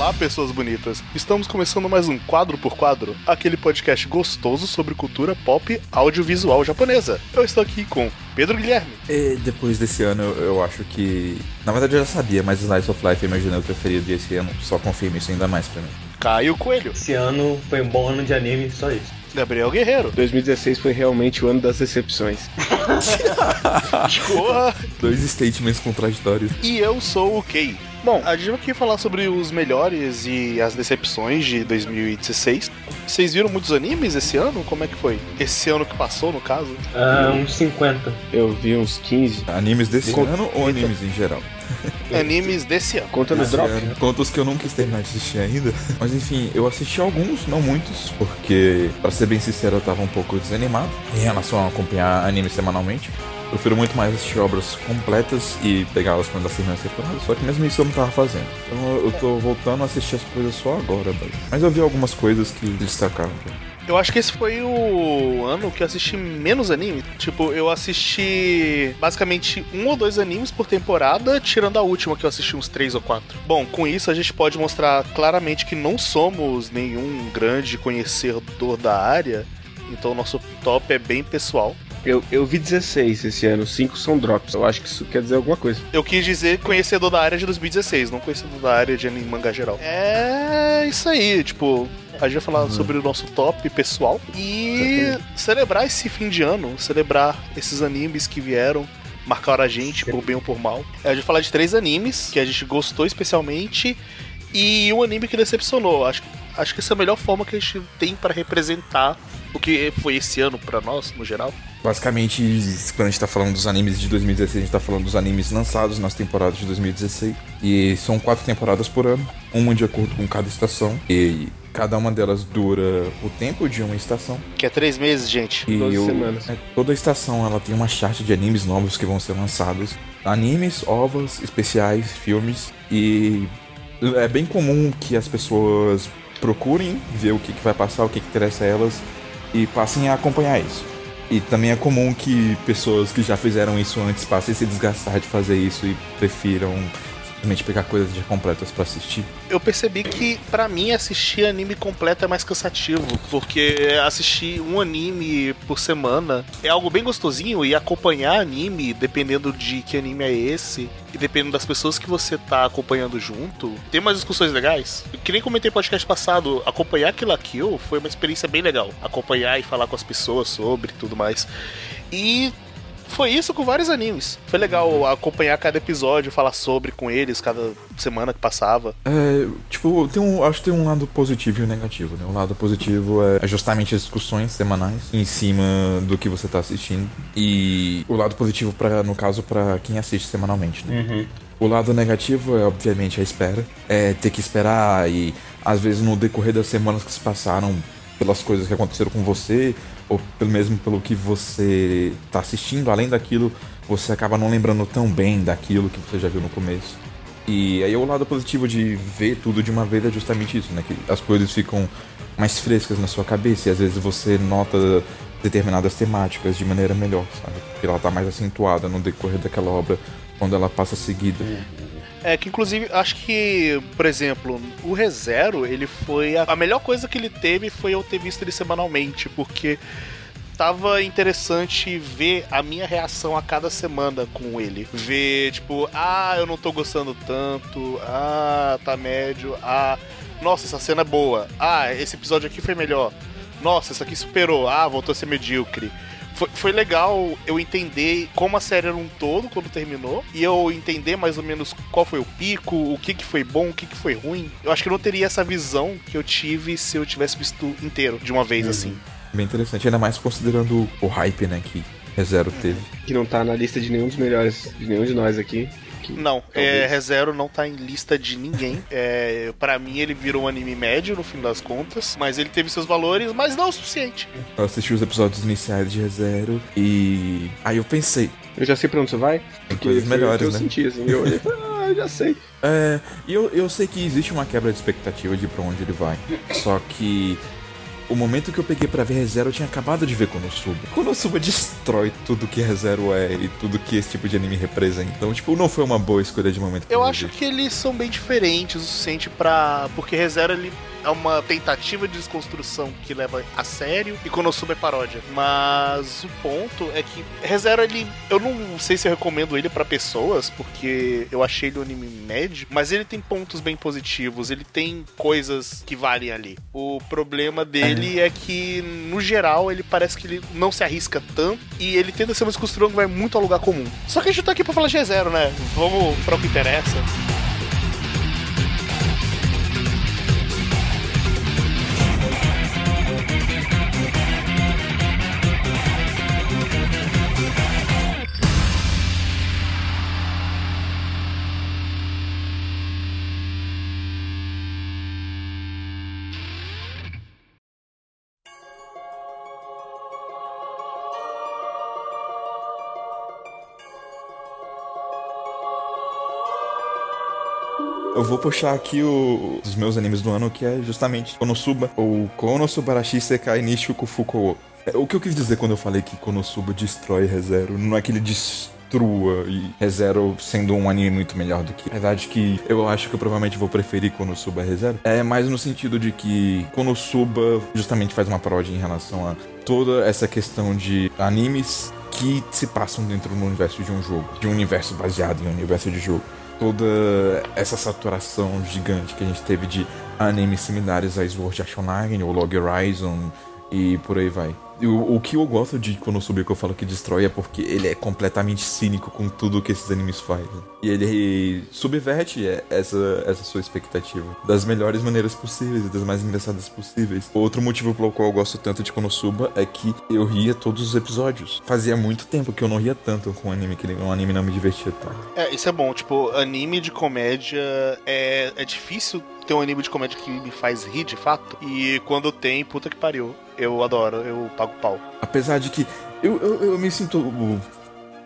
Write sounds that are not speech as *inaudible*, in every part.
Olá, pessoas bonitas. Estamos começando mais um Quadro por Quadro, aquele podcast gostoso sobre cultura pop audiovisual japonesa. Eu estou aqui com Pedro Guilherme. E depois desse ano, eu, acho que. Na verdade, eu já sabia, mas Slice of Life eu imaginei o preferido e esse ano só confirma isso ainda mais pra mim. Caio Coelho. Esse ano foi um bom ano de anime, só isso. Gabriel Guerreiro. 2016 foi realmente o ano das decepções. *laughs* Dois statements contraditórios. E eu sou o Kei. Bom, a gente vai aqui falar sobre os melhores e as decepções de 2016. Vocês viram muitos animes esse ano? Como é que foi? Esse ano que passou, no caso? Ah, uns 50. Eu vi uns 15. Animes desse Con- ano ou animes em geral? *laughs* Animes desse ano. Conta no drop. ano. Conta os que eu não quis terminar de assistir ainda. *laughs* Mas enfim, eu assisti alguns, não muitos, porque, pra ser bem sincero, eu tava um pouco desanimado em relação a acompanhar animes semanalmente. Prefiro muito mais assistir obras completas e pegá-las quando elas a temporada. Só que mesmo isso eu não tava fazendo. Então eu tô voltando a assistir as coisas só agora, velho. Mas eu vi algumas coisas que destacaram. Eu acho que esse foi o ano que eu assisti menos anime. Tipo, eu assisti basicamente um ou dois animes por temporada, tirando a última que eu assisti uns três ou quatro. Bom, com isso a gente pode mostrar claramente que não somos nenhum grande conhecedor da área. Então o nosso top é bem pessoal. Eu, eu vi 16 esse ano, 5 são drops. Eu acho que isso quer dizer alguma coisa. Eu quis dizer conhecedor da área de 2016, não conhecedor da área de anime mangá geral. É isso aí, tipo, a gente vai falar sobre o nosso top pessoal e celebrar esse fim de ano, celebrar esses animes que vieram, marcaram a gente por bem ou por mal. É, a gente vai falar de três animes que a gente gostou especialmente e um anime que decepcionou. Acho, acho que essa é a melhor forma que a gente tem pra representar o que foi esse ano pra nós, no geral. Basicamente, quando a gente tá falando dos animes de 2016, a gente tá falando dos animes lançados nas temporadas de 2016. E são quatro temporadas por ano, uma de acordo com cada estação. E cada uma delas dura o tempo de uma estação. Que é três meses, gente. E 12 o- semanas. é, toda estação ela tem uma chart de animes novos que vão ser lançados. Animes, ovas, especiais, filmes. E é bem comum que as pessoas procurem ver o que, que vai passar, o que, que interessa a elas e passem a acompanhar isso. E também é comum que pessoas que já fizeram isso antes passem a se desgastar de fazer isso e prefiram simplesmente pegar coisas já completas pra assistir. eu percebi que pra mim assistir anime completo é mais cansativo, porque assistir um anime por semana é algo bem gostosinho e acompanhar anime, dependendo de que anime é esse e dependendo das pessoas que você tá acompanhando junto, tem umas discussões legais. Que nem comentei no podcast passado, acompanhar Kill la Kill foi uma experiência bem legal, acompanhar e falar com as pessoas sobre tudo mais. E foi isso com vários animes. Foi legal acompanhar cada episódio, falar sobre com eles, cada semana que passava. É, tipo, tem um, acho que tem um lado positivo e um negativo, né? O lado positivo é justamente as discussões semanais em cima do que você tá assistindo. E o lado positivo, pra, no caso, pra quem assiste semanalmente, né? O lado negativo é, obviamente, a espera. É ter que esperar e, às vezes, no decorrer das semanas que se passaram, pelas coisas que aconteceram com você, ou pelo mesmo pelo que você tá assistindo, além daquilo, você acaba não lembrando tão bem daquilo que você já viu no começo. E aí o lado positivo de ver tudo de uma vez é justamente isso, né? Que as coisas ficam mais frescas na sua cabeça e às vezes você nota determinadas temáticas de maneira melhor, sabe? Porque ela tá mais acentuada no decorrer daquela obra quando ela passa seguida. É que inclusive acho que, por exemplo, o ReZero, ele foi a, a melhor coisa que ele teve foi eu ter visto ele semanalmente, porque tava interessante ver a minha reação a cada semana com ele. Ver, tipo, ah, eu não tô gostando tanto, ah, tá médio, ah, nossa, essa cena é boa, ah, esse episódio aqui foi melhor, nossa, isso aqui superou, ah, voltou a ser medíocre. Foi, foi legal eu entender como a série era um todo quando terminou e eu entender mais ou menos qual foi o pico, o que, que foi bom, o que, que foi ruim. Eu acho que eu não teria essa visão que eu tive se eu tivesse visto inteiro de uma vez assim. Bem interessante, ainda mais considerando o hype, né, que ReZero teve. Que não tá na lista de nenhum dos melhores, de nenhum de nós aqui. Que Não, é, ReZero não tá em lista de ninguém. *laughs* É, para mim ele virou um anime médio no fim das contas, mas ele teve seus valores, mas não o suficiente. Eu assisti os episódios iniciais de ReZero e aí eu pensei, Eu já sei pra onde você vai. Tem coisas melhores, eu né? senti, assim. Eu olhei *laughs* ah, eu já sei. É, e eu, eu sei que existe uma quebra de expectativa de pra onde ele vai. Só que o momento que eu peguei pra ver ReZero, eu tinha acabado de ver Konosuba. Konosuba destrói tudo que ReZero é e tudo que esse tipo de anime representa. Então, tipo, não foi uma boa escolha de momento. Eu ver. acho que eles são bem diferentes o suficiente pra. Porque ReZero ele é uma tentativa de desconstrução que leva a sério e Konosuba é paródia. Mas o ponto é que ReZero ele. Eu não sei se eu recomendo ele pra pessoas, porque eu achei ele um anime médio, mas ele tem pontos bem positivos, ele tem coisas que valem ali. O problema dele é, que, no geral, ele parece que ele não se arrisca tanto e ele tenta ser uma desconstrução que vai muito ao lugar comum. Só que a gente tá aqui pra falar de ReZero, né? Vamos pra o que interessa. Eu vou puxar aqui o, os meus animes do ano, que é justamente Konosuba, ou Konosubarashi Sekai Nishuku Fukuo. É, O que eu quis dizer quando eu falei que Konosuba destrói ReZero, não é que ele destrua e ReZero sendo um anime muito melhor do que. Na verdade que eu acho que eu provavelmente vou preferir Konosuba ReZero. É mais no sentido de que Konosuba justamente faz uma paródia em relação a toda essa questão de animes que se passam dentro do universo de um jogo, de um universo baseado em um universo de jogo toda essa saturação gigante que a gente teve de animes similares a Sword Art Online ou Log Horizon e por aí vai. E O, que eu gosto de Konosuba que eu falo que destrói é porque ele é completamente cínico com tudo que esses animes fazem. E ele subverte essa, essa sua expectativa das melhores maneiras possíveis e das mais engraçadas possíveis. Outro motivo pelo qual eu gosto tanto de Konosuba é que eu ria todos os episódios. Fazia muito tempo que eu não ria tanto com um anime, que um anime não me divertia tanto. É, isso é bom. Tipo, anime de comédia é, é difícil ter um anime de comédia que me faz rir de fato. E quando tem, puta que pariu. Eu adoro, eu pago pau. Apesar de que eu, eu, eu me sinto.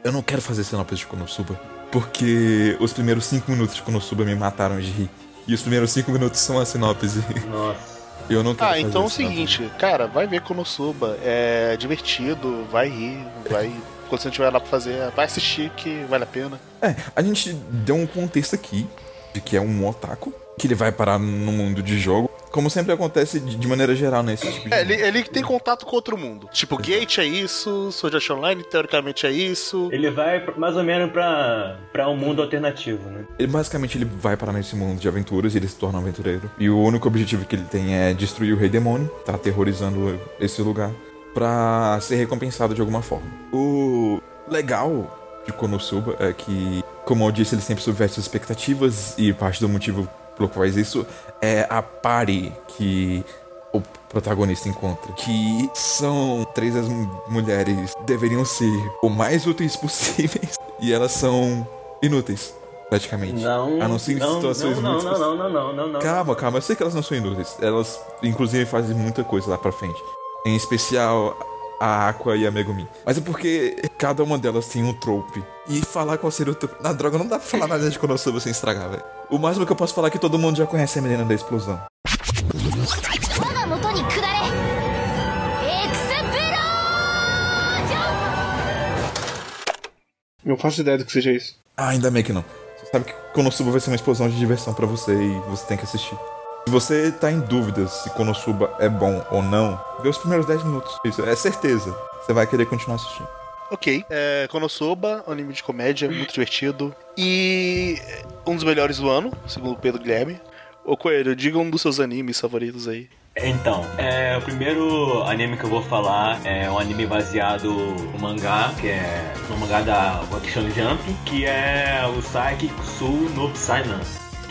Eu não quero fazer sinopse de Konosuba. Porque os primeiros 5 minutos de Konosuba me mataram de rir. E os primeiros 5 minutos são a sinopse. Nossa. *laughs* Eu não quero Ah, fazer então é o sinopse. seguinte, cara, vai ver Konosuba. É divertido, vai rir, vai. Quando você não tiver lá pra fazer, vai assistir que vale a pena. É, a gente deu um contexto aqui de que é um otaku, que ele vai parar no mundo de jogo. Como sempre acontece de maneira geral nesse tipo de. É, ele, ele tem contato com outro mundo. Tipo, Gate é isso, Sword Art Online teoricamente é isso. Ele vai mais ou menos pra, pra um mundo alternativo, né? Ele basicamente ele vai parar nesse mundo de aventuras e ele se torna um aventureiro. E o único objetivo que ele tem é destruir o Rei Demônio, tá aterrorizando esse lugar, pra ser recompensado de alguma forma. O legal de Konosuba é que, como eu disse, ele sempre subverte as expectativas e parte do motivo pelo qual faz isso é a party que o protagonista encontra, que são três das mu- mulheres deveriam ser o mais úteis possíveis *laughs* e elas são inúteis, praticamente. Não. A não ser em situações não, não, muito não, não, não, não, não, não. Calma, calma, eu sei que elas não são inúteis. Elas, inclusive, fazem muita coisa lá pra frente. Em especial a Aqua e a Megumin. Mas é porque cada uma delas tem um trope. E falar qual seria o trope. Na droga, não dá pra falar nada de Konosuba sem estragar, velho. O máximo que eu posso falar é que todo mundo já conhece a menina da explosão. Eu faço ideia do que seja isso. Ah, ainda bem que não. Você sabe que Konosuba vai ser uma explosão de diversão para você e você tem que assistir. Se você tá em dúvida se Konosuba é bom ou não, vê os primeiros 10 minutos. Isso, é certeza. Você vai querer continuar assistindo. Ok. É, Konosuba, anime de comédia, muito divertido. E um dos melhores do ano, segundo o Pedro Guilherme. Ô Coelho, diga um dos seus animes favoritos aí. Então, é, o primeiro anime que eu vou falar é um anime baseado no mangá, que é no mangá da Waki Shonen Jump, que é o Saiki Kusu no Psynan.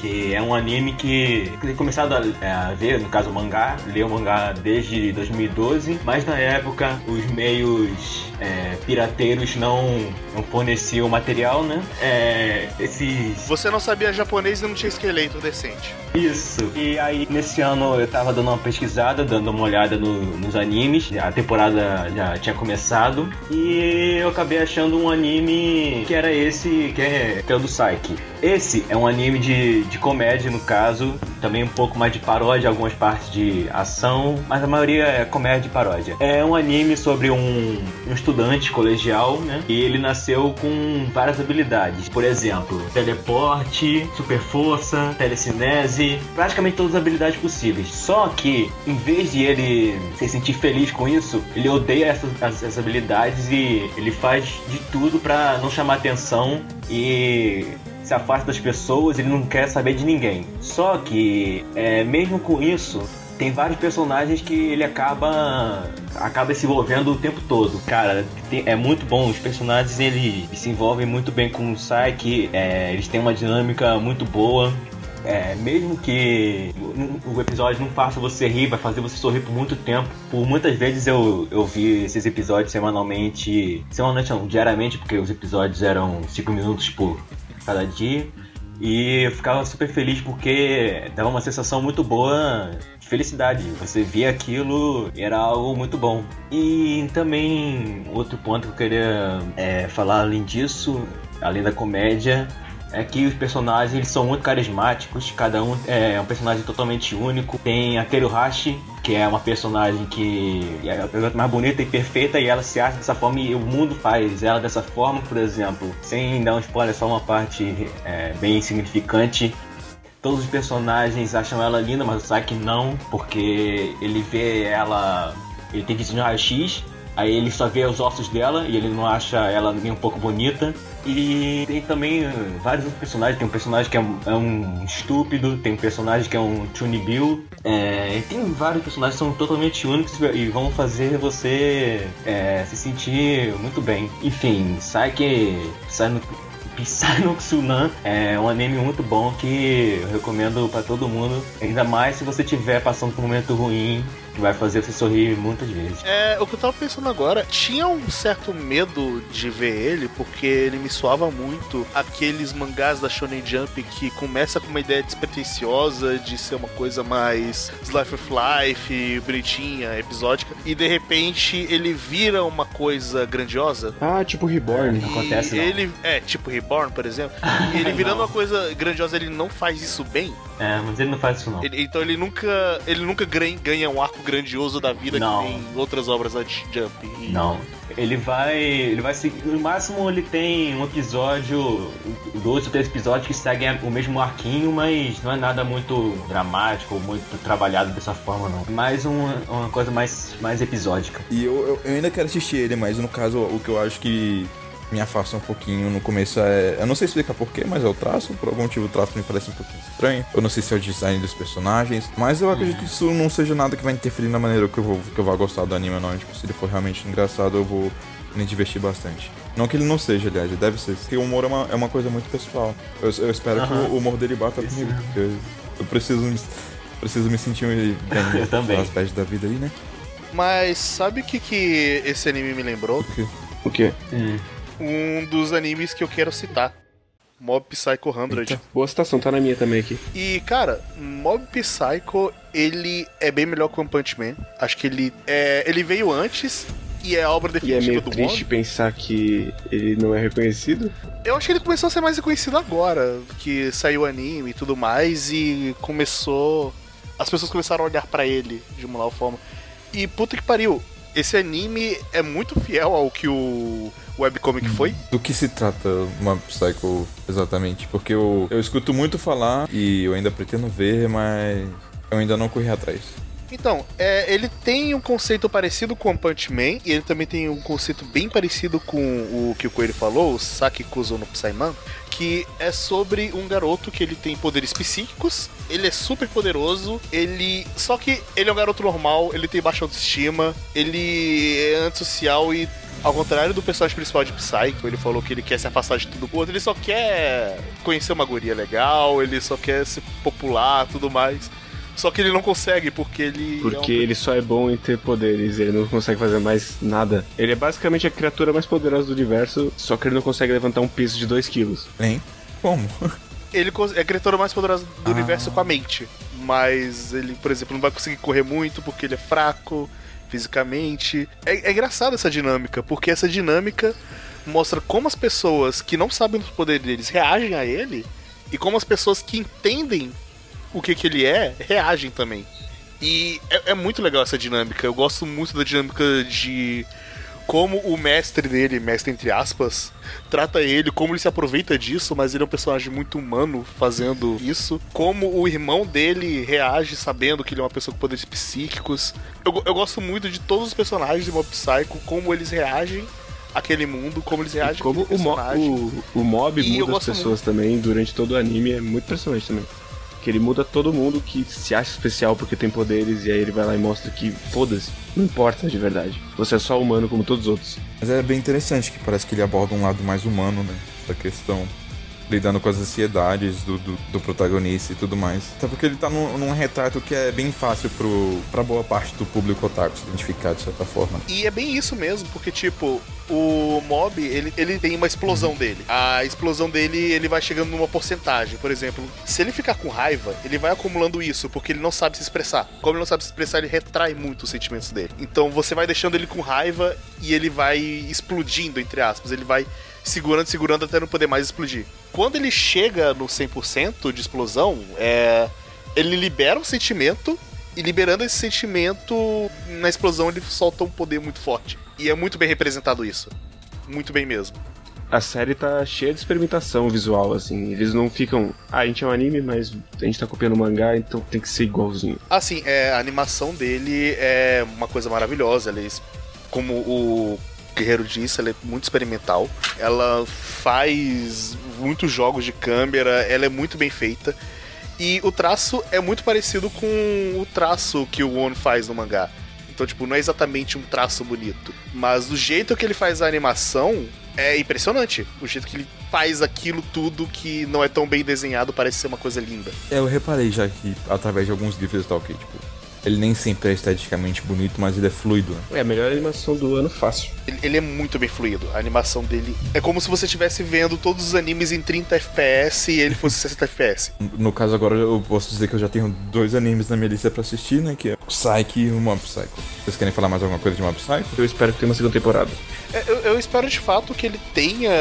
Que é um anime que eu tenho começado a, é, a ver, no caso o mangá, ler o mangá desde 2012, mas na época os meios é, pirateiros não, não forneciam material, né? É, esses Você não sabia japonês e não tinha esqueleto decente. isso. E aí, nesse ano, eu tava dando uma pesquisada, dando uma olhada no- nos animes. A temporada já tinha começado. E eu acabei achando um anime que era esse, que é, que o do Psyche. Esse é um anime de, de comédia, no caso, também um pouco mais de paródia, algumas partes de ação, mas a maioria é comédia e paródia. É um anime sobre um, um estudante colegial, né? E ele nasceu com várias habilidades. Por exemplo, teleporte, super força, telecinese, praticamente todas as habilidades possíveis. Só que, em vez de ele se sentir feliz com isso, ele odeia essas, essas habilidades e ele faz de tudo para não chamar atenção e afasta das pessoas, ele não quer saber de ninguém. Só que, é, mesmo com isso, tem vários personagens que ele acaba acaba se envolvendo o tempo todo. Cara, tem, é muito bom. Os personagens eles se envolvem muito bem com o Psyche, é, eles têm uma dinâmica muito boa. É, mesmo que o episódio não faça você rir, vai fazer você sorrir por muito tempo. Por muitas vezes eu, eu vi esses episódios semanalmente. Semanalmente não, diariamente, porque os episódios eram 5 minutos por cada dia. E eu ficava super feliz porque dava uma sensação muito boa de felicidade. Você via aquilo era algo muito bom. E também, outro ponto que eu queria é, falar além disso, além da comédia, é que os personagens eles são muito carismáticos, cada um é um personagem totalmente único. Tem a Teruhashi, que é uma personagem que é a mais bonita e perfeita e ela se acha dessa forma e o mundo faz ela dessa forma, por exemplo. Sem dar um spoiler, só uma parte é, bem significante. Todos os personagens acham ela linda, mas o Saki não, porque ele vê ela. Ele tem visão de raio-x Aí ele só vê os ossos dela e ele não acha ela nem um pouco bonita. E tem também vários outros personagens. Tem um personagem que é um, é um estúpido, tem um personagem que é um Tune Bill. É, tem vários personagens que são totalmente únicos e vão fazer você é, se sentir muito bem. Enfim, sai que sai no Psy no é um anime muito bom que eu recomendo para todo mundo. Ainda mais se você estiver passando por um momento ruim que vai fazer você sorrir muitas vezes. É, o que eu tava pensando agora, tinha um certo medo de ver ele, porque ele me soava muito aqueles mangás da Shonen Jump que começa com uma ideia despretensiosa de ser uma coisa mais slice of life, bonitinha, episódica, e de repente ele vira uma coisa grandiosa. Ah, tipo Reborn. Não acontece, não. Ele, é, tipo Reborn, por exemplo. E ele *laughs* virando uma coisa grandiosa, ele não faz isso bem. É, mas ele não faz isso não. Ele- então ele nunca, ele nunca ganha, um arco grandioso da vida Não. que nem outras obras da Jump. E- Não. Ele vai. Ele vai seguir. No máximo ele tem um episódio. Dois ou três episódios que seguem o mesmo arquinho, mas não é nada muito dramático ou muito trabalhado dessa forma, não. Mais uma, uma coisa mais, mais episódica. E eu, eu, eu ainda quero assistir ele, mas no caso, o que eu acho que me afasta um pouquinho no começo é. Eu não sei explicar porquê, mas é o traço. Por algum motivo o traço me parece um pouquinho estranho. Eu não sei se é o design dos personagens. Mas eu acredito que isso não seja nada que vai interferir na maneira que eu vou, que eu vou gostar do anime, não. Tipo, se ele for realmente engraçado, eu vou me divertir bastante. Não que ele não seja, aliás, ele deve ser. Porque o humor é uma, é uma coisa muito pessoal. Eu, eu espero que o humor dele bata comigo. Porque eu, eu preciso, me- preciso me sentir bem *laughs* Eu também. nas pés da vida aí, né? Mas sabe o que, que esse anime me lembrou? O quê? Um dos animes que eu quero citar. Mob Psycho 100. Eita. Boa citação, tá na minha também aqui. E, cara, Mob Psycho, ele é bem melhor que One Punch Man. Acho que ele é, ele veio antes e é a obra E é definitiva meio do triste Mob. pensar que ele não é reconhecido. Eu acho que ele começou a ser mais reconhecido agora, que saiu o anime e tudo mais e começou as pessoas começaram a olhar pra ele de uma nova forma. E puta que pariu, esse anime é muito fiel ao que o webcomic foi. Do que se trata uma Psycho exatamente? Porque eu, eu escuto muito falar e eu ainda pretendo ver, mas eu ainda não corri atrás. Então, é, ele tem um conceito parecido com o Punch Man, e ele também tem um conceito bem parecido com o que o Coelho falou, o Saki Kuzo no Psyman, que é sobre um garoto que ele tem poderes psíquicos, ele é super poderoso, ele. Só que ele é um garoto normal, ele tem baixa autoestima, ele é antissocial e. Ao contrário do personagem principal de Psycho, ele falou que ele quer se afastar de tudo. O outro, ele só quer conhecer uma guria legal, ele só quer ser popular tudo mais. Só que ele não consegue, porque ele. Porque é um- ele só é bom em ter poderes, ele não consegue fazer mais nada. Ele é basicamente a criatura mais poderosa do universo, só que ele não consegue levantar um peso de 2 quilos. Hein? Como? ele é a criatura mais poderosa do Ah. universo com a mente. Mas ele, por exemplo, não vai conseguir correr muito porque ele é fraco fisicamente. É, é engraçado essa dinâmica, porque essa dinâmica mostra como as pessoas que não sabem dos poderes deles reagem a ele E como as pessoas que entendem o que, que ele é, reagem também. E é, é muito legal essa dinâmica. Eu gosto muito da dinâmica de como o mestre dele, mestre entre aspas, trata ele, como ele se aproveita disso, mas ele é um personagem muito humano fazendo isso. Como o irmão dele reage sabendo que ele é uma pessoa com poderes psíquicos. Eu, eu gosto muito de todos os personagens de Mob Psycho, como eles reagem àquele mundo, como eles reagem Como àquele o, mo o, o mob E muda as pessoas também durante todo o anime, é muito impressionante também. Que ele muda todo mundo que se acha especial porque tem poderes, e aí ele vai lá e mostra que, foda-se, não importa de verdade. Você é só humano como todos os outros. Mas é bem interessante que parece que ele aborda um lado mais humano, né? Essa questão. Lidando com as ansiedades do, do, do protagonista e tudo mais. Até porque ele tá num, num retrato que é bem fácil pro, pra boa parte do público otaku se identificar de certa forma. E é bem isso mesmo, porque, tipo, o mob, ele, ele tem uma explosão dele. A explosão dele, ele vai chegando numa porcentagem. Por exemplo, se ele ficar com raiva, ele vai acumulando isso, porque ele não sabe se expressar. Como ele não sabe se expressar, ele retrai muito os sentimentos dele. Então você vai deixando ele com raiva e ele vai explodindo, entre aspas. Ele vai segurando, segurando até não poder mais explodir. Quando ele chega no 100% de explosão, é... ele libera um sentimento e liberando esse sentimento, na explosão ele solta um poder muito forte. E é muito bem representado isso. Muito bem mesmo. A série tá cheia de experimentação visual, assim. Eles não ficam. Ah, a gente é um anime, mas a gente tá copiando o mangá, então tem que ser igualzinho. Assim, é, a animação dele é uma coisa maravilhosa. Eles, como o Guerreiro disse, ela é muito experimental. Ela faz muitos jogos de câmera, ela é muito bem feita. E o traço é muito parecido com o traço que o One faz no mangá. Então, tipo, não é exatamente um traço bonito. Mas o jeito que ele faz a animação é impressionante. O jeito que ele faz aquilo tudo que não é tão bem desenhado parece ser uma coisa linda. É, eu reparei já que através de alguns livros e tal, que tipo, ele nem sempre é esteticamente bonito, mas ele é fluido, né? É a melhor animação do ano fácil. Ele, ele é muito bem fluido. A animação dele é como se você estivesse vendo todos os animes em 30 FPS e ele fosse 60 FPS. *laughs* No caso agora eu posso dizer que eu já tenho dois animes na minha lista pra assistir, né? Que é o Psyche e o Mob Psycho. Vocês querem falar mais alguma coisa de Mob Psycho? Eu espero que tenha uma segunda temporada. É, Eu, eu espero de fato que ele tenha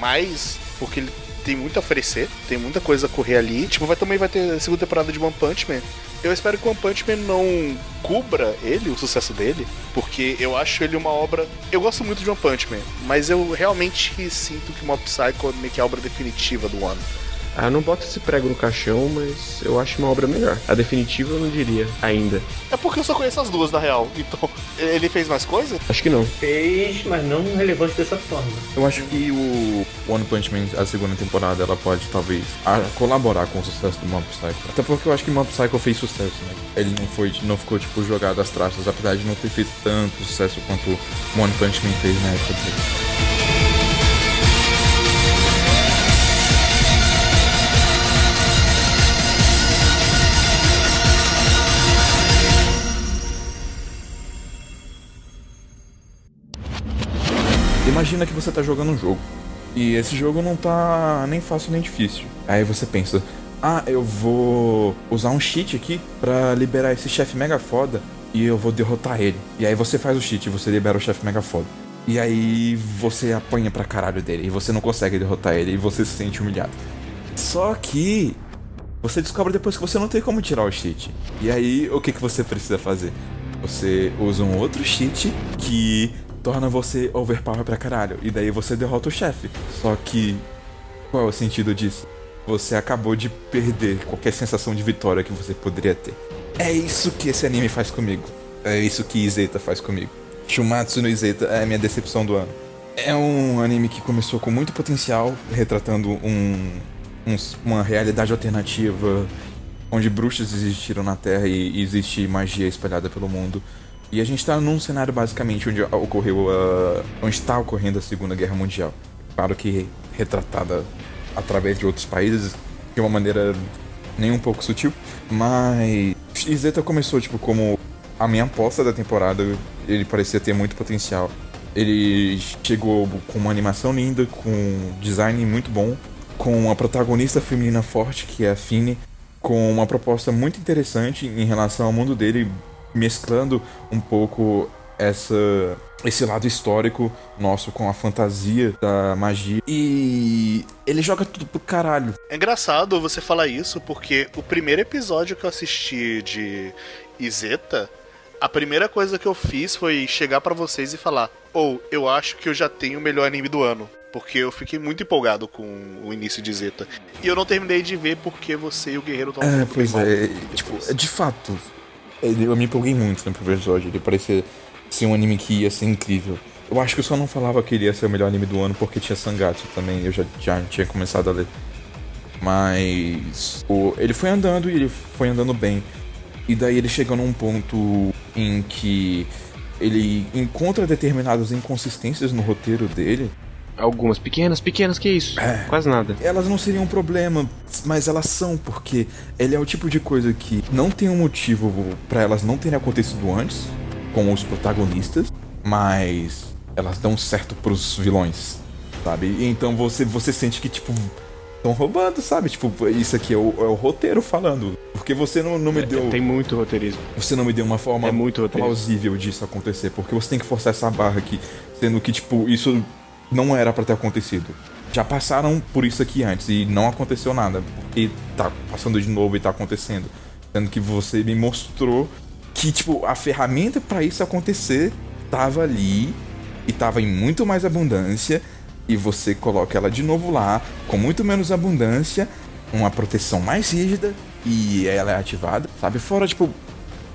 mais, porque ele tem muito a oferecer, tem muita coisa a correr ali. Tipo, vai, também vai ter a segunda temporada de One Punch Man. Eu espero que o One Punch Man não cubra ele, o sucesso dele, porque eu acho ele uma obra. Eu gosto muito de One Punch Man, mas eu realmente sinto que Mob Psycho é meio que a obra definitiva do One. Ah, não bota esse prego no caixão, mas eu acho uma obra melhor. A definitiva eu não diria, ainda. É porque eu só conheço as duas, na real. Então, *laughs* ele fez mais coisa? Acho que não. Fez, mas não relevante dessa forma. Eu acho que o One Punch Man, a segunda temporada, ela pode talvez a- colaborar com o sucesso do Mob Psycho. Até porque eu acho que Mob Psycho fez sucesso, né? Ele não foi, não ficou tipo jogado às traças, apesar de não ter feito tanto sucesso quanto o One Punch Man fez na época dele. Imagina que você tá jogando um jogo. E esse jogo não tá nem fácil nem difícil. Aí você pensa, ah, eu vou usar um cheat aqui pra liberar esse chefe mega foda e eu vou derrotar ele. E aí você faz o cheat você libera o chefe mega foda. E aí você apanha pra caralho dele e você não consegue derrotar ele e você se sente humilhado. Só que você descobre depois que você não tem como tirar o cheat. E aí o que, que você precisa fazer? Você usa um outro cheat que torna você overpower pra caralho. E daí você derrota o chefe. Só que. Qual é o sentido disso? Você acabou de perder qualquer sensação de vitória que você poderia ter. É isso que esse anime faz comigo. É isso que Izeta faz comigo. Shumatsu no Izeta é a minha decepção do ano. É um anime que começou com muito potencial, retratando um, um- uma realidade alternativa onde bruxas existiram na Terra e existe magia espalhada pelo mundo. E a gente tá num cenário basicamente onde ocorreu a, onde está ocorrendo a Segunda Guerra Mundial. Claro que retratada através de outros países de uma maneira nem um pouco sutil, mas Izeta começou tipo como a minha aposta da temporada, ele parecia ter muito potencial. Ele chegou com uma animação linda, com um design muito bom, com uma protagonista feminina forte, que é a Fine, com uma proposta muito interessante em relação ao mundo dele, mesclando um pouco essa esse lado histórico nosso com a fantasia da magia. E ele joga tudo pro caralho. É engraçado você falar isso, porque o primeiro episódio que eu assisti de Izeta, a primeira coisa que eu fiz foi chegar pra vocês e falar: ou eu acho que eu já tenho o melhor anime do ano. Porque eu fiquei muito empolgado com o início de Zeta. E eu não terminei de ver porque você e o Guerreiro estão É, pois é. Tipo, de fato, eu me empolguei muito no primeiro episódio. Ele parecia ser um anime que ia ser incrível. Eu acho que eu só não falava que ele ia ser o melhor anime do ano porque tinha Sangatsu também. Eu já, já tinha começado a ler. Mas o, ele foi andando e ele foi andando bem. E daí ele chegou num ponto em que ele encontra determinadas inconsistências no roteiro dele. Algumas pequenas, pequenas, que isso? É. Quase nada. Elas não seriam um problema, mas elas são, porque ele é o tipo de coisa que não tem um motivo pra elas não terem acontecido antes, com os protagonistas, mas elas dão certo pros vilões, sabe? E então você, você sente que, tipo, estão roubando, sabe? Tipo, isso aqui é o, é o roteiro falando. Porque você não, não me deu. Tem muito roteirismo. Você não me deu uma forma É plausível disso acontecer. Porque você tem que forçar essa barra aqui. Sendo que, tipo, isso não era pra ter acontecido. Já passaram por isso aqui antes e não aconteceu nada. Porque tá passando de novo e tá acontecendo. Sendo que você me mostrou que, tipo, a ferramenta pra isso acontecer tava ali e tava em muito mais abundância. E você coloca ela de novo lá, com muito menos abundância, uma proteção mais rígida e ela é ativada, sabe? Fora, tipo,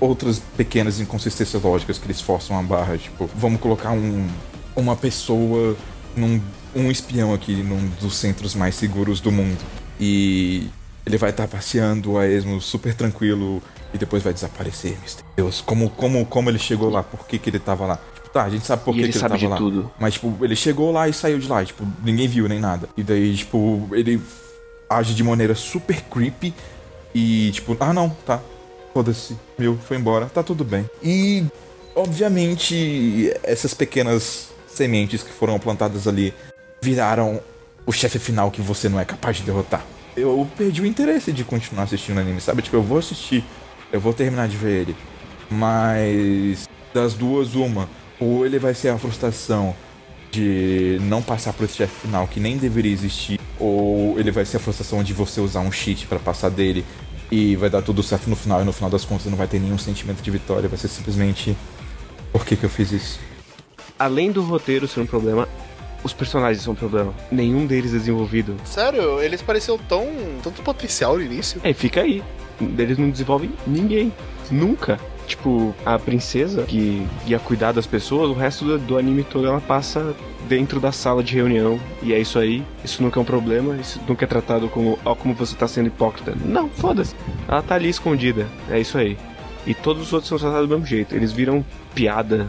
outras pequenas inconsistências lógicas que eles forçam a barra. Tipo, vamos colocar um, uma pessoa, num, um espião aqui num dos centros mais seguros do mundo. E ele vai estar passeando a esmo super tranquilo e depois vai desaparecer, Mr. Deus. Como, como, como ele chegou lá? Por que, que ele tava lá? Tipo, tá, a gente sabe por que, ele que ele tava de lá. tudo. Mas, tipo, ele chegou lá e saiu de lá. Tipo, ninguém viu nem nada. E daí, tipo, ele age de maneira super creepy. E, tipo, ah, não, tá. Foda-se. Meu, foi embora. Tá tudo bem. E, obviamente, essas pequenas sementes que foram plantadas ali viraram o chefe final que você não é capaz de derrotar. Eu perdi o interesse de continuar assistindo o anime, sabe? Tipo, eu vou assistir, eu vou terminar de ver ele. Mas das duas, uma. Ou ele vai ser a frustração de não passar por esse chefe final que nem deveria existir, ou ele vai ser a frustração de você usar um cheat pra passar dele e vai dar tudo certo no final, e no final das contas não vai ter nenhum sentimento de vitória, vai ser simplesmente por que, que eu fiz isso? Além do roteiro ser um problema, os personagens são um problema. Nenhum deles é desenvolvido. Sério, eles pareciam tão. tanto potencial no início. É, fica aí. Eles não desenvolvem ninguém. Nunca. Tipo, a princesa que ia cuidar das pessoas, o resto do, do anime todo ela passa dentro da sala de reunião. E é isso aí. Isso nunca é um problema. Isso nunca é tratado como, ó, como você tá sendo hipócrita. Não, foda-se. Ela tá ali escondida. É isso aí. E todos os outros são tratados do mesmo jeito. Eles viram piada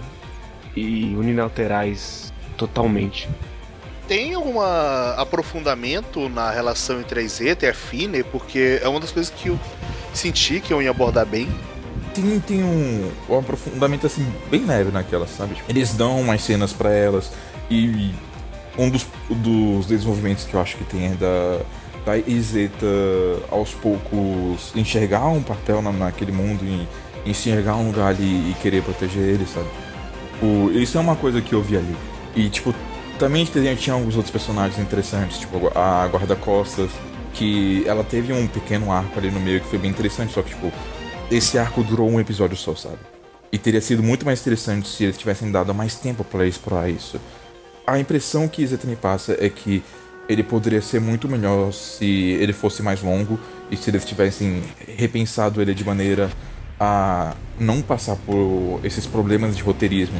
e unilaterais totalmente. Tem algum aprofundamento na relação entre a Zeta e a Fine? Porque é uma das coisas que eu senti que eu ia abordar bem. tem, tem um, um aprofundamento assim bem leve naquela, sabe? Tipo, Eles dão umas cenas pra elas e um dos, dos desenvolvimentos que eu acho que tem é da, da Izeta aos poucos enxergar um papel na, naquele mundo e enxergar um lugar ali e querer proteger ele, sabe? O, isso é uma coisa que eu vi ali. E tipo, também tinha alguns outros personagens interessantes, tipo a guarda-costas, que ela teve um pequeno arco ali no meio que foi bem interessante, só que tipo, esse arco durou um episódio só, sabe? E teria sido muito mais interessante se eles tivessem dado mais tempo para explorar isso. A impressão que Zeta me passa é que ele poderia ser muito melhor se ele fosse mais longo e se eles tivessem repensado ele de maneira a não passar por esses problemas de roteirismo.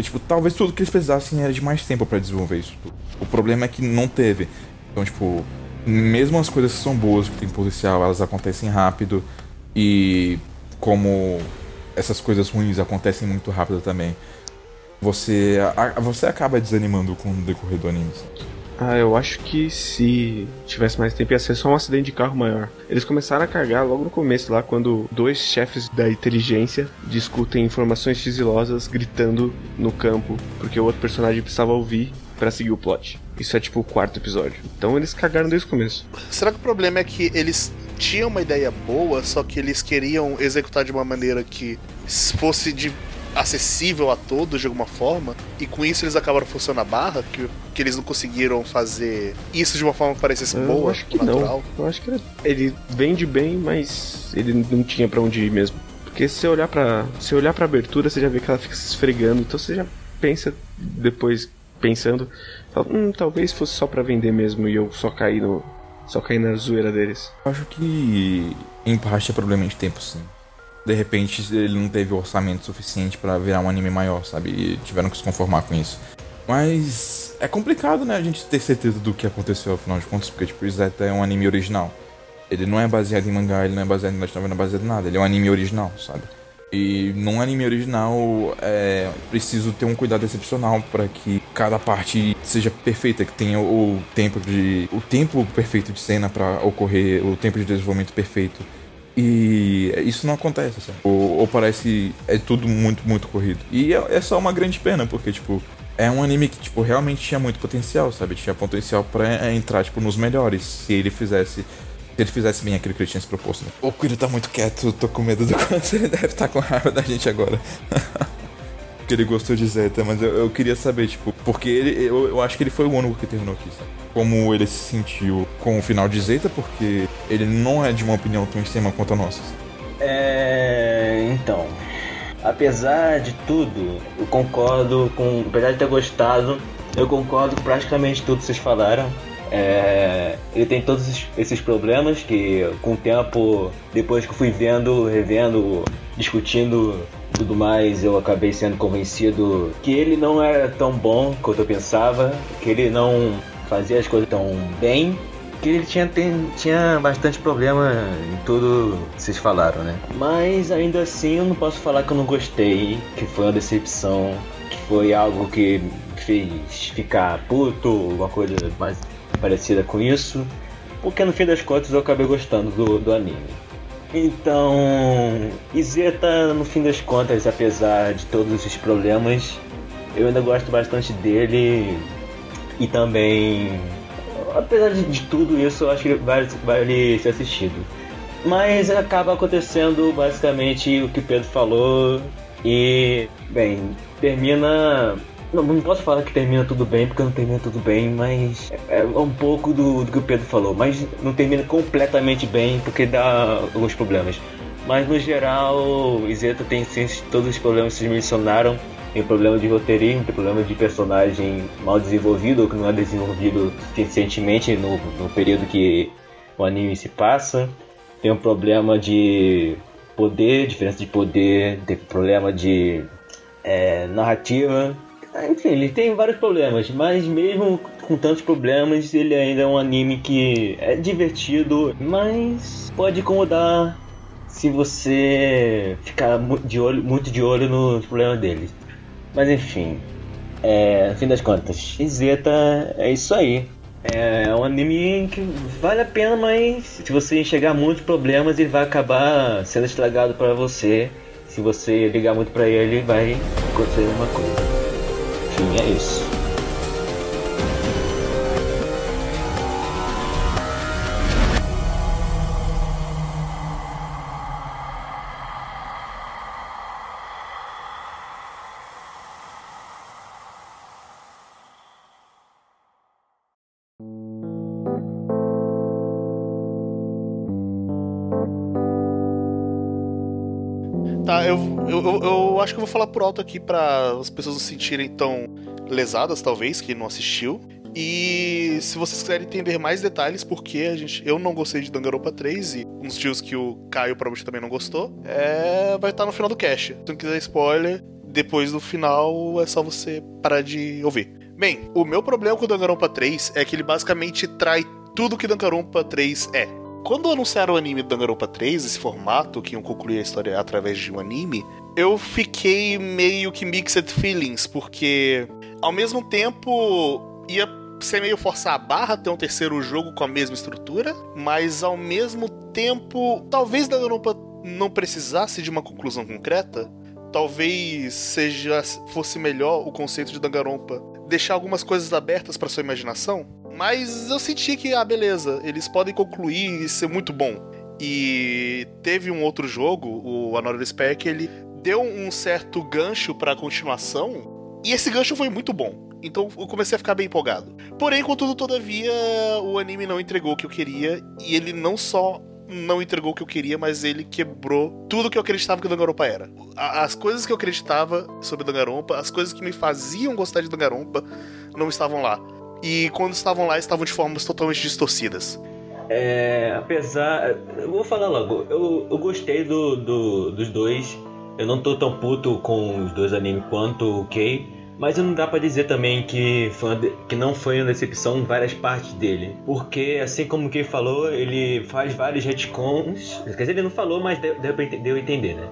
Tipo, talvez tudo que eles precisassem era de mais tempo para desenvolver isso. O problema é que não teve. Então, tipo, mesmo as coisas que são boas, que tem potencial, elas acontecem rápido. E como essas coisas ruins acontecem muito rápido também, você, você acaba desanimando com o decorrer do anime. Ah, eu acho que se tivesse mais tempo ia ser só um acidente de carro maior. Eles começaram a cagar logo no começo, lá quando dois chefes da inteligência discutem informações sigilosas gritando no campo, porque o outro personagem precisava ouvir pra seguir o plot. Isso é tipo o quarto episódio. Então eles cagaram desde o começo. Será que o problema é que eles tinham uma ideia boa, só que eles queriam executar de uma maneira que fosse de acessível a todos de alguma forma, e com isso eles acabaram forçando a barra, que, que eles não conseguiram fazer isso de uma forma que parecesse Eu boa, acho que natural. não. Eu acho que ele, ele vende bem, mas ele não tinha pra onde ir mesmo. Porque se você olhar pra, se olhar pra abertura, você já vê que ela fica se esfregando. Então você já pensa depois, pensando, fala, hum, talvez fosse só pra vender mesmo e eu só cair no. Só cair na zoeira deles. Eu acho que em parte é problema de tempo, sim. De repente ele não teve orçamento suficiente pra virar um anime maior, sabe? E tiveram que se conformar com isso. Mas é complicado, né, a gente ter certeza do que aconteceu afinal de contas, porque tipo, Zeta é um anime original. Ele não é baseado em mangá, ele não é baseado em light novel, não é baseado em nada. Ele é um anime original, sabe? E num anime original é preciso ter um cuidado excepcional para que cada parte seja perfeita, que tenha o tempo de o tempo perfeito de cena para ocorrer, o tempo de desenvolvimento perfeito. E isso não acontece? Ou, ou parece é tudo muito muito corrido. E é, é só uma grande pena, porque tipo é um anime que tipo realmente tinha muito potencial, sabe? Tinha potencial para entrar tipo nos melhores se ele fizesse se ele fizesse bem aquilo que ele tinha se proposto. Né? O Kiro tá muito quieto, tô com medo do quanto ele deve estar com raiva da gente agora. *laughs* porque ele gostou de Zeta, mas eu, eu queria saber, tipo, porque ele, eu, eu acho que ele foi o único que terminou aqui, sabe? Como ele se sentiu com o final de Zeta, porque ele não é de uma opinião tão extrema quanto a nossa. sabe? É. Então. Apesar de tudo, eu concordo com. Apesar de ter gostado, eu concordo com praticamente tudo que vocês falaram. É, ele tem todos esses problemas que com o tempo, depois que eu fui vendo, revendo, discutindo tudo mais, eu acabei sendo convencido que ele não era tão bom quanto eu pensava, que ele não fazia as coisas tão bem, que ele tinha, tem- tinha bastante problema em tudo que vocês falaram, né? Mas ainda assim eu não posso falar que eu não gostei, que foi uma decepção, que foi algo que fez ficar puto, alguma coisa mais parecida com isso. Porque no fim das contas eu acabei gostando do, do anime. Então, Izeta, no fim das contas, apesar de todos esses problemas, eu ainda gosto bastante dele e também, apesar de, tudo isso, eu acho que vale, vale ser assistido. Mas acaba acontecendo basicamente o que o Pedro falou e, bem, termina. Não, não posso falar que termina tudo bem, porque não termina tudo bem, mas é é um pouco do, do que o Pedro falou. Mas não termina completamente bem, porque dá alguns problemas. Mas no geral, Izeta tem sim todos os problemas que vocês mencionaram. Tem problema de roteirismo, tem problema de personagem mal desenvolvido ou que não é desenvolvido suficientemente no, no período que o anime se passa. Tem um problema de poder, diferença de poder, tem problema de é, narrativa. Enfim, ele tem vários problemas, mas mesmo com tantos problemas, ele ainda é um anime que é divertido, mas pode incomodar se você ficar de olho, muito de olho nos problemas dele. Mas enfim, é, no fim das contas, Zeta é isso aí. É um anime que vale a pena, mas se você enxergar muitos problemas, ele vai acabar sendo estragado para você. Se você ligar muito para ele, vai acontecer uma coisa. Enfim, é acho que eu vou falar por alto aqui pra as pessoas não se sentirem tão lesadas, talvez, que não assistiu. E se vocês quiserem entender mais detalhes, porque a gente, eu não gostei de Danganronpa 3 e uns tios que o Caio provavelmente também não gostou, é, vai estar no final do cast. Se não quiser spoiler, depois do final é só você parar de ouvir. Bem, o meu problema com o Danganronpa 3 é que ele basicamente trai tudo que Danganronpa 3 é. Quando anunciaram o anime do Danganronpa 3, esse formato, que iam concluir a história através de um anime, eu fiquei meio que mixed feelings, porque ao mesmo tempo ia ser meio forçar a barra ter um terceiro jogo com a mesma estrutura, mas ao mesmo tempo, talvez Danganronpa não precisasse de uma conclusão concreta, talvez seja fosse melhor o conceito de Danganronpa deixar algumas coisas abertas para sua imaginação, mas eu senti que ah beleza, eles podem concluir e ser muito bom. E teve um outro jogo, o Another Spec, ele deu um certo gancho pra continuação, e esse gancho foi muito bom. Então eu comecei a ficar bem empolgado. Porém, contudo, todavia, o anime não entregou o que eu queria, e ele não só não entregou o que eu queria, mas ele quebrou tudo que eu acreditava que o Danganronpa era. A- As coisas que eu acreditava sobre Danganronpa, as coisas que me faziam gostar de Danganronpa, não estavam lá. E quando estavam lá, estavam de formas totalmente distorcidas. É, apesar. Eu vou falar logo, eu, eu gostei do, do- dos dois. Eu não tô tão puto com os dois animes quanto o Kei. Mas não dá pra dizer também que, de- que não foi uma decepção em várias partes dele. Porque, assim como o Kei falou, ele faz vários retcons. Quer dizer, ele não falou, mas deu, deu, deu a entender, né?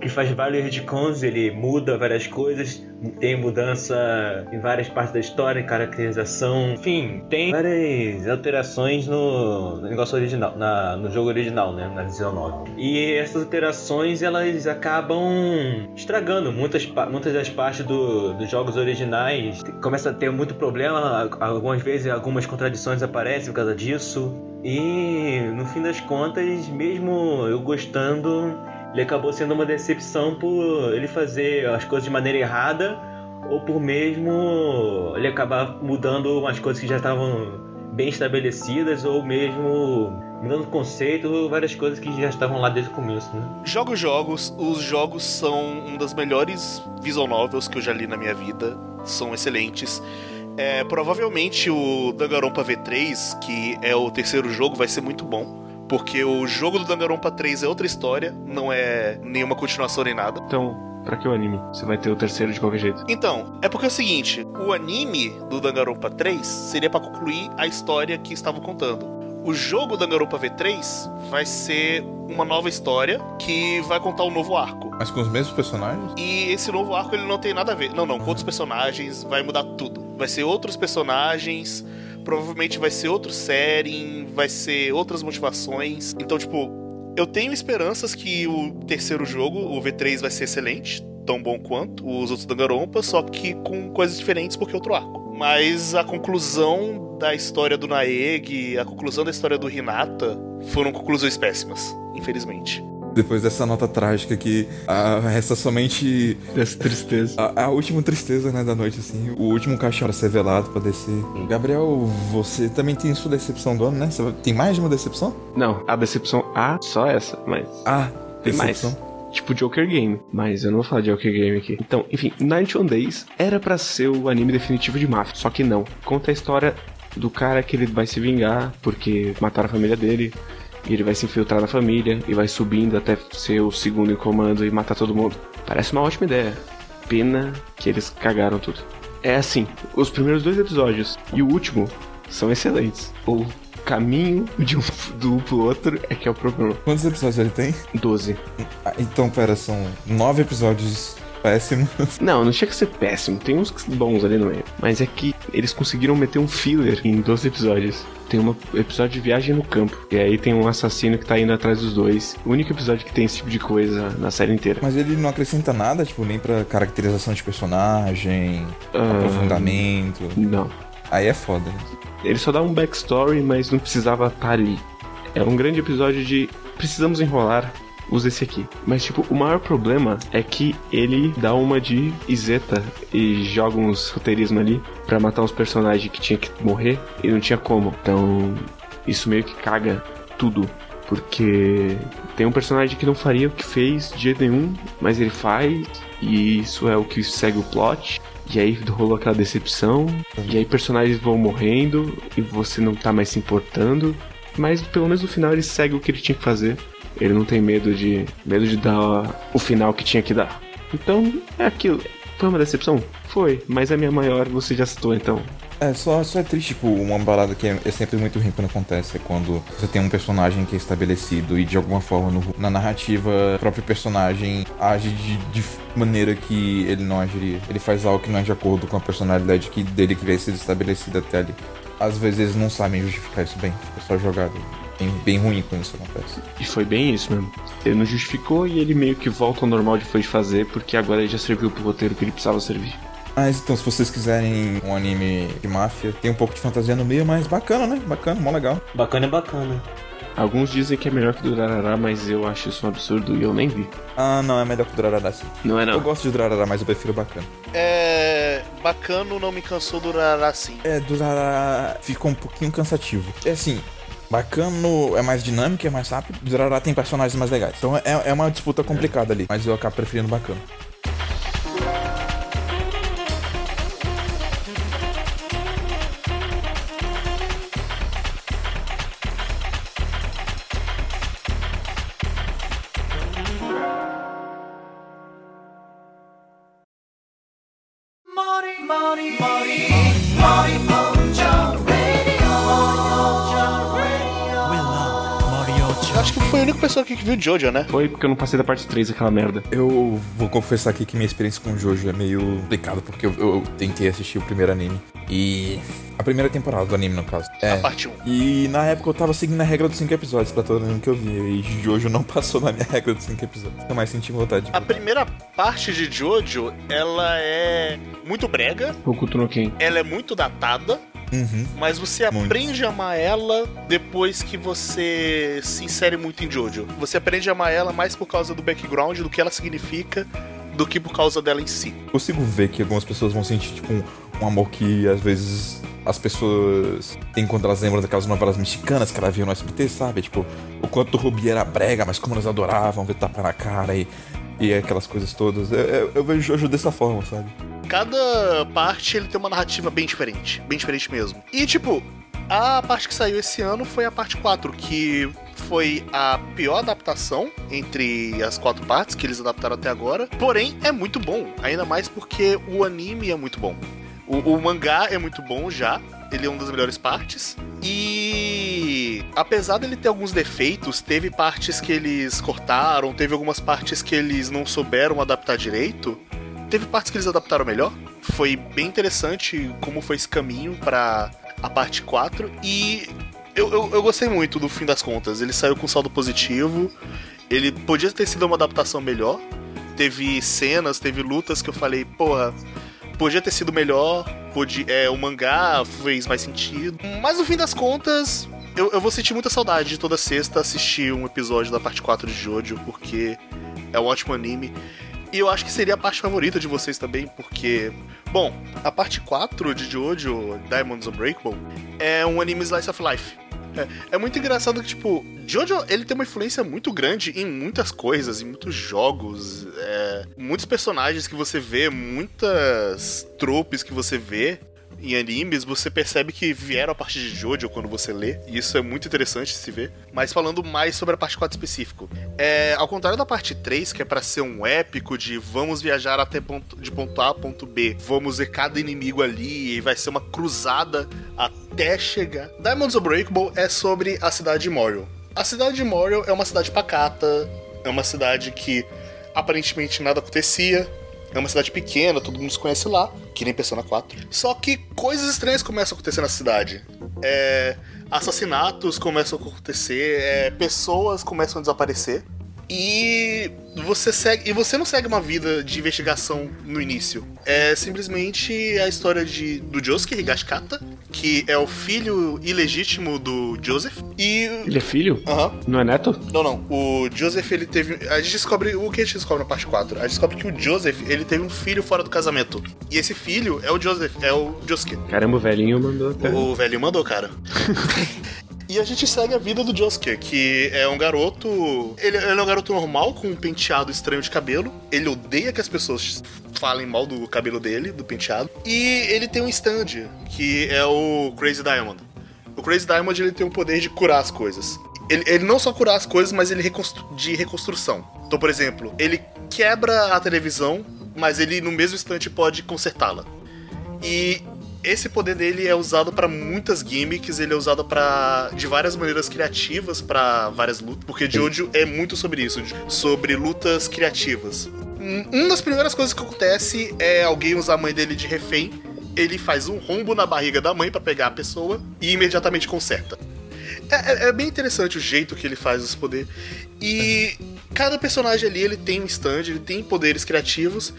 Que faz vários retcons, ele muda várias coisas, tem mudança em várias partes da história, caracterização, enfim, tem várias alterações no, no negócio original, na- no jogo original, né, na 19. E essas alterações elas acabam estragando muitas, muitas das partes do- dos jogos originais. Começa a ter muito problema, algumas vezes algumas contradições aparecem por causa disso. E no fim das contas, mesmo eu gostando, ele acabou sendo uma decepção por ele fazer as coisas de maneira errada ou por mesmo ele acabar mudando umas coisas que já estavam bem estabelecidas ou mesmo mudando conceito, várias coisas que já estavam lá desde o começo, né? Jogo jogos, os jogos são uma das melhores visual novels que eu já li na minha vida. São excelentes. É, provavelmente o Danganronpa V3, que é o terceiro jogo, vai ser muito bom. Porque o jogo do Danganronpa 3 é outra história, não é nenhuma continuação nem nada. Então, pra que o anime? Você vai ter o terceiro de qualquer jeito. Então, é porque é o seguinte, o anime do Danganronpa 3 seria pra concluir a história que estavam contando. O jogo Danganronpa V3 vai ser uma nova história que vai contar um novo arco. Mas com os mesmos personagens? E esse novo arco ele não tem nada a ver. Não, não, com outros personagens, vai mudar tudo. Vai ser outros personagens, provavelmente vai ser outro setting, vai ser outras motivações. Então, tipo, eu tenho esperanças que o terceiro jogo, o V3, vai ser excelente, tão bom quanto os outros Danganronpa, só que com coisas diferentes porque outro arco. Mas a conclusão da história do Naeg, a conclusão da história do Hinata foram conclusões péssimas, infelizmente. Depois dessa nota trágica que ah, resta somente Dessa tristeza. a, a última tristeza né, da noite, assim. O último caixão pra ser velado, pra descer. Gabriel, você também tem sua decepção do ano, né? Você tem mais de uma decepção? Não, a decepção A, só essa, mas Ah, tem mais. decepção. Tipo Joker Game, mas eu não vou falar de Joker Game aqui. Então, enfim, 91 Days era pra ser o anime definitivo de Mafia, só que não. Conta a história do cara que ele vai se vingar porque mataram a família dele. E ele vai se infiltrar na família e vai subindo até ser o segundo em comando e matar todo mundo. Parece uma ótima ideia. Pena que eles cagaram tudo. É assim, os primeiros dois episódios e o último são excelentes. O caminho de um *laughs* do pro outro é que é o problema. Quantos episódios ele tem? 12. Ah, então, pera, são nove episódios péssimos. Não, não chega a ser péssimo, tem uns bons ali no meio. Mas é que eles conseguiram meter um filler em 12 episódios. Tem um episódio de viagem no campo. E aí tem um assassino que tá indo atrás dos dois. O único episódio que tem esse tipo de coisa na série inteira. Mas ele não acrescenta nada, tipo, nem pra caracterização de personagem, Ah. aprofundamento. Não. Aí é foda. Ele só dá um backstory, mas não precisava estar ali. É um grande episódio de precisamos enrolar, usa esse aqui. Mas tipo, o maior problema é que ele dá uma de iseta e joga uns roteirismo ali pra matar uns personagens que tinha que morrer e não tinha como. Então, isso meio que caga tudo. Porque tem um personagem que não faria o que fez de jeito nenhum, mas ele faz, e isso é o que segue o plot. E aí rolou aquela decepção, e aí personagens vão morrendo e você não tá mais se importando. Mas pelo menos no final ele segue o que ele tinha que fazer. Ele não tem medo de medo de dar o final que tinha que dar. Então é aquilo. Foi uma decepção? Foi, mas a minha maior você já citou então. É, só, só é triste, tipo, uma balada que é, é sempre muito ruim quando acontece. É quando você tem um personagem que é estabelecido e de alguma forma no- na narrativa o próprio personagem age de, de maneira que ele não agiria. Ele faz algo que não é de acordo com a personalidade que, dele que veio sido estabelecida até ali. Às vezes eles não sabem justificar isso bem, fica só jogado. Bem, bem ruim quando isso acontece. E foi bem isso mesmo. Ele não justificou e ele meio que volta ao normal de foi de fazer, porque agora ele já serviu pro roteiro que ele precisava servir. Mas então, se vocês quiserem um anime de máfia, tem um pouco de fantasia no meio, mas bacana, né? Bacana, mó legal. Bacana é bacana. Alguns dizem que é melhor que Durarara, mas eu acho isso um absurdo e eu nem vi. Ah, não, é melhor que o Durarara sim. Não é Eu não. gosto de Durarara, mas eu prefiro bacana. É. Bacano não me cansou durar assim. É, Durarara ficou um pouquinho cansativo. É assim, bacano é mais dinâmico, é mais rápido. Durarara tem personagens mais legais. Então é, é uma disputa complicada ali, mas eu acabo preferindo bacano. Eu acho foi a única pessoa aqui que viu Jojo, né? Foi porque eu não passei da parte 3 daquela merda. Eu vou confessar aqui que minha experiência com o Jojo é meio complicada, porque eu, eu tentei assistir o primeiro anime. E. A primeira temporada do anime, no caso. A É. parte 1. E na época eu tava seguindo a regra dos 5 episódios pra todo mundo que eu via. E Jojo não *laughs* passou na minha regra dos 5 episódios. Nunca mais senti vontade de A primeira parte de Jojo, ela é muito brega, Hokuto no Ken. ela é muito datada, Uhum. mas você Muito. aprende a amar ela depois que você se insere muito em Jojo. Você aprende a amar ela mais por causa do background, do que ela significa, do que por causa dela em si. consigo ver que algumas pessoas vão sentir, tipo, um, um amor que às vezes as pessoas têm quando elas lembram daquelas novelas mexicanas que ela via no SBT, sabe? Tipo, o quanto o Rubi era brega, mas como elas adoravam ver tapa na cara e, e aquelas coisas todas. Eu, eu, eu vejo Jojo dessa forma, sabe? Cada parte ele tem uma narrativa bem diferente, bem diferente mesmo. E tipo, a parte que saiu esse ano foi a parte 4, que foi a pior adaptação entre as quatro partes que eles adaptaram até agora. Porém, é muito bom, ainda mais porque o anime é muito bom. O, o mangá é muito bom já, ele é uma das melhores partes. E apesar dele ter alguns defeitos, teve partes que eles cortaram, teve algumas partes que eles não souberam adaptar direito. Teve partes que eles adaptaram melhor. Foi bem interessante como foi esse caminho pra a parte 4. E eu, eu, eu gostei muito do fim das contas. Ele saiu com saldo positivo. Ele podia ter sido uma adaptação melhor. Teve cenas, teve lutas que eu falei, porra, podia ter sido melhor. Podia, é, o mangá fez mais sentido. Mas no fim das contas, eu, eu vou sentir muita saudade de toda sexta assistir um episódio da parte 4 de Jojo, porque é um ótimo anime. E eu acho que seria a parte favorita de vocês também, porque. Bom, a parte 4 de Jojo, Diamonds Unbreakable, é um anime Slice of Life. É, é muito engraçado que, tipo, Jojo, ele tem uma influência muito grande em muitas coisas, em muitos jogos, é, muitos personagens que você vê, muitas tropes que você vê em animes, você percebe que vieram a partir de Jojo quando você lê, e isso é muito interessante se ver. Mas falando mais sobre a parte 4 específico, é, ao contrário da parte 3, que é pra ser um épico de vamos viajar até ponto, de ponto A a ponto B, vamos ver cada inimigo ali, e vai ser uma cruzada até chegar. Diamonds Unbreakable é sobre a cidade de Moriel. A cidade de Moriel é uma cidade pacata, é uma cidade que aparentemente nada acontecia, é uma cidade pequena, todo mundo se conhece lá, que nem Persona 4. Só que coisas estranhas começam a acontecer na cidade. É, assassinatos começam a acontecer, é, pessoas começam a desaparecer. E você segue. E você não segue uma vida de investigação no início. É simplesmente a história de, do Josuke Higashikata, que é o filho ilegítimo do Joseph. E. Ele é filho? Aham. Não é neto? Não, não. O Joseph, ele teve. A gente descobre. O que a gente descobre na parte 4? A gente descobre que o Joseph, ele teve um filho fora do casamento. E esse filho é o Joseph, é o Josuke. Caramba, o velhinho mandou até. O velho mandou, cara. *laughs* E a gente segue a vida do Josuke, que é um garoto. Ele, ele é um garoto normal, com um penteado estranho de cabelo. Ele odeia que as pessoas falem mal do cabelo dele, do penteado. E ele tem um stand, que é o Crazy Diamond. O Crazy Diamond ele tem o poder de curar as coisas. Ele, ele não só curar as coisas, mas ele reconstru de reconstrução. Então, por exemplo, ele quebra a televisão, mas ele no mesmo instante pode consertá-la. E esse poder dele é usado pra muitas gimmicks, ele é usado para de várias maneiras criativas pra várias lutas, porque Jojo é muito sobre isso, sobre lutas criativas. Um- Uma das primeiras coisas que acontece é alguém usar a mãe dele de refém, ele faz um rombo na barriga da mãe pra pegar a pessoa e imediatamente conserta. É, é- é bem interessante o jeito que ele faz esse poder. E cada personagem ali, ele tem um stand, ele tem poderes criativos.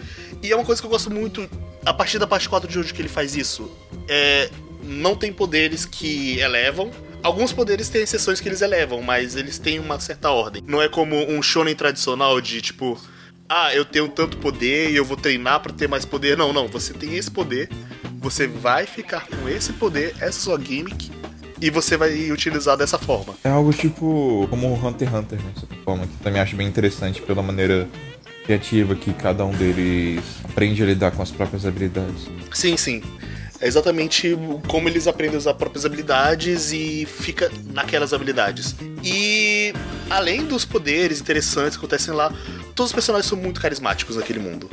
E é uma coisa que eu gosto muito, a partir da parte 4 de hoje que ele faz isso. É, não tem poderes que elevam, Alguns poderes têm exceções que eles elevam, mas eles têm uma certa ordem. Não é como um shonen tradicional de tipo, ah, eu tenho tanto poder e eu vou treinar pra ter mais poder. Não, não, você tem esse poder, você vai ficar com esse poder, essa é sua gimmick, e você vai utilizar dessa forma. É algo tipo como o Hunter x Hunter, né? Forma, que também acho bem interessante pela maneira criativa que cada um deles aprende a lidar com as próprias habilidades. Sim, sim. É exatamente como eles aprendem a usar próprias habilidades e fica naquelas habilidades. E além dos poderes interessantes que acontecem lá, todos os personagens são muito carismáticos naquele mundo.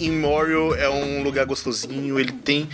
Em, Morio é um lugar gostosinho, ele tem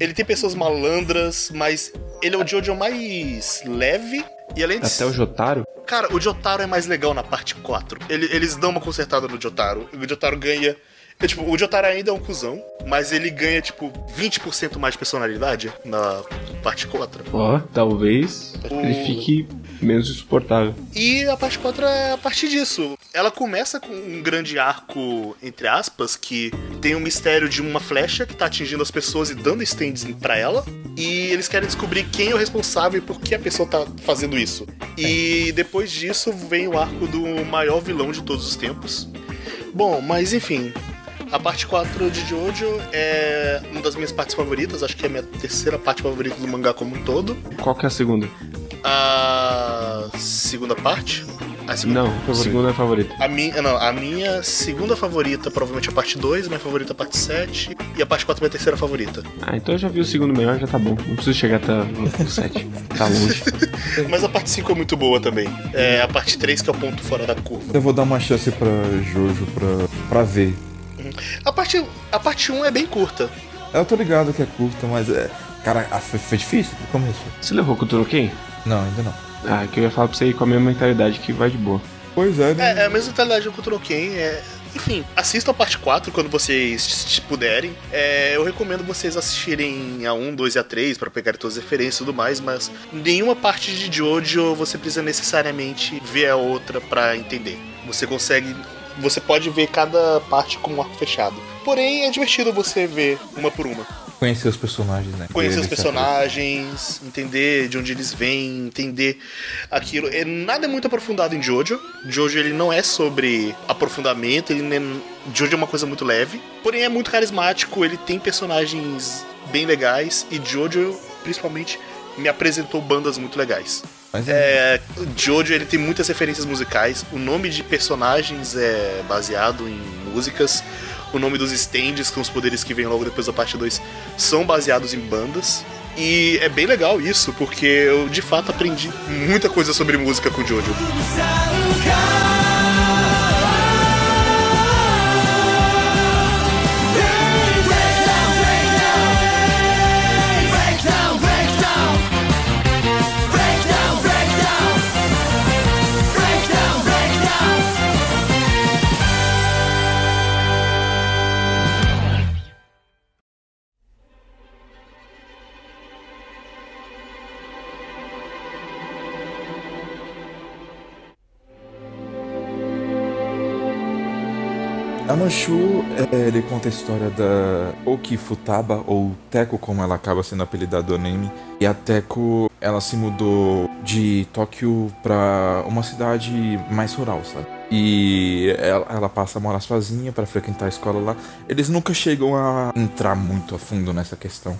ele tem pessoas malandras, mas ele é o Jojo mais leve e além de Até o Jotaro? Cara, o Jotaro é mais legal na parte 4. Ele- eles dão uma consertada no Jotaro. O Jotaro ganha. É, tipo, o Jotaro ainda é um cuzão, mas ele ganha, tipo, 20% mais de personalidade na parte 4. Ó, talvez ele fique menos insuportável. E a parte 4 é a partir disso. Ela começa com um grande arco, entre aspas, que tem um mistério de uma flecha que tá atingindo as pessoas e dando stands pra ela. E eles querem descobrir quem é o responsável e por que a pessoa tá fazendo isso. E depois disso vem o arco do maior vilão de todos os tempos. Bom, mas enfim. A parte 4 de Jojo é uma das minhas partes favoritas, acho que é a minha terceira parte favorita do mangá como um todo. Qual que é a segunda? A segunda parte? A segunda, Não, a segunda é a favorita. A minha, não, a minha segunda favorita, provavelmente a parte 2, minha favorita a parte 7, e a parte 4 minha terceira favorita. Ah, então eu já vi o segundo melhor, já tá bom. Não preciso chegar até o 7. Tá longe. *laughs* Mas a parte 5 é muito boa também. É a parte 3 que é o ponto fora da curva. Eu vou dar uma chance pra Jojo pra, pra ver. A parte, a parte 1 é bem curta. Eu tô ligado que é curta, mas é. Cara, foi, foi difícil no começo. Você levou Kuturo Ken? Não, ainda não. Ah, que eu ia falar pra você ir com a mesma mentalidade que vai de boa. Pois é, né? É, é a mesma mentalidade do Ken. É... Enfim, assistam a parte 4 quando vocês puderem. É, eu recomendo vocês assistirem a 1, 2 e a 3 para pegar todas as referências e tudo mais, mas nenhuma parte de Jojo você precisa necessariamente ver a outra para entender. Você consegue. Você pode ver cada parte com um arco fechado. Porém, é divertido você ver uma por uma. Conhecer os personagens, né? Conhecer os Eles personagens, entender de onde eles vêm, entender aquilo. É, nada é muito aprofundado em Jojo. Jojo ele não é sobre aprofundamento, ele nem... Jojo é uma coisa muito leve, porém é muito carismático, ele tem personagens bem legais e Jojo, principalmente, me apresentou bandas muito legais. Mas é. É, Jojo ele tem muitas referências musicais. O nome de personagens é baseado em músicas. O nome dos stands, com os poderes que vêm logo depois da parte 2, são baseados em bandas. E é bem legal isso, porque eu de fato aprendi muita coisa sobre música com Jojo. Manchu, é, ele conta a história da Oki Futaba, ou Teko, como ela acaba sendo apelidada do anime. E a Teko, ela se mudou de Tóquio pra uma cidade mais rural, sabe? E ela, ela passa a morar sozinha para frequentar a escola lá. Eles nunca chegam a entrar muito a fundo nessa questão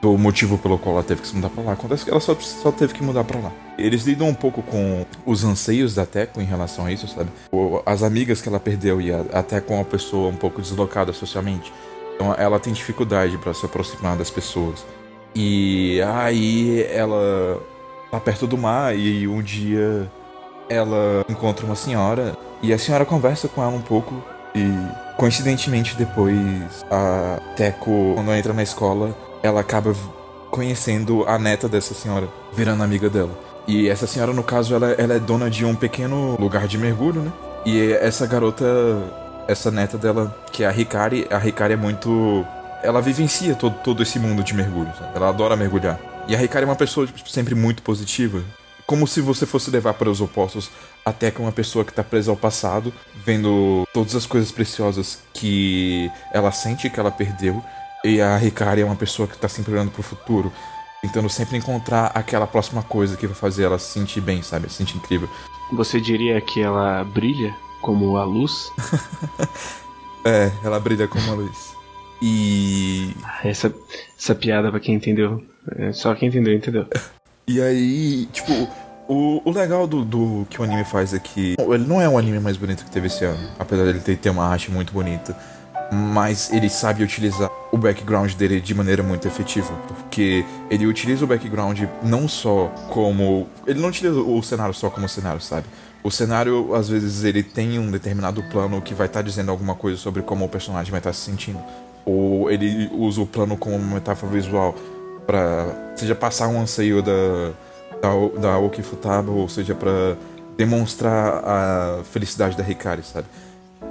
do motivo pelo qual ela teve que se mudar pra lá. Acontece que ela só, só teve que mudar pra lá. Eles lidam um pouco com os anseios da Teco em relação a isso, sabe? O- As amigas que ela perdeu e a- até com uma pessoa um pouco deslocada socialmente. Então ela tem dificuldade pra se aproximar das pessoas. E aí ela tá perto do mar e um dia ela encontra uma senhora e a senhora conversa com ela um pouco e coincidentemente depois a Teco quando entra na escola ela acaba conhecendo a neta dessa senhora, virando amiga dela. E essa senhora no caso ela, ela é dona de um pequeno lugar de mergulho, né? E essa garota, essa neta dela, que é a Hikari, a Hikari é muito ela vivencia todo, todo esse mundo de mergulho, sabe? Ela adora mergulhar. E a Hikari é uma pessoa tipo, sempre muito positiva. Como se você fosse levar para os opostos até com uma pessoa que tá presa ao passado, vendo todas as coisas preciosas que ela sente que ela perdeu. E a Hikari é uma pessoa que tá sempre olhando pro futuro. tentando sempre encontrar aquela próxima coisa que vai fazer ela se sentir bem, sabe? Se sentir incrível. Você diria que ela brilha como a luz? *laughs* É, ela brilha como a luz. E. Essa, essa piada, pra quem entendeu, é só quem entendeu, entendeu. *laughs* E aí, tipo, o, o legal do, do que o anime faz é que ele não é o anime mais bonito que teve esse ano, apesar dele ter, ter uma arte muito bonita. Mas ele sabe utilizar o background dele de maneira muito efetiva. Porque ele utiliza o background não só como. Ele não utiliza o cenário só como cenário, sabe? O cenário, às vezes, ele tem um determinado plano que vai estar dizendo alguma coisa sobre como o personagem vai estar se sentindo. Ou ele usa o plano como uma metáfora visual para seja passar um anseio da da, da Oki Futaba, ou seja, para demonstrar a felicidade da Hikari, sabe?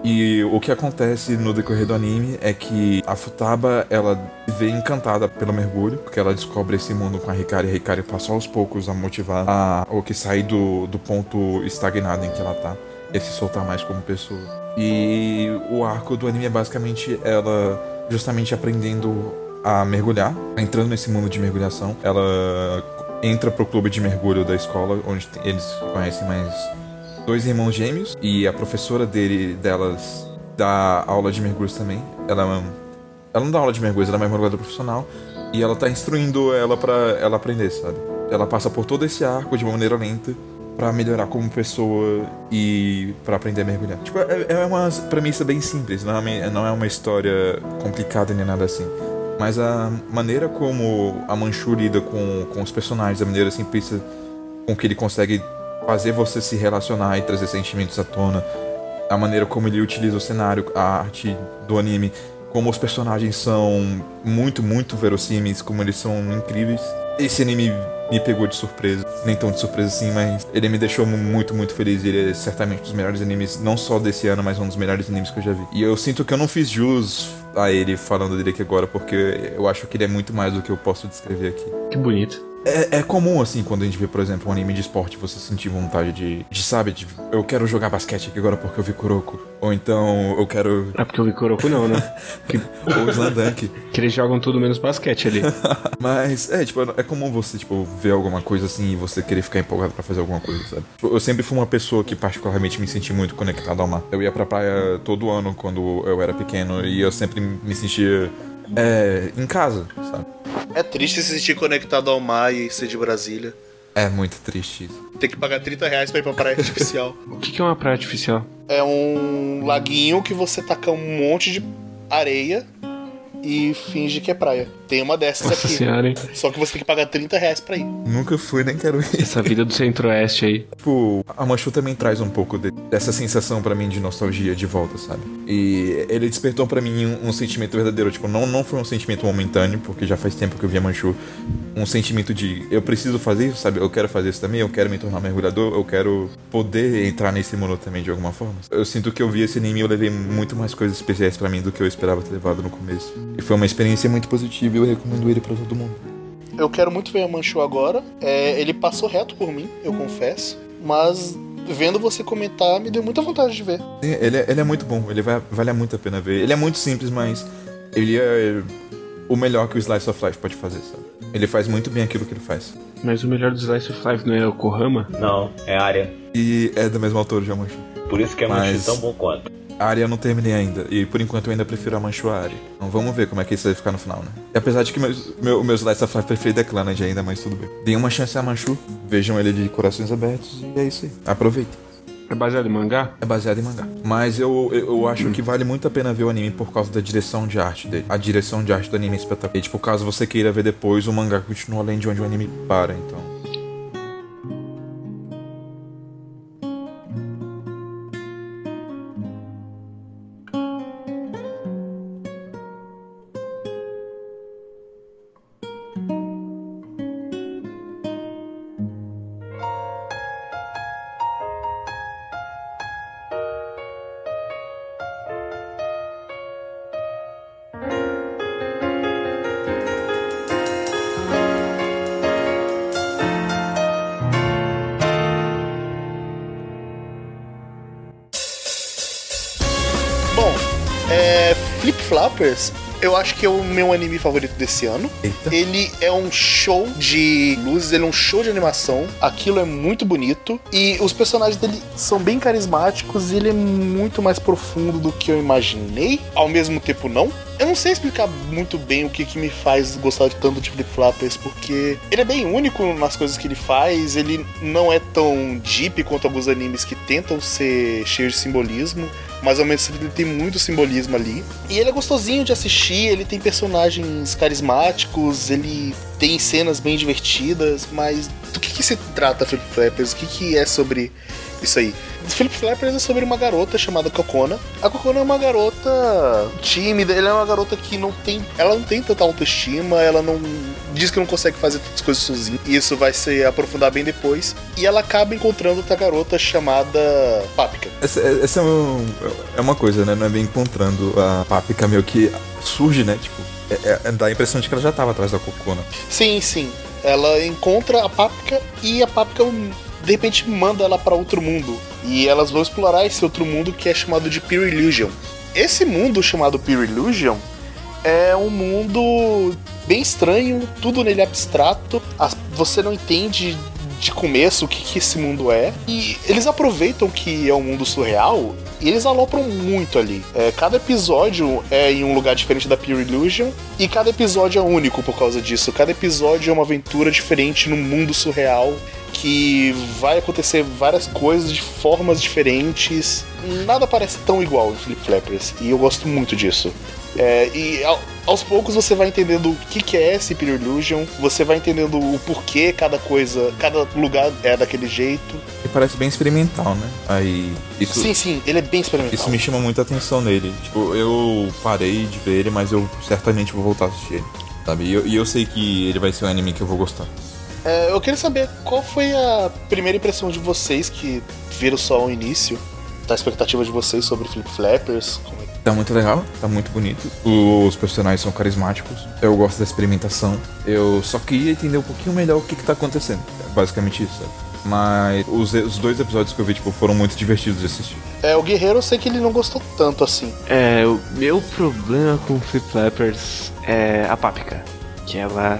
E o que acontece no decorrer do anime é que a Futaba, ela vê encantada pelo mergulho, porque ela descobre esse mundo com a Hikari, e a Hikari passa aos poucos a motivar a Oki sair do, do ponto estagnado em que ela tá e se soltar mais como pessoa. E o arco do anime é basicamente ela justamente aprendendo a mergulhar, entrando nesse mundo de mergulhação. Ela entra pro clube de mergulho da escola, onde eles conhecem mais dois irmãos gêmeos e a professora dele delas dá aula de mergulhos também. Ela ela não dá aula de mergulhos, ela é mergulhadora profissional e ela tá instruindo ela para ela aprender, sabe? Ela passa por todo esse arco de uma maneira lenta para melhorar como pessoa e para aprender a mergulhar. Tipo, é, é uma premissa bem simples, não é, uma, não é uma história complicada nem nada assim. Mas a maneira como a Manchu lida com, com os personagens, a maneira simplista com que ele consegue fazer você se relacionar e trazer sentimentos à tona, a maneira como ele utiliza o cenário, a arte do anime, como os personagens são muito, muito verossímeis, como eles são incríveis. Esse anime me pegou de surpresa, nem tão de surpresa assim, mas ele me deixou muito, muito feliz. Ele é certamente um dos melhores animes, não só desse ano, mas um dos melhores animes que eu já vi. E eu sinto que eu não fiz jus a ele falando dele aqui agora, porque eu acho que ele é muito mais do que eu posso descrever aqui. Que bonito. É, é, comum, assim, quando a gente vê, por exemplo, um anime de esporte, você sentir vontade de, de sabe, de, eu quero jogar basquete aqui agora porque eu vi Kuroko. Ou então, eu quero... É porque eu vi Kuroko não, né? *laughs* que... Ou Slandunk. *laughs* que eles jogam tudo menos basquete ali. *laughs* Mas, é, tipo, é comum você, tipo, ver alguma coisa assim e você querer ficar empolgado para fazer alguma coisa, sabe? Tipo, eu sempre fui uma pessoa que particularmente me senti muito conectado ao mar. Eu ia pra praia todo ano quando eu era pequeno e eu sempre me sentia é, em casa, sabe? É triste se sentir conectado ao mar e ser de Brasília. É muito triste isso. Tem que pagar 30 reais pra ir pra praia artificial. *laughs* o que, que é uma praia artificial? É um laguinho que você taca um monte de areia e finge que é praia. Tem uma dessas Nossa aqui. Senhora, hein? Só que você tem que pagar 30 reais pra ir. Nunca fui, nem quero ir. Essa vida do centro-oeste aí. Tipo, a Manchu também traz um pouco de, dessa sensação para mim de nostalgia de volta, sabe? E ele despertou para mim um, um, sentimento verdadeiro. Tipo, não, não foi um sentimento momentâneo, porque já faz tempo que eu vi a Manchu. Um sentimento de eu preciso fazer isso, sabe? Eu quero fazer isso também, eu quero me tornar mergulhador, eu quero poder entrar nesse mundo também de alguma forma. Eu sinto que eu vi esse anime e eu levei muito mais coisas especiais para mim do que eu esperava ter levado no começo. E foi uma experiência muito positiva e eu recomendo ele para todo mundo. Eu quero muito ver a Manchu agora. É, ele passou reto por mim, eu confesso. Mas vendo você comentar, me deu muita vontade de ver. Ele é, ele é muito bom, ele vai, vale muito a pena ver. Ele é muito simples, mas ele é o melhor que o Slice of Life pode fazer, sabe? Ele faz muito bem aquilo que ele faz. Mas o melhor do Slice of Life não é o Kohama? Não, é a área. E é do mesmo autor, já Manchu. Por isso que é Manchu tão bom quanto. A área eu não terminei ainda. E por enquanto eu ainda prefiro a Manchu a área. Então vamos ver como é que isso vai ficar no final, né? E apesar de que meu, meu, meu Slice of Life preferido é Clannad ainda, mas tudo bem. Deem uma chance a Manchu. Vejam ele de corações abertos. E é isso aí. Aproveita. É baseado em mangá? É baseado em mangá. Mas eu, eu, eu acho que vale muito a pena ver o anime por causa da direção de arte dele. A direção de arte do anime é espetacular. E, tipo, caso você queira ver depois, o mangá continua além de onde o anime para, então. Flappers Eu acho que é o meu anime favorito desse ano. Eita. Ele é um show de luzes, ele é um show de animação. Aquilo é muito bonito. E os personagens dele são bem carismáticos e ele é muito mais profundo do que eu imaginei. Ao mesmo tempo, não. Eu não sei explicar muito bem o que, que me faz gostar de tanto de Flip Flappers, porque ele é bem único nas coisas que ele faz, ele não é tão deep quanto alguns animes que tentam ser cheios de simbolismo, mas ao mesmo tempo ele tem muito simbolismo ali. E ele é gostosinho de assistir, ele tem personagens carismáticos, ele tem cenas bem divertidas, mas do que, que se trata Flip Flappers? O que, que é sobre isso aí? Philip Flappers é sobre uma garota chamada Kokona. A Kokona é uma garota tímida, ela é uma garota que não tem. Ela não tem tanta autoestima, ela não. diz que não consegue fazer tantas coisas sozinha. E isso vai se aprofundar bem depois. E ela acaba encontrando outra garota chamada Pápica. Essa, essa é, um- é uma coisa, né? Não é bem encontrando a Páprica meio que surge, né? Tipo, é, é- dá a impressão de que ela já tava atrás da Cocona. Sim, sim. Ela encontra a Páprica e a Páprica de repente manda ela pra outro mundo. E elas vão explorar esse outro mundo que é chamado de Pure Illusion. Esse mundo chamado Pure Illusion é um mundo bem estranho, tudo nele é abstrato. Você não entende de começo o que, esse mundo é. E eles aproveitam que é um mundo surreal e eles alopram muito ali. É, cada episódio é em um lugar diferente da Pure Illusion e cada episódio é único por causa disso. Cada episódio é uma aventura diferente num mundo surreal que vai acontecer várias coisas de formas diferentes. Nada parece tão igual em Flip Flappers e eu gosto muito disso. É, e ao- aos poucos você vai entendendo o que, que é esse Pure Illusion, você vai entendendo o porquê cada coisa, cada lugar é daquele jeito. E parece bem experimental, né? Aí. Isso, Sim, sim, ele é bem experimental. isso me chama muita atenção nele. Tipo, eu parei de ver ele, mas eu certamente vou voltar a assistir ele. Sabe? E eu, e eu sei que ele vai ser um anime que eu vou gostar. É, eu queria saber qual foi a primeira impressão de vocês que viram só o início, da expectativa de vocês sobre Flip Flappers. Como é que- Tá muito legal, tá muito bonito. Os personagens são carismáticos. Eu gosto da experimentação. Eu só queria entender um pouquinho melhor o que, que tá acontecendo. É basicamente isso, sabe? Mas os, os dois episódios que eu vi, tipo, foram muito divertidos de assistir. É, o Guerreiro eu sei que ele não gostou tanto assim. É, o meu problema com Flip Flappers é a Páprica. Que ela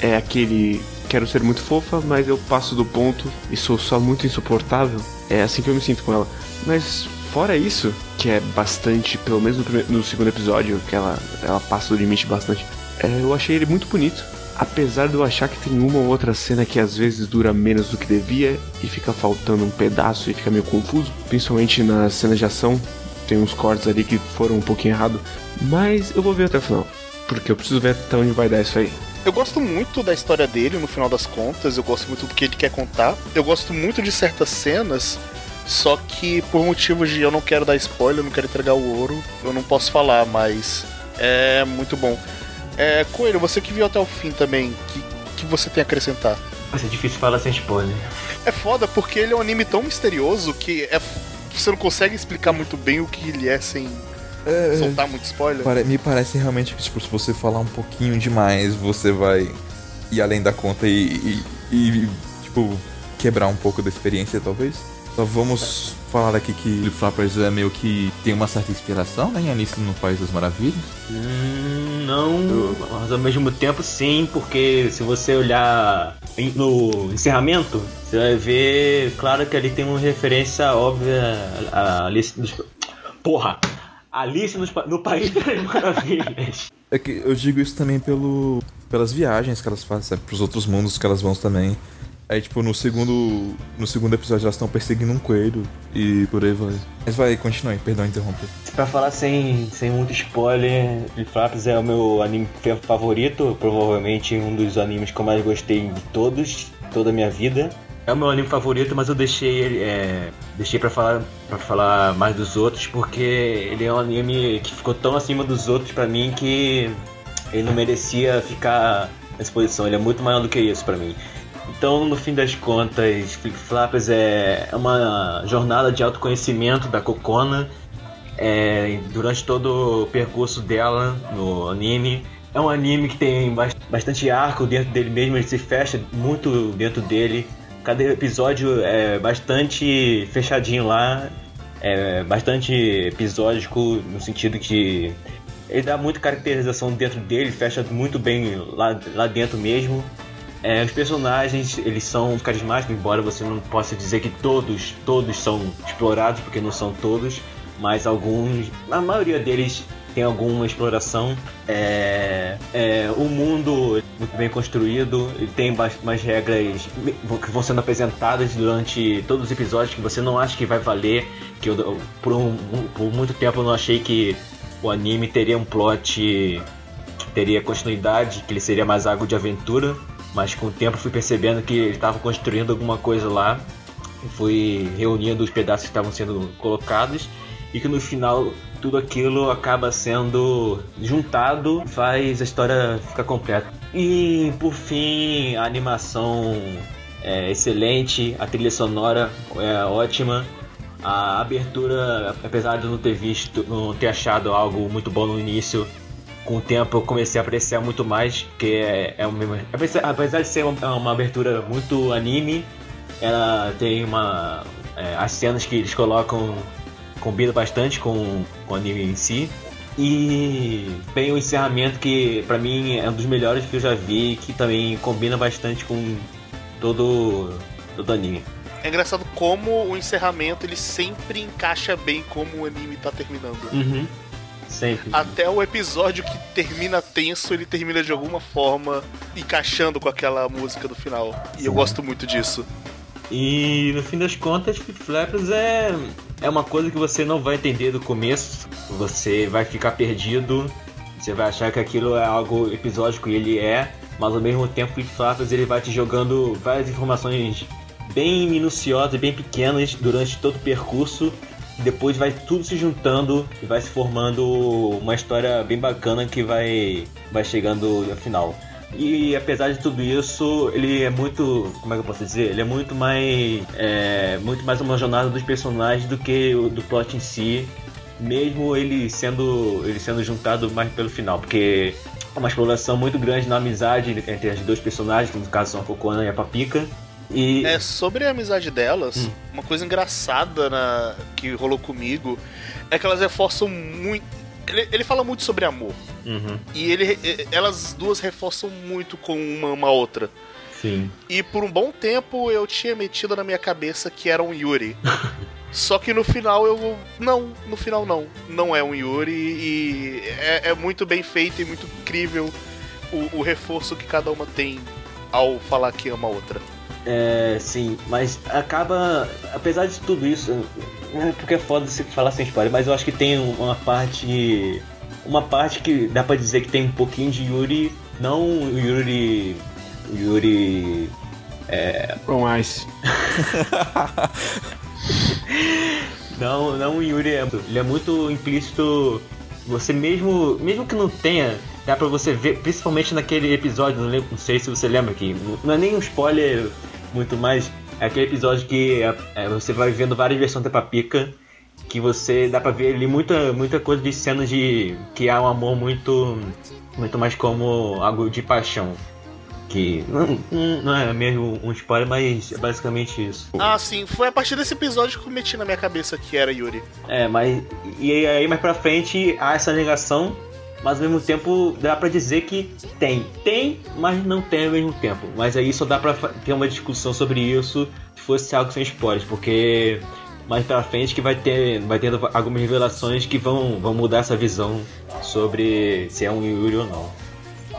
é aquele. Quero ser muito fofa, mas eu passo do ponto e sou só muito insuportável. É assim que eu me sinto com ela. Mas fora isso, que é bastante, pelo menos no, primeiro- no segundo episódio, que ela, ela passa do limite bastante, é, eu achei ele muito bonito. Apesar de eu achar que tem uma ou outra cena que às vezes dura menos do que devia e fica faltando um pedaço e fica meio confuso, principalmente nas cenas de ação, tem uns cortes ali que foram um pouquinho errado, mas eu vou ver até o final, porque eu preciso ver até onde vai dar isso aí. Eu gosto muito da história dele, no final das contas, eu gosto muito do que ele quer contar. Eu gosto muito de certas cenas, só que por motivos de eu não quero dar spoiler, eu não quero entregar o ouro, eu não posso falar, mas é muito bom. É, Coelho, você que viu até o fim também, que, que você tem a acrescentar? Vai ser difícil falar sem spoiler. É foda porque ele é um anime tão misterioso que é, você não consegue explicar muito bem o que ele é sem É, soltar muito spoiler. Pare- me parece realmente que, tipo, se você falar um pouquinho demais, você vai ir além da conta e, e- e, tipo, quebrar um pouco da experiência, talvez. Só vamos falar aqui que Flip Flappers é meio que tem uma certa inspiração, né, em Alice no País das Maravilhas. Hum, não, mas ao mesmo tempo sim, porque se você olhar no encerramento, você vai ver, claro que ali tem uma referência óbvia a Alice nos... Porra! Alice pa- no País das Maravilhas. É que eu digo isso também pelo, pelas viagens que elas fazem, sabe? Pros outros mundos que elas vão também. Aí, tipo, no segundo, no segundo episódio elas estão perseguindo um coelho e por aí vai. Mas vai, continue, perdão interromper. Pra falar sem, sem muito spoiler, Flaps é o meu anime favorito, provavelmente um dos animes que eu mais gostei de todos, toda a minha vida. É o meu anime favorito, mas eu deixei é, deixei para falar para falar mais dos outros porque ele é um anime que ficou tão acima dos outros pra mim que ele não merecia ficar nessa posição. Ele é muito maior do que isso pra mim. Então, no fim das contas, Flip Flappers é uma jornada de autoconhecimento da Kokona é, durante todo o percurso dela no anime. É um anime que tem bas- bastante arco dentro dele mesmo, ele se fecha muito dentro dele. Cada episódio é bastante fechadinho lá, é bastante episódico no sentido que ele dá muita caracterização dentro dele, fecha muito bem lá, lá dentro mesmo. É, os personagens, eles são carismáticos, embora você não possa dizer que todos, todos são explorados, porque não são todos, mas alguns, a maioria deles tem alguma exploração. É, é, o mundo muito bem construído, ele tem umas regras que vão sendo apresentadas durante todos os episódios que você não acha que vai valer. Que eu, por, um, por muito tempo eu não achei que o anime teria um plot que teria continuidade, que ele seria mais algo de aventura. Mas com o tempo fui percebendo que ele estava construindo alguma coisa lá. Fui reunindo os pedaços que estavam sendo colocados e que no final tudo aquilo acaba sendo juntado, faz a história ficar completa. E por fim, a animação é excelente, a trilha sonora é ótima. A abertura, apesar de eu não ter visto, não ter achado algo muito bom no início, com o tempo eu comecei a apreciar muito mais, que é, é uma, apesar de ser uma, uma, abertura muito anime, ela tem uma é, as cenas que eles colocam combina bastante com, com o anime em si. E tem o encerramento que para mim é um dos melhores que eu já vi, que também combina bastante com todo todo anime. É engraçado como o encerramento ele sempre encaixa bem como o anime tá terminando. Uhum. Sempre. Até o episódio que termina tenso, ele termina de alguma forma encaixando com aquela música do final. E eu gosto muito disso. E no fim das contas, Flip Flappers é, é uma coisa que você não vai entender do começo, você vai ficar perdido, você vai achar que aquilo é algo episódico e ele é, mas ao mesmo tempo Flip Flappers ele vai te jogando várias informações bem minuciosas, bem pequenas durante todo o percurso. Depois vai tudo se juntando e vai se formando uma história bem bacana que vai, vai chegando ao final. E apesar de tudo isso, ele é muito. Como é que eu posso dizer? Ele é muito mais. É, muito mais uma jornada dos personagens do que o do plot em si. Mesmo ele sendo. ele sendo juntado mais pelo final. Porque é uma exploração muito grande na amizade entre as dois personagens, que no caso são a Kokona e a Papica. E... É, sobre a amizade delas, hum. uma coisa engraçada na, que rolou comigo é que elas reforçam muito ele, ele fala muito sobre amor. Uhum. E ele, elas duas reforçam muito com uma, uma outra. Sim. E por um bom tempo eu tinha metido na minha cabeça que era um Yuri. *laughs* Só que no final eu. Não, no final não. Não é um Yuri e é, é muito bem feito e muito incrível o, o, reforço que cada uma tem ao falar que ama a outra. É, sim, mas acaba. Apesar de tudo isso, é porque é foda se falar sem spoiler, mas eu acho que tem uma parte. Uma parte que dá pra dizer que tem um pouquinho de Yuri. Não o Yuri. Yuri. É. Com Ice. *laughs* não, não o Yuri é. Ele é muito implícito. Você mesmo. Mesmo que não tenha. Dá pra você ver, principalmente naquele episódio, não, lembro, não sei se você lembra aqui. Não é nem um spoiler muito mais é aquele episódio que é, é, você vai vendo várias versões da Papica, que você dá pra ver ali muita, muita coisa de cenas de. que há um amor muito. muito mais como algo de paixão. Que não, não é mesmo um spoiler, mas é basicamente isso. Ah, sim, foi a partir desse episódio que eu meti na minha cabeça que era Yuri. É, mas. E aí mais pra frente há essa negação mas ao mesmo tempo dá para dizer que tem. Tem, mas não tem ao mesmo tempo. Mas aí só dá pra ter uma discussão sobre isso se fosse algo sem spoilers, porque mais pra frente que vai ter vai tendo algumas revelações que vão, vão mudar essa visão sobre se é um Yuri ou não.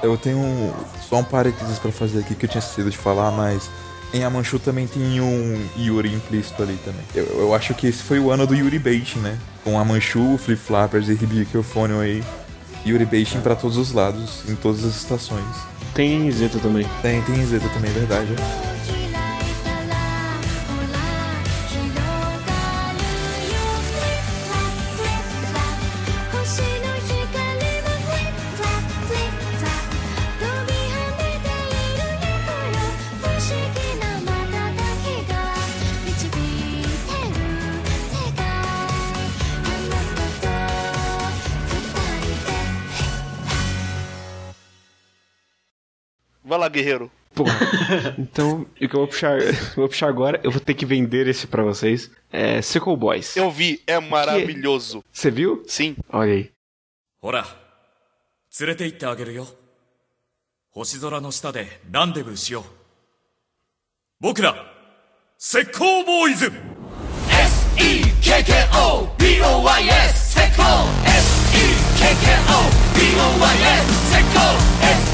Eu tenho só um parênteses para fazer aqui que eu tinha esquecido de falar, mas em Amanchu também tem um Yuri implícito ali também. Eu, eu acho que esse foi o ano do Yuri Bait, né? Com Amanchu, Flip Flappers e Hibikofone aí. Yuri Beishin para todos os lados, em todas as estações. Tem Zeta também. Tem, tem Zeta também, verdade. guerreiro. Porra. Então, o que eu vou puxar, eu vou puxar agora, eu vou ter que vender esse para vocês. É Sickle Boys. Eu vi, é maravilhoso. Você viu? Sim. Olha aí. Ora, 連れて行ってあげるよ星空の下でランデブーしよう僕ら石膏ボーイズ S-E-K-K-O-B-O-Y-S セコ S-E-K-K-O-B-O-Y-S セコ S-E-K-K-O-B-O-Y-S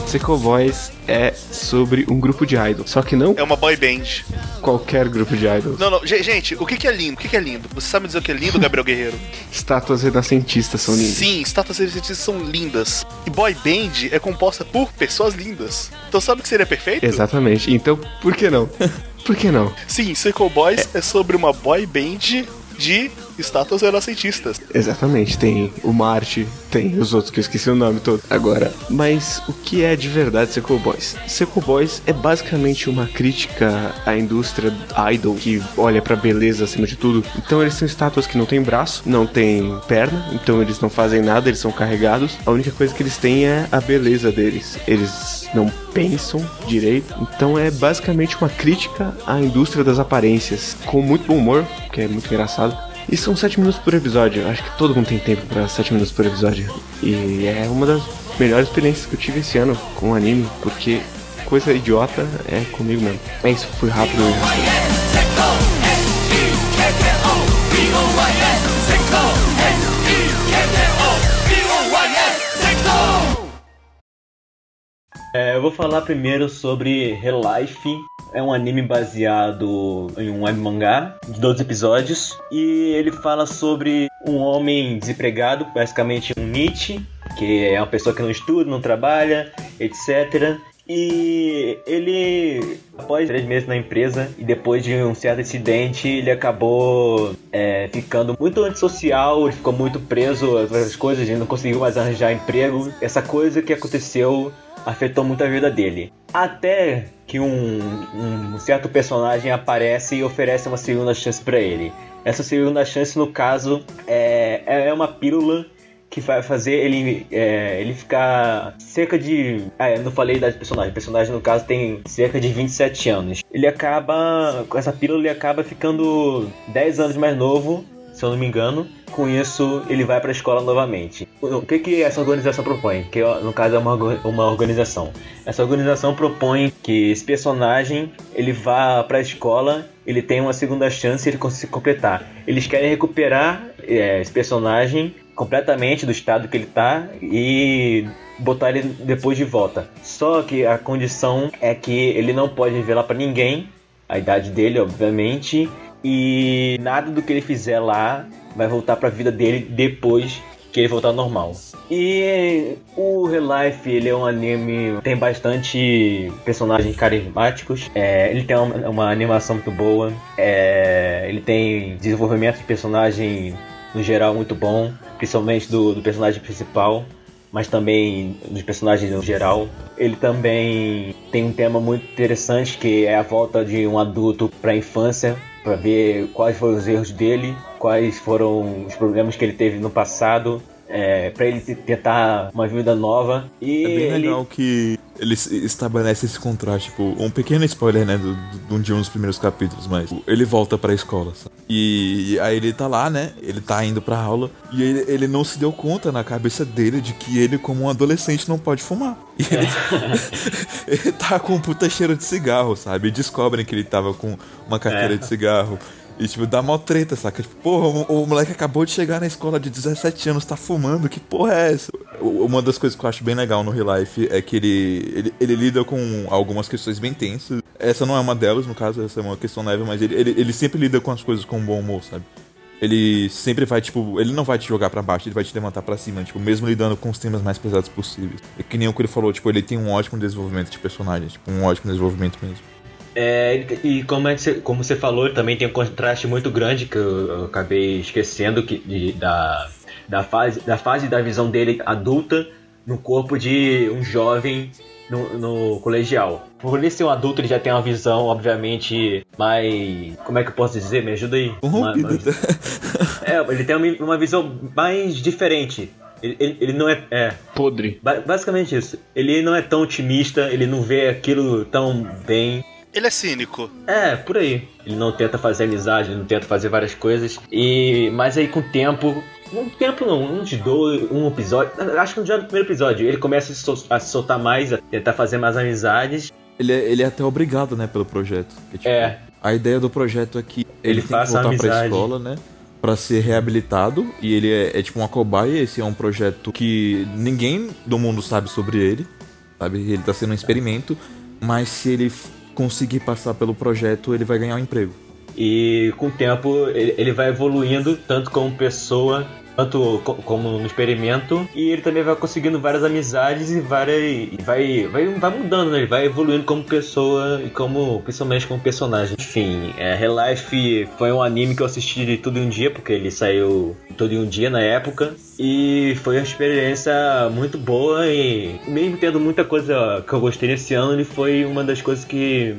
Seco Boys é sobre um grupo de idols. Só que não É uma boy band. qualquer grupo de idols. Não, não, ge- gente, o que, é lindo? O que, que é lindo? Você sabe dizer o que é lindo, Gabriel Guerreiro? *laughs* Estátuas renascentistas são lindas. Sim, estátuas renascentistas são lindas. E boy band é composta por pessoas lindas. Então sabe o que seria perfeito? Exatamente. Então, por que não? *laughs* Por que não? Sim, Sequel Boys é. sobre uma boy band de estátuas renascentistas. Exatamente, tem o Marte, tem os outros que eu esqueci o nome todo agora. Mas o que é de verdade Seco Boys? Seco Boys é basicamente uma crítica à indústria idol que olha pra beleza acima de tudo. Então eles são estátuas que não tem braço, não tem perna, então eles não fazem nada, eles são carregados. A única coisa que eles têm é a beleza deles. Eles não pensam direito. Então é basicamente uma crítica à indústria das aparências, com muito bom humor, que é muito engraçado. E são 7 minutos por episódio. Acho que todo mundo tem tempo pra 7 minutos por episódio. E é uma das melhores experiências que eu tive esse ano com o anime, porque coisa idiota é comigo mesmo. É isso, fui rápido. É, eu vou falar primeiro sobre Real Life. É um anime baseado em um web mangá de 12 episódios. E ele fala sobre um homem desempregado, basicamente um Nietzsche, que é uma pessoa que não estuda, não trabalha, etc. E ele, após três meses na empresa e depois de um certo acidente, ele acabou é, ficando muito antissocial, ele ficou muito preso várias coisas, ele não conseguiu mais arranjar emprego. Essa coisa que aconteceu afetou muito a vida dele. Até que um, um certo personagem aparece e oferece uma segunda chance para ele. Essa segunda chance, no caso, é, é uma pílula que vai fazer ele, é, ele ficar cerca de. Ah, eu não falei da personagem. O personagem, no caso, tem cerca de 27 anos. Ele acaba. Com essa pílula, ele acaba ficando 10 anos mais novo, se eu não me engano. Com isso, ele vai para a escola novamente. O que, que essa organização propõe? Que no caso é uma, uma organização. Essa organização propõe que esse personagem ele vá para a escola, ele tem uma segunda chance ele consiga completar. Eles querem recuperar é, esse personagem completamente do estado que ele tá e botar ele depois de volta. Só que a condição é que ele não pode revelar para ninguém a idade dele, obviamente, e nada do que ele fizer lá vai voltar para a vida dele depois que ele voltar ao normal. E o Real Life, ele é um anime tem bastante personagens carismáticos. É, ele tem uma, uma, animação muito boa. É, ele tem desenvolvimento de personagem no geral muito bom, principalmente do, do personagem principal, mas também dos personagens no geral. Ele também tem um tema muito interessante que é a volta de um adulto para a infância, para ver quais foram os erros dele, quais foram os problemas que ele teve no passado, é, para ele tentar uma vida nova. E É bem ele... legal que eles estabelecem esse contraste, tipo, um pequeno spoiler, né, do, do, de um dos primeiros capítulos, mas ele volta pra escola, sabe? E, e aí ele tá lá, né, ele tá indo pra aula, e ele, ele não se deu conta na cabeça dele de que ele, como um adolescente, não pode fumar. *laughs* E ele, *laughs* ele tá com um puta cheiro de cigarro, sabe? E descobrem que ele tava com uma carteira É. de cigarro. E, tipo, dá mó treta, saca? Tipo, porra, o, o moleque acabou de chegar na escola de 17 anos, tá fumando, que porra é essa? Uma das coisas que eu acho bem legal no Real Life é que ele, ele, ele lida com algumas questões bem tensas. Essa não é uma delas, no caso, essa é uma questão leve, mas ele, ele, ele sempre lida com as coisas com bom humor, sabe? Ele sempre vai, tipo, ele não vai te jogar pra baixo, ele vai te levantar pra cima, tipo, mesmo lidando com os temas mais pesados possíveis. É que nem o que ele falou, tipo, ele tem um ótimo desenvolvimento de personagem, tipo, um ótimo desenvolvimento mesmo. É, e como, é que você, como você falou, também tem um contraste muito grande que eu, eu acabei esquecendo que, de- da, da, fase, da fase da visão dele adulta no corpo de um jovem no, no colegial. Por ele ser um adulto, ele já tem uma visão, obviamente, mais. Como é que eu posso dizer? Me ajuda aí. Mais- é, ele tem uma, uma visão mais diferente Ele, ele, ele não é. É. Podre. ba- Basicamente isso. Ele não é tão otimista, ele não vê aquilo tão bem. Ele é cínico. É, por aí. Ele não tenta fazer amizade, ele não tenta fazer várias coisas. E. Mas aí com o tempo. Um tempo não, uns dois, um episódio. Acho que já no primeiro episódio, ele começa a se, sol- a se soltar mais, a tentar fazer mais amizades. Ele é, ele é até obrigado, né, pelo projeto. Porque, tipo, É. A ideia do projeto é que ele, Ele tem faça que voltar pra amizade. escola, né? Pra ser reabilitado. E ele é, é tipo uma cobaia. Esse é um projeto que ninguém do mundo sabe sobre ele. Sabe? Ele tá sendo um experimento. Mas se ele conseguir passar pelo projeto, ele vai ganhar um emprego. E com o tempo ele, vai evoluindo, tanto como pessoa, tanto co- como no experimento. E ele também vai conseguindo várias amizades e várias. vai, vai, vai mudando, né? Ele vai evoluindo como pessoa e como. principalmente como personagem. Enfim, é, Real Life foi um anime que eu assisti de tudo em um dia, porque ele saiu todo em um dia na época. E foi uma experiência muito boa e mesmo tendo muita coisa que eu gostei nesse ano, ele foi uma das coisas que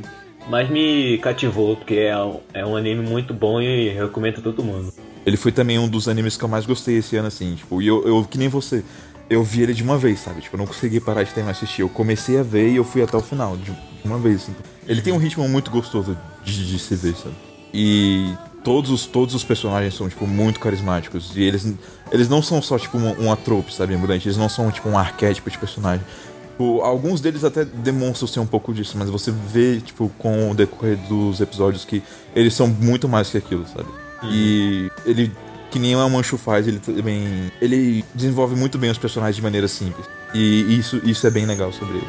mais me cativou, porque é é um anime muito bom e recomendo a todo mundo. Ele foi também um dos animes que eu mais gostei esse ano, assim. Tipo, e eu, eu que nem você. Eu vi ele de uma vez, sabe? Tipo, eu não consegui parar de terminar de assistir. Eu comecei a ver e eu fui até o final, de uma vez, assim. Ele tem um ritmo muito gostoso de, de se ver, sabe? E todos os, todos os personagens são, tipo, muito carismáticos. E eles, eles não são só, tipo, uma, uma trope, sabe, mudante? Eles não são, tipo, um arquétipo de personagem. Tipo, alguns deles até demonstram ser um pouco disso, mas você vê, tipo, com o decorrer dos episódios que eles são muito mais que aquilo, sabe? E ele, que nem o Manchu faz, ele também. Ele desenvolve muito bem os personagens de maneira simples. E isso, isso é bem legal sobre ele.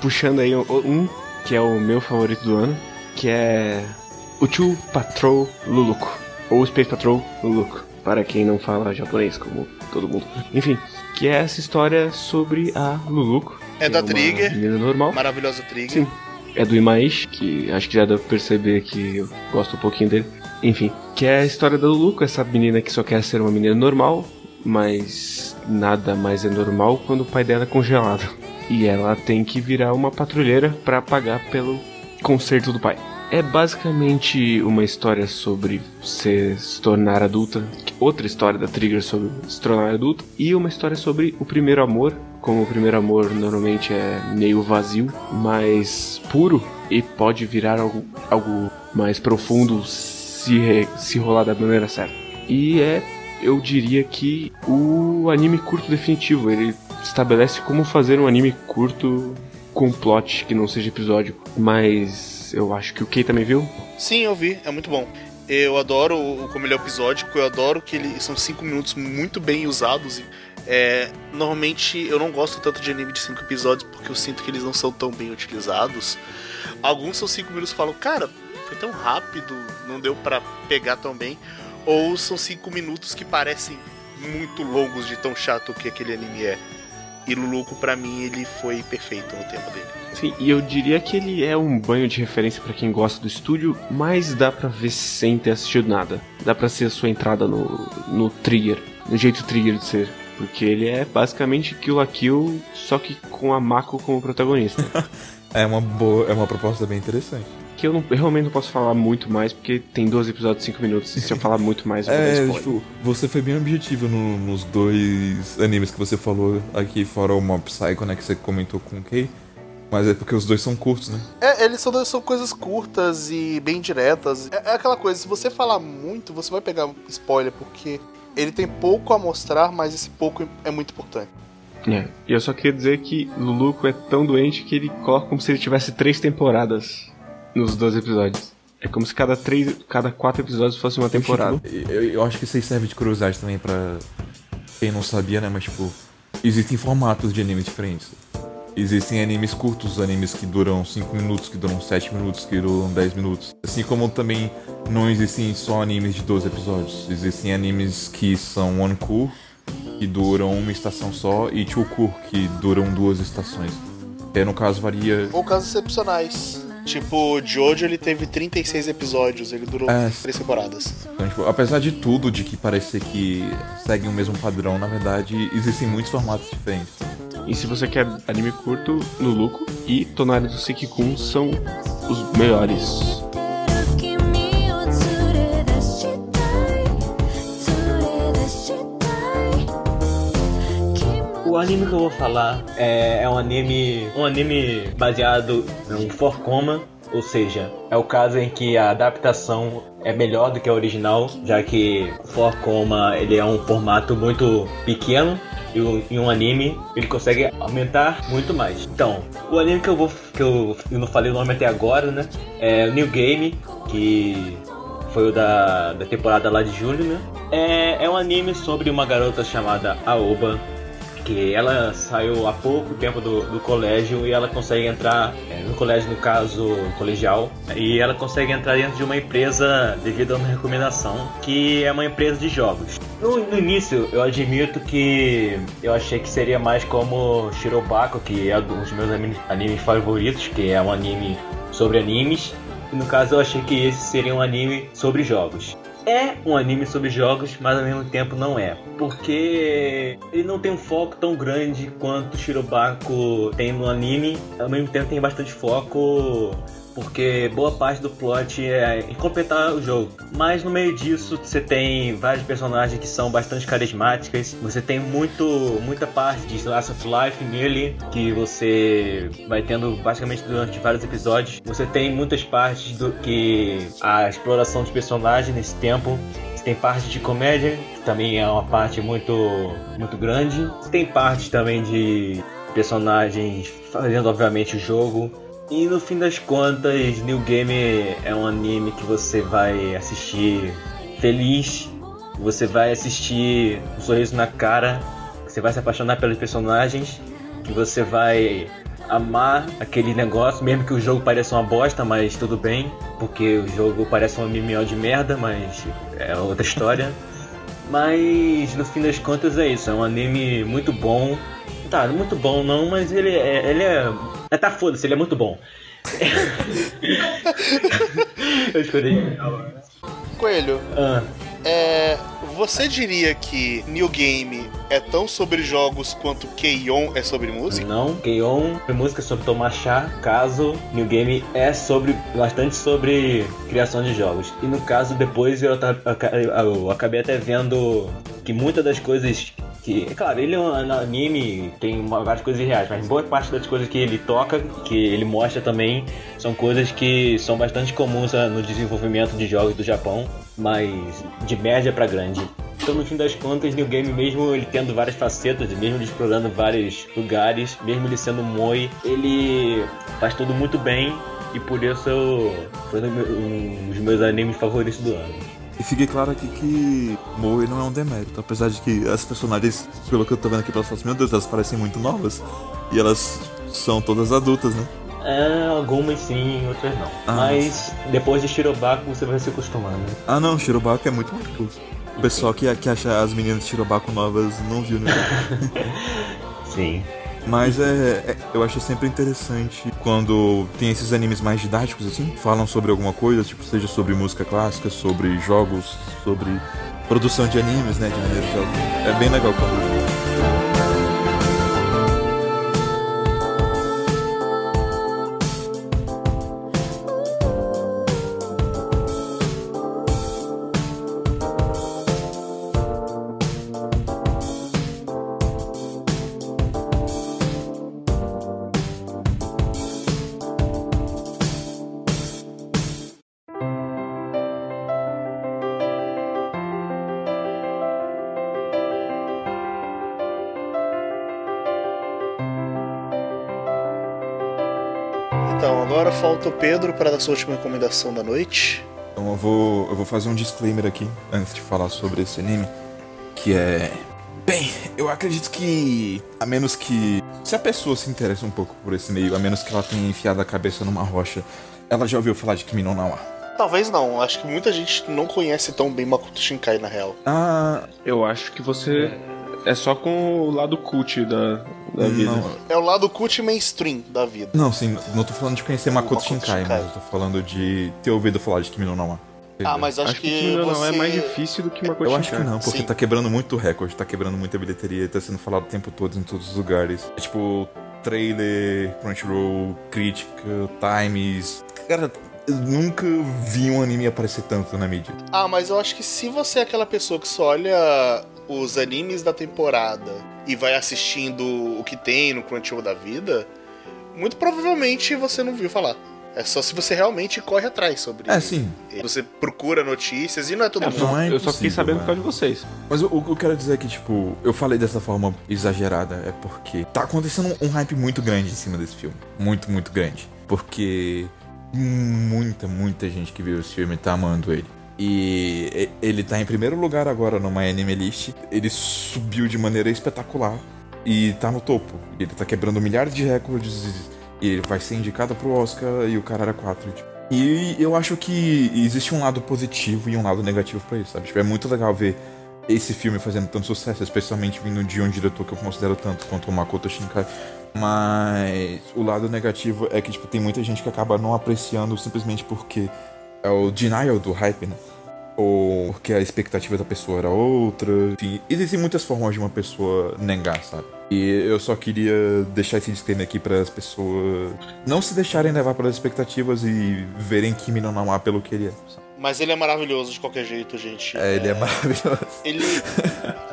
Puxando aí um, que é o meu favorito do ano, que é o Two Patrol Luluko, ou Space Patrol Luluko, para quem não fala japonês, como todo mundo. Enfim, que é essa história sobre a Luluko. É da Trigger. menina normal. Maravilhosa Trigger. Sim. É do Imaishi, que acho que já deu pra perceber que eu gosto um pouquinho dele. Enfim, que é a história da Luluco, essa menina que só quer ser uma menina normal, mas nada mais é normal quando o pai dela é congelado. E ela tem que virar uma patrulheira pra pagar pelo conserto do pai. É basicamente uma história sobre se tornar adulta, outra história da Trigger sobre se tornar adulto, e uma história sobre o primeiro amor, como o primeiro amor normalmente é meio vazio, mais puro e pode virar algo, algo mais profundo se, se rolar da maneira certa. E é, eu diria que o anime curto definitivo, ele estabelece como fazer um anime curto com plot que não seja episódico, mas eu acho que o Kei também viu. Sim, eu vi, é muito bom. Eu adoro como ele é episódico, eu adoro que ele são cinco minutos muito bem usados. É, normalmente eu não gosto tanto de anime de cinco episódios porque eu sinto que eles não são tão bem utilizados. Alguns são cinco minutos e falam, cara, foi tão rápido, não deu pra pegar tão bem. Ou são cinco minutos que parecem muito longos de tão chato que aquele anime é. E Luluco, pra mim, ele foi perfeito no tempo dele. Sim, e eu diria que ele é um banho de referência pra quem gosta do estúdio, mas dá pra ver sem ter assistido nada. Dá pra ser a sua entrada no, no trigger, no jeito trigger de ser. Porque ele é basicamente Kill la Kill, só que com a Mako como protagonista. *laughs* É uma boa, é uma proposta bem interessante. Que eu, não, eu realmente não posso falar muito mais, porque tem 12 episódios de 5 minutos, e se eu falar muito mais, eu vou *laughs* dar É, spoiler. tipo, você foi bem objetivo no- nos dois animes que você falou aqui, fora o Mob Psycho, né, que você comentou com o Kay. Mas é porque os dois são curtos, né? É, eles são, são coisas curtas e bem diretas. É, é aquela coisa, se você falar muito, você vai pegar spoiler, porque ele tem pouco a mostrar, mas esse pouco é muito importante. É, e eu só queria dizer que Luluco é tão doente que ele coloca como se ele tivesse três temporadas nos 12 episódios. É como se cada, três, cada quatro episódios fosse uma temporada. Eu, eu acho que isso aí serve de curiosidade também pra quem não sabia, né? Mas, tipo, existem formatos de animes diferentes. Existem animes curtos, animes que duram 5 minutos, que duram 7 minutos, que duram 10 minutos. Assim como também não existem só animes de 12 episódios. Existem animes que são one cour, que duram uma estação só, e two cour, que duram duas estações. É, no caso, varia Ou casos excepcionais. Tipo, Jojo ele teve 36 episódios, ele durou É. três temporadas. Então, tipo, apesar de tudo, de que parecer que seguem o mesmo padrão, na verdade, existem muitos formatos diferentes. E se você quer anime curto, Luluco e Tonari do Sekikun são os melhores. O anime que eu vou falar é, é um anime. um anime baseado em For Coma, ou seja, é o caso em que a adaptação é melhor do que a original, já que o For Coma ele é um formato muito pequeno. E um anime ele consegue aumentar muito mais. Então, o anime que eu vou. que eu, eu não falei o nome até agora, né? É o New Game, que foi o da, da temporada lá de julho, né? É, é um anime sobre uma garota chamada Aoba, que ela saiu há pouco tempo do, do colégio e ela consegue entrar é, no colégio, no caso colegial, e ela consegue entrar dentro de uma empresa devido a uma recomendação, que é uma empresa de jogos. No, no início, eu admito que eu achei que seria mais como Shirobako, que é um dos meus anime- animes favoritos, que é um anime sobre animes. No caso, eu achei que esse seria um anime sobre jogos. É um anime sobre jogos, mas ao mesmo tempo não é. Porque ele não tem um foco tão grande quanto Shirobako tem no anime. Ao mesmo tempo tem bastante foco porque boa parte do plot é completar o jogo. Mas no meio disso você tem vários personagens que são bastante carismáticas. Você tem muito, muita parte de Slice of Life nele que você vai tendo basicamente durante vários episódios. Você tem muitas partes do que a exploração dos personagens nesse tempo. Você tem parte de comédia, que também é uma parte muito, muito grande. Você tem parte também de personagens fazendo obviamente o jogo. E no fim das contas, New Game é um anime que você vai assistir feliz, você vai assistir um sorriso na cara, você vai se apaixonar pelos personagens, que você vai amar aquele negócio, mesmo que o jogo pareça uma bosta, mas tudo bem, porque o jogo parece um MMO de merda, mas é outra história. *laughs* Mas no fim das contas é isso, é um anime muito bom. Tá, muito bom não, mas ele é. Ele é. É tá foda-se, ele é muito bom. Eu escolhi. Coelho, Ah, é, você diria que New Game é tão sobre jogos quanto Keion é sobre música? não, Keion é música sobre tomar chá, caso New Game é sobre bastante sobre criação de jogos. E no caso depois eu, eu acabei até vendo que muitas das coisas que, é claro, ele é um anime, tem uma- várias coisas reais, mas boa parte das coisas que ele toca, que ele mostra também, são coisas que são bastante comuns ah, no desenvolvimento de jogos do Japão, mas de média pra grande. Então, no fim das contas, New Game, mesmo ele tendo várias facetas, mesmo ele explorando vários lugares, mesmo ele sendo Moi, ele faz tudo muito bem e por isso foi um dos meus animes favoritos do ano. E fique claro aqui que Moe não é um demérito, apesar de que as personagens, pelo que eu tô vendo aqui pelas fotos, meu Deus, elas parecem muito novas. E elas são todas adultas, né? É, algumas sim, outras não. Ah. Mas depois de Shirobako você vai se acostumando. Ah não, Shirobako é muito mais cool. O pessoal que, que acha as meninas de Shirobako novas não viu, né? *laughs* Sim. Mas é, é- eu acho sempre interessante quando tem esses animes mais didáticos, assim, falam sobre alguma coisa, tipo, seja sobre música clássica, sobre jogos, sobre produção de animes, né, de maneira geral. É bem legal quando. Pedro para dar sua última recomendação da noite. Então eu vou, eu vou fazer um disclaimer aqui antes de falar sobre esse anime, que é bem, eu acredito que a menos que se a pessoa se interessa um pouco por esse meio, a menos que ela tenha enfiado a cabeça numa rocha, ela já ouviu falar de Kimi no Nawa. Talvez não, acho que muita gente não conhece tão bem Makoto Shinkai na real. Ah, Eu acho que você é só com o lado cult da, da vida. não, É o lado cult mainstream da vida. não, sim, não tô falando de conhecer Makoto, Makoto Shinkai, Shinkai. mas eu tô falando de ter ouvido falar de Kimi no Nawa. Ah, mas acho, Acho que você... Nawa é mais difícil do que Makoto Eu acho que não, porque Sim. tá quebrando muito recorde, tá quebrando muita bilheteria, tá sendo falado o tempo todo em todos os lugares. É tipo, trailer, Crunchyroll, crítica, Times. Cara, eu nunca vi um anime aparecer tanto na mídia. Ah, mas eu acho que se você é aquela pessoa que só olha os animes da temporada e vai assistindo o que tem no Crunchyroll da vida, muito provavelmente você não viu falar. É só se você realmente corre atrás sobre É, sim. Você procura notícias e não é todo Eu mundo. Não é eu só fiquei sabendo por causa de vocês. Mas o, que eu quero dizer é que, tipo, eu falei dessa forma exagerada é porque tá acontecendo um, um hype muito grande em cima desse filme. Muito, muito grande. Porque muita, muita gente que viu esse filme tá amando ele. E ele tá em primeiro lugar agora numa anime list. Ele subiu de maneira espetacular e tá no topo. Ele tá quebrando milhares de recordes e ele vai ser indicado pro Oscar e o cara era 4. E eu acho que existe um lado positivo e um lado negativo pra isso, sabe? Tipo, é muito legal ver esse filme fazendo tanto sucesso, especialmente vindo de um diretor que eu considero tanto quanto o Makoto Shinkai. Mas o lado negativo é que tipo, tem muita gente que acaba não apreciando simplesmente porque é o denial do hype, né? Ou porque a expectativa da pessoa era outra. Enfim, existem muitas formas de uma pessoa negar, sabe? E eu só queria deixar esse disclaimer aqui para as pessoas não se deixarem levar pelas expectativas e verem Kimi no Nawa pelo que ele é. sabe? Mas ele é maravilhoso de qualquer jeito, gente. É, ele é maravilhoso. Ele,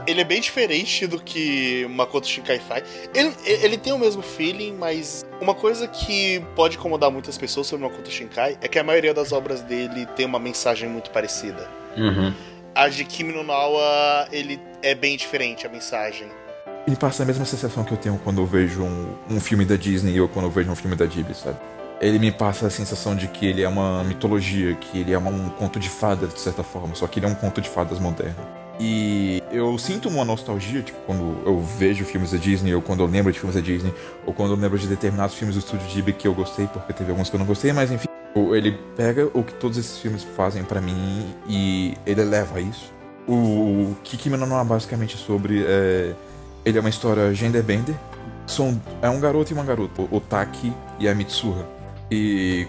ele é bem diferente do que Makoto Shinkai faz. Ele, ele tem o mesmo feeling, mas uma coisa que pode incomodar muitas pessoas sobre Makoto Shinkai é que a maioria das obras dele tem uma mensagem muito parecida. Uhum. A de Kimi no Nawa, ele é bem diferente a mensagem. Ele passa a mesma sensação que eu tenho quando eu vejo um, um filme da Disney ou quando eu vejo um filme da Ghibli, sabe? Ele me passa a sensação de que ele é uma mitologia, que ele é um conto de fadas, de certa forma, só que ele é um conto de fadas moderno. E eu sinto uma nostalgia, tipo, quando eu vejo filmes da Disney, ou quando eu lembro de filmes da Disney, ou quando eu lembro de determinados filmes do estúdio Ghibli que eu gostei, porque teve alguns que eu não gostei, mas enfim. o- Ele pega o que todos esses filmes fazem pra mim e ele eleva isso. O Kiki no é basicamente sobre. é, ele é uma história genderbender. São, é um garoto e uma garota, o Taki e a Mitsuha. E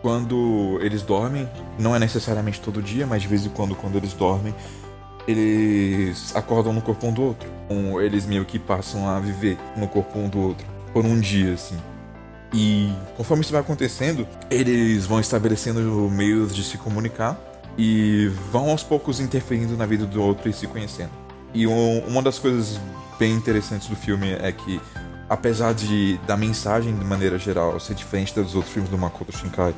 quando eles dormem, não é necessariamente todo dia, mas de vez em quando, quando eles dormem, eles acordam no corpo um do outro. Um, eles meio que passam a viver no corpo um do outro por um dia, assim. E conforme isso vai acontecendo, eles vão estabelecendo meios de se comunicar e vão aos poucos interferindo na vida do outro e se conhecendo. E um- uma das coisas bem interessantes do filme é que, apesar de da mensagem de maneira geral ser diferente dos outros filmes do Makoto Shinkai,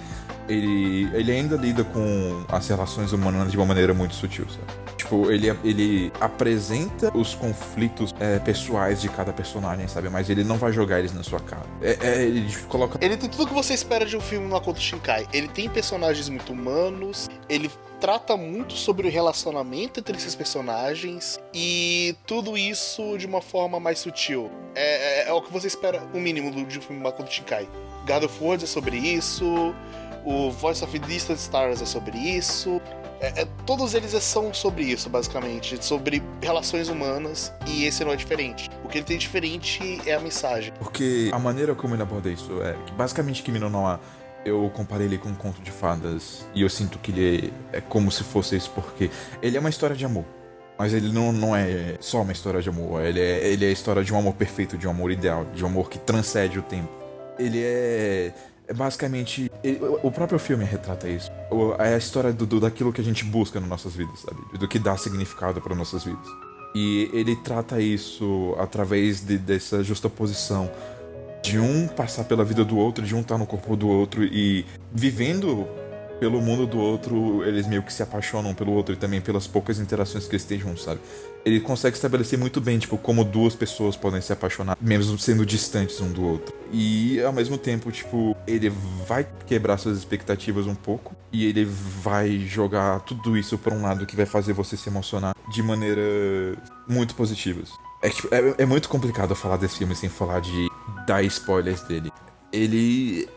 ele, ele ainda lida com as relações humanas de uma maneira muito sutil, sabe? Tipo, ele, ele apresenta os conflitos é, pessoais de cada personagem, sabe? Mas ele não vai jogar eles na sua cara. É, é, ele coloca Ele tem tudo que você espera de um filme no Makoto Shinkai. Ele tem personagens muito humanos, ele trata muito sobre o relacionamento entre esses personagens e tudo isso de uma forma mais sutil. É, é- é o que você espera, o mínimo de um filme Makoto Shinkai. God of é sobre isso, o Voice of Distant Stars é sobre isso. É- é- todos eles são sobre isso, basicamente, sobre relações humanas, e esse não é diferente. O que ele tem diferente é a mensagem. Porque a maneira como ele aborda isso é que basicamente Kimi no Nawa eu comparei ele com um conto de fadas e eu sinto que ele é, é como se fosse isso porque ele é uma história de amor. Mas ele não, não é só uma história de amor, ele é, ele é a história de um amor perfeito, de um amor ideal, de um amor que transcende o tempo. Ele é, é basicamente. ele- o próprio filme retrata isso. É a história do, do- daquilo que a gente busca nas nossas vidas, sabe? Do que dá significado para nossas vidas. E ele trata isso através de, dessa justaposição de um passar pela vida do outro, de um estar no corpo do outro e vivendo pelo mundo do outro, eles meio que se apaixonam pelo outro e também pelas poucas interações que eles têm juntos, sabe? Ele consegue estabelecer muito bem, tipo, como duas pessoas podem se apaixonar, mesmo sendo distantes um do outro. E ao mesmo tempo, tipo, ele vai quebrar suas expectativas um pouco e ele vai jogar tudo isso por um lado que vai fazer você se emocionar de maneira muito positivas. É, tipo, é, é muito complicado falar desse filme sem falar de dar spoilers dele. Ele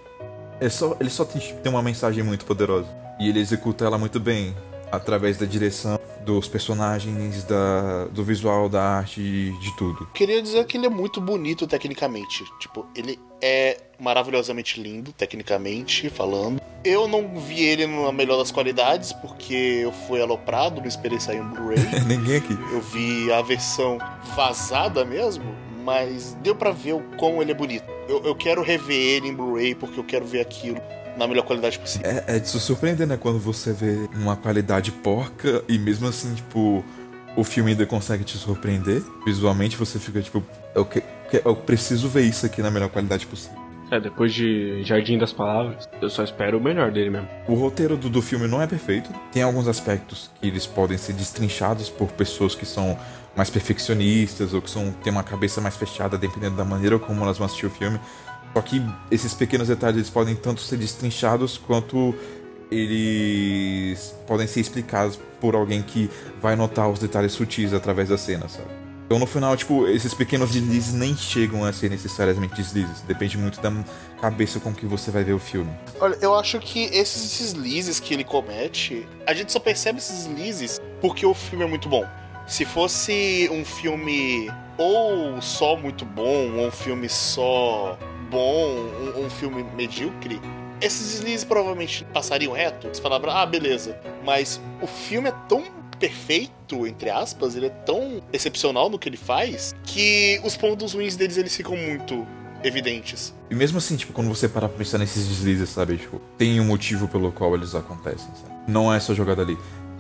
é só, ele só tem, tem uma mensagem muito poderosa e ele executa ela muito bem através da direção dos personagens, da, do visual, da arte, de, de tudo. Queria dizer que ele é muito bonito tecnicamente. Tipo, ele é maravilhosamente lindo, tecnicamente falando. Eu não vi ele na melhor das qualidades, porque eu fui aloprado, não esperei sair um Blu-ray. *laughs* Ninguém aqui. Eu vi a versão vazada mesmo, mas deu pra ver o quão ele é bonito. eu, eu quero rever ele em Blu-ray porque eu quero ver aquilo na melhor qualidade possível. É, é de se surpreender, né? Quando você vê uma qualidade porca e mesmo assim, tipo, o filme ainda consegue te surpreender. Visualmente você fica tipo, eu, que- que- eu preciso ver isso aqui na melhor qualidade possível. É, depois de Jardim das Palavras, eu só espero o melhor dele mesmo. O roteiro do, do filme não é perfeito. Tem alguns aspectos que eles podem ser destrinchados por pessoas que são mais perfeccionistas ou que são, têm uma cabeça mais fechada, dependendo da maneira como elas vão assistir o filme. Só que esses pequenos detalhes eles podem tanto ser destrinchados quanto eles podem ser explicados por alguém que vai notar os detalhes sutis através da cena, sabe? Então no final, tipo, esses pequenos deslizes nem chegam a ser necessariamente deslizes. Depende muito da cabeça com que você vai ver o filme. Olha, eu acho que esses deslizes que ele comete, a gente só percebe esses deslizes porque o filme é muito bom. Se fosse um filme ou só muito bom, ou um filme só bom, um, um filme medíocre, esses deslizes provavelmente passariam reto. Você falava, ah, beleza. Mas o filme é tão perfeito, entre aspas, ele é tão excepcional no que ele faz, que os pontos ruins deles eles ficam muito evidentes. E mesmo assim, tipo, quando você parar pra pensar nesses deslizes, sabe? Tipo, tem um motivo pelo qual eles acontecem, sabe? Não é só jogada ali.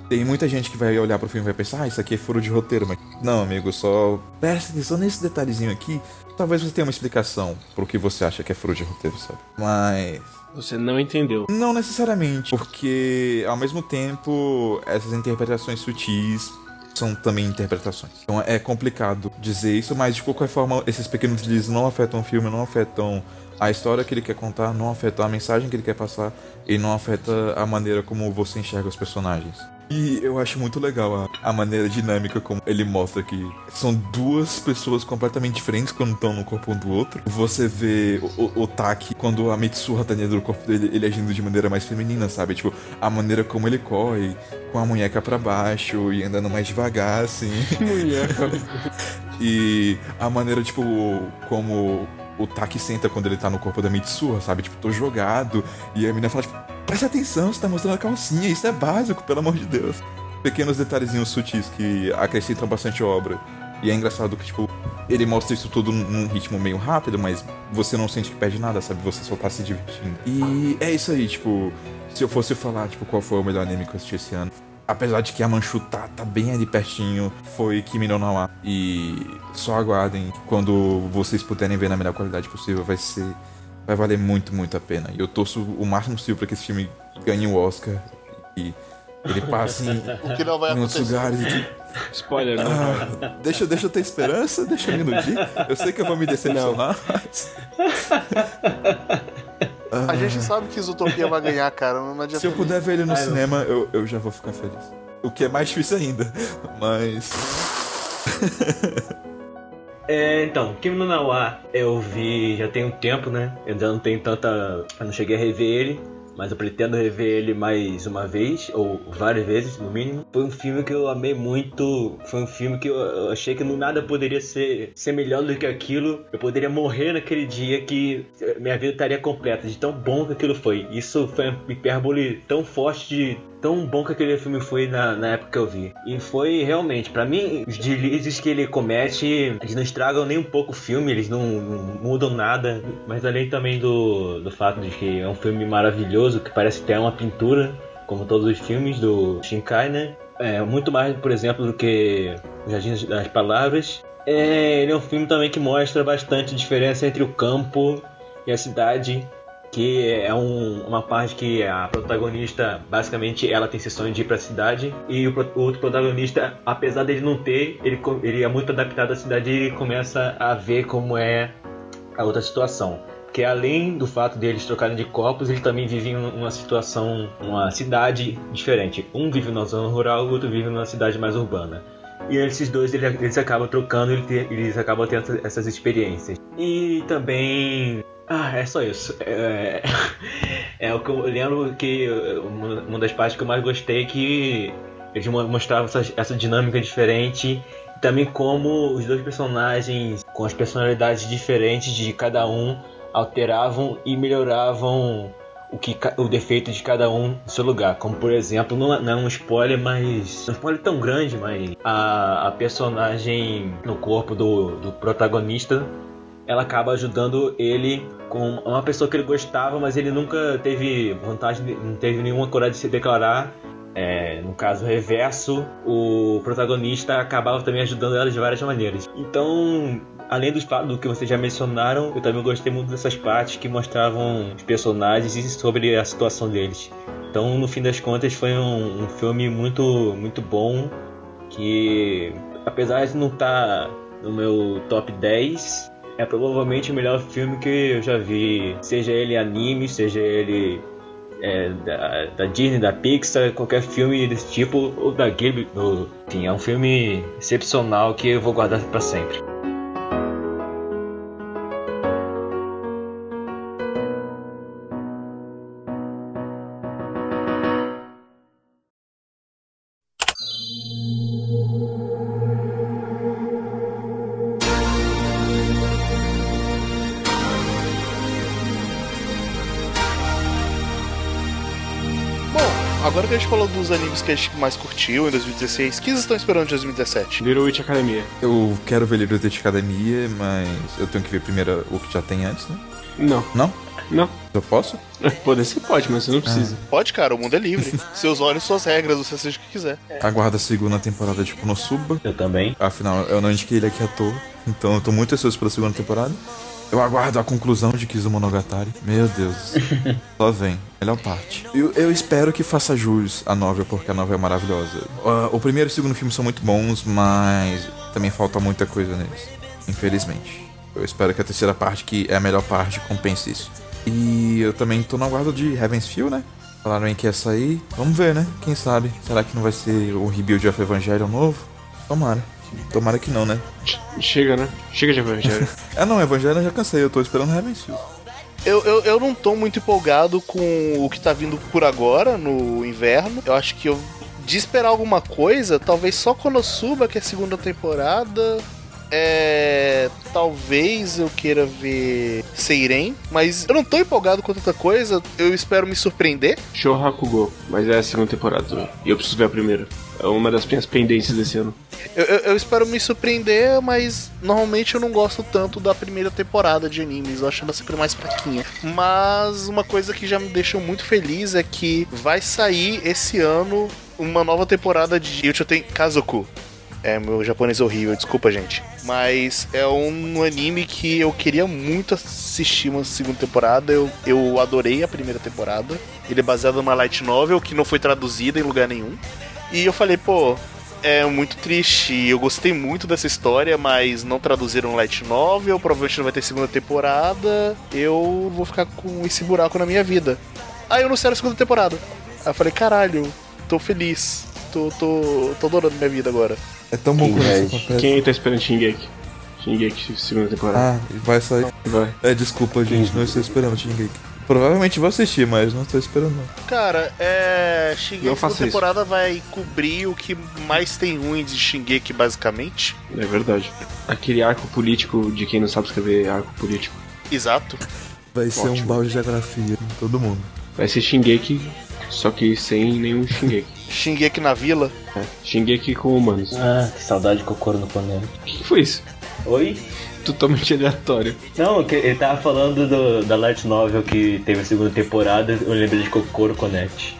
Tem muita gente que vai olhar pro filme e vai pensar, ah, isso aqui é furo de roteiro, mas. Não, amigo, só presta atenção nesse detalhezinho aqui. Talvez você tenha uma explicação pro que você acha que é furo de roteiro, sabe? Mas. Você não entendeu. Não necessariamente, porque ao mesmo tempo essas interpretações sutis são também interpretações. Então é complicado dizer isso, mas de qualquer forma esses pequenos deslizes não afetam o filme, não afetam a história que ele quer contar, não afetam a mensagem que ele quer passar e não afeta a maneira como você enxerga os personagens. E eu acho muito legal a, a maneira dinâmica como ele mostra que são duas pessoas completamente diferentes quando estão no corpo um do outro. Você vê o, o, o Taki, quando a Mitsuha tá dentro do corpo dele, ele agindo de maneira mais feminina, sabe? Tipo, a maneira como ele corre, com a munheca pra baixo e andando mais devagar, assim. *laughs* *laughs* E a maneira, tipo, como o Taki senta quando ele tá no corpo da Mitsuha, sabe? Tipo, tô jogado. E a menina fala, tipo, presta atenção, você tá mostrando a calcinha, isso é básico, pelo amor de Deus. Pequenos detalhezinhos sutis que acrescentam bastante obra. E é engraçado que, tipo, ele mostra isso tudo num ritmo meio rápido, mas você não sente que perde nada, sabe? Você só tá se divertindo. E é isso aí, tipo, se eu fosse falar, tipo, qual foi o melhor anime que eu assisti esse ano. Apesar de que a Manchu tá, tá bem ali pertinho, foi Kimi no Nawa. E só aguardem, quando vocês puderem ver na melhor qualidade possível, vai ser. Vai valer muito, muito a pena. E eu torço o máximo possível pra que esse filme ganhe o Oscar. E ele passe em, *laughs* O que não vai em outros acontecer. lugares. Que, Spoiler, não. ah, deixa, deixa eu ter esperança, deixa eu me iludir. Eu sei que eu vou me decepcionar, mas. A gente sabe que Isotopia vai ganhar, cara. Não adianta. Se eu puder ver ele no cinema, eu, eu já vou ficar feliz. O que é mais difícil ainda. Mas. É, então, Kimi no Nawa eu vi já tem um tempo, né? Eu ainda não tenho tanta. Eu não cheguei a rever ele, mas eu pretendo rever ele mais uma vez, ou várias vezes no mínimo. Foi um filme que eu amei muito. Foi um filme que eu, achei que no nada poderia ser, ser melhor do que aquilo. Eu poderia morrer naquele dia que minha vida estaria completa, de tão bom que aquilo foi. Isso foi uma hipérbole tão forte de tão bom que aquele filme foi na, na época que eu vi. E foi realmente, pra mim, os deslizes que ele comete, eles não estragam nem um pouco o filme, eles não, não mudam nada. Mas além também do, do fato de que é um filme maravilhoso, que parece até uma pintura, como todos os filmes do Shinkai, né? É muito mais, por exemplo, do que Jardim das Palavras. É, ele é um filme também que mostra bastante diferença entre o campo e a cidade que é um- uma parte que a protagonista, basicamente, ela tem esse sonho de ir pra cidade e o, o outro protagonista, apesar dele não ter, ele, ele é muito adaptado à cidade e começa a ver como é a outra situação. Porque além do fato deles trocarem de corpos, eles também vivem uma situação, uma cidade diferente. Um vive numa zona rural, o outro vive numa cidade mais urbana. E esses dois eles, eles acabam trocando, eles acabam tendo essas experiências. E também. Ah, é só isso. É, *laughs* é o que eu lembro que uma das partes que eu mais gostei é que eles mo- mostravam essa, essa dinâmica diferente. E também como os dois personagens, com as personalidades diferentes de cada um, alteravam e melhoravam o, que, o defeito de cada um no seu lugar. Como por exemplo, não, é- não é um spoiler, mas. É um spoiler tão grande, mas a, a personagem no corpo do, do protagonista ela acaba ajudando ele com uma pessoa que ele gostava, mas ele nunca teve vontade, de- não teve nenhuma coragem de se declarar. É, no caso reverso, o protagonista acabava também ajudando ela de várias maneiras. Então, além dos do que vocês já mencionaram, eu também gostei muito dessas partes que mostravam os personagens e sobre a situação deles. Então, no fim das contas, foi um, um filme muito, muito bom que, apesar de não estar no meu top 10, é provavelmente o melhor filme que eu já vi. Seja ele anime, seja ele é, da, da Disney, da Pixar, qualquer filme desse tipo, ou da Ghibli. Enfim, é um filme excepcional que eu vou guardar pra sempre. Agora que a gente falou dos animes que a gente mais curtiu em 2016, o que vocês estão esperando de 2017? Little Witch Academia. Eu quero ver Livro de Academia, mas eu tenho que ver primeiro o que já tem antes, né? Não, Não? não. Eu posso? Poder você pode, mas você não precisa. Pode, cara, o mundo é livre. *laughs* Seus olhos, suas regras, você seja o que quiser. Aguardo a segunda temporada de Konosuba. Eu também. Afinal, eu não indiquei ele aqui à toa. Então eu tô muito ansioso pela segunda temporada. Eu aguardo a conclusão de Kizumonogatari. Meu Deus. *laughs* Só vem. Melhor parte. Eu, eu espero que faça jus à novel, porque a novel é maravilhosa. Ah, o primeiro e o segundo filme são muito bons, mas também falta muita coisa neles. Infelizmente. Eu espero que a terceira parte, que é a melhor parte, compense isso. E eu também tô no aguardo de Heaven's Feel, né? Falaram aí que ia sair. Vamos ver, né? Quem sabe? Será que não vai ser o Rebuild of Evangelion novo? Tomara. Tomara que não, né? Chega, né? Chega de Evangelho. Ah *laughs* não, Evangelho eu já cansei, eu tô esperando Heaven's Feel. Eu, eu, eu não tô muito empolgado com o que tá vindo por agora, no inverno. Eu acho que eu. De esperar alguma coisa, talvez só Konosuba, que é a segunda temporada. É. Talvez eu queira ver Seiren, mas eu não tô empolgado com tanta coisa. Eu espero me surpreender. Show Hakugo, mas é a segunda temporada. E eu preciso ver a primeira. É uma das minhas pendências desse ano. Eu, eu- eu espero me surpreender, mas normalmente eu não gosto tanto da primeira temporada de animes. Eu acho ela sempre mais fraquinha. Mas uma coisa que já me deixou muito feliz é que vai sair esse ano uma nova temporada de Yuchoten Kazoku. É, meu japonês é horrível, desculpa, gente. Mas é um anime que eu queria muito assistir uma segunda temporada. Eu, eu adorei a primeira temporada. Ele é baseado numa light novel que não foi traduzida em lugar nenhum. E eu falei, pô, é muito triste. Eu gostei muito dessa história, mas não traduziram light novel. Provavelmente não vai ter segunda temporada. Eu vou ficar com esse buraco na minha vida. Aí eu anunciaram a segunda temporada. Aí eu falei, caralho, tô feliz. Tô, tô, tô adorando minha vida agora. É tão bom quando isso acontece. Quem tá esperando Shingeki? Shingeki, segunda temporada. Ah, vai sair. Vai. É, desculpa, gente, não estou esperando Shingeki. Provavelmente vou assistir, mas não estou esperando não. Cara, é. Shingeki segunda faça isso. temporada vai cobrir o que mais tem ruim de Shingeki, basicamente. É verdade. Aquele arco político de quem não sabe escrever arco político. Exato. Vai ser um Ótimo. balde de geografia em todo mundo. Vai ser Shingeki, só que sem nenhum Shingeki. *laughs* Shingeki na vila. É, Shingeki com humanos. O Ah, que saudade de Kokoro no Konami. que, que foi isso? Oi? Totalmente aleatório. Não, ele tava falando do- da light novel que teve a segunda temporada, eu lembrei de Kokoro Connect.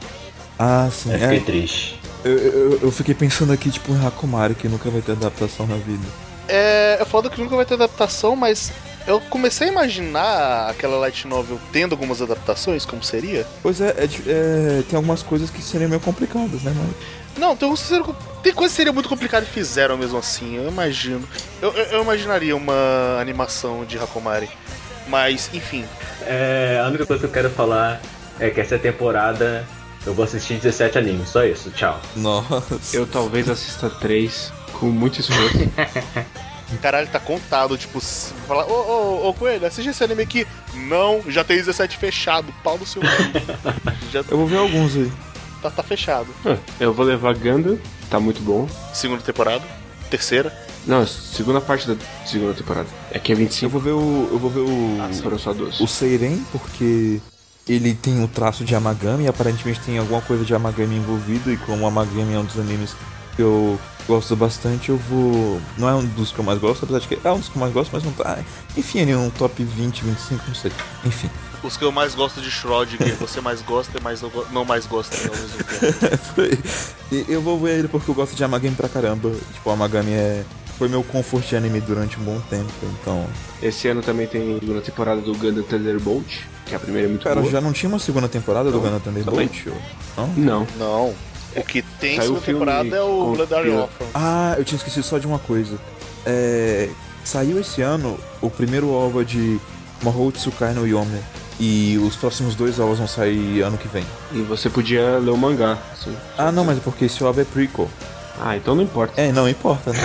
Ah, sim. Eu fiquei É, triste. eu, eu, eu fiquei pensando aqui, tipo, em Hakumari, que nunca vai ter adaptação na vida. É, é foda que nunca vai ter adaptação, mas eu comecei a imaginar aquela light novel tendo algumas adaptações, como seria. Pois é, é é, tem algumas coisas que seriam meio complicadas, né, mas... Não, que seriam- tem coisas que seria muito complicado e fizeram mesmo assim, eu imagino. Eu, eu- eu imaginaria uma animação de Hakomari. Mas, enfim. É, a única coisa que eu quero falar é que essa temporada eu vou assistir 17 animes, só isso, tchau. Nossa. Eu talvez assista três com muito esforço. *laughs* Caralho, tá contado, tipo, falar, ô, ô, ô, Coelho, assiste esse anime aqui. Não, já tem 17 fechado, pau do seu. *laughs* Já Eu vou ver alguns aí. Tá, tá fechado. Ah, eu vou levar Gundam, tá muito bom. Segunda temporada, terceira. Não, segunda parte da segunda temporada. É que é Eu 25 vou ver o. Eu vou ver o. foram só duas. o Seiren, porque ele tem o traço de Amagami e aparentemente tem alguma coisa de Amagami envolvido, e como Amagami é um dos animes eu gosto bastante, eu vou. Não é um dos que eu mais gosto, apesar de que é um dos que eu mais gosto, mas não tá. Enfim, ele é um top 20, 25, não sei. Enfim. Os que eu mais gosto de Schrödinger, você mais gosta e mais não não mais gosta ao mesmo tempo. E eu vou ver ele porque eu gosto de Amagami pra caramba. Tipo, Amagami é. Foi meu comfort de anime durante um bom tempo, então. Esse ano também tem a segunda temporada do Gundam Thunderbolt, que a primeira é muito Cara, boa. já não tinha uma segunda temporada do Não, Gundam Thunderbolt? Não? Não. Não. O que tem Saiu segunda o filme temporada é o com- Blood Are Orphan. Ah, eu tinha esquecido só de uma coisa. É, saiu esse ano o primeiro OVA de Mahou Tsukai no Yome. E os próximos dois OVAs vão sair ano que vem. E você podia ler o mangá. assim. Ah, não, mas é porque esse OVA é prequel. Ah, então não importa. É, não importa, né?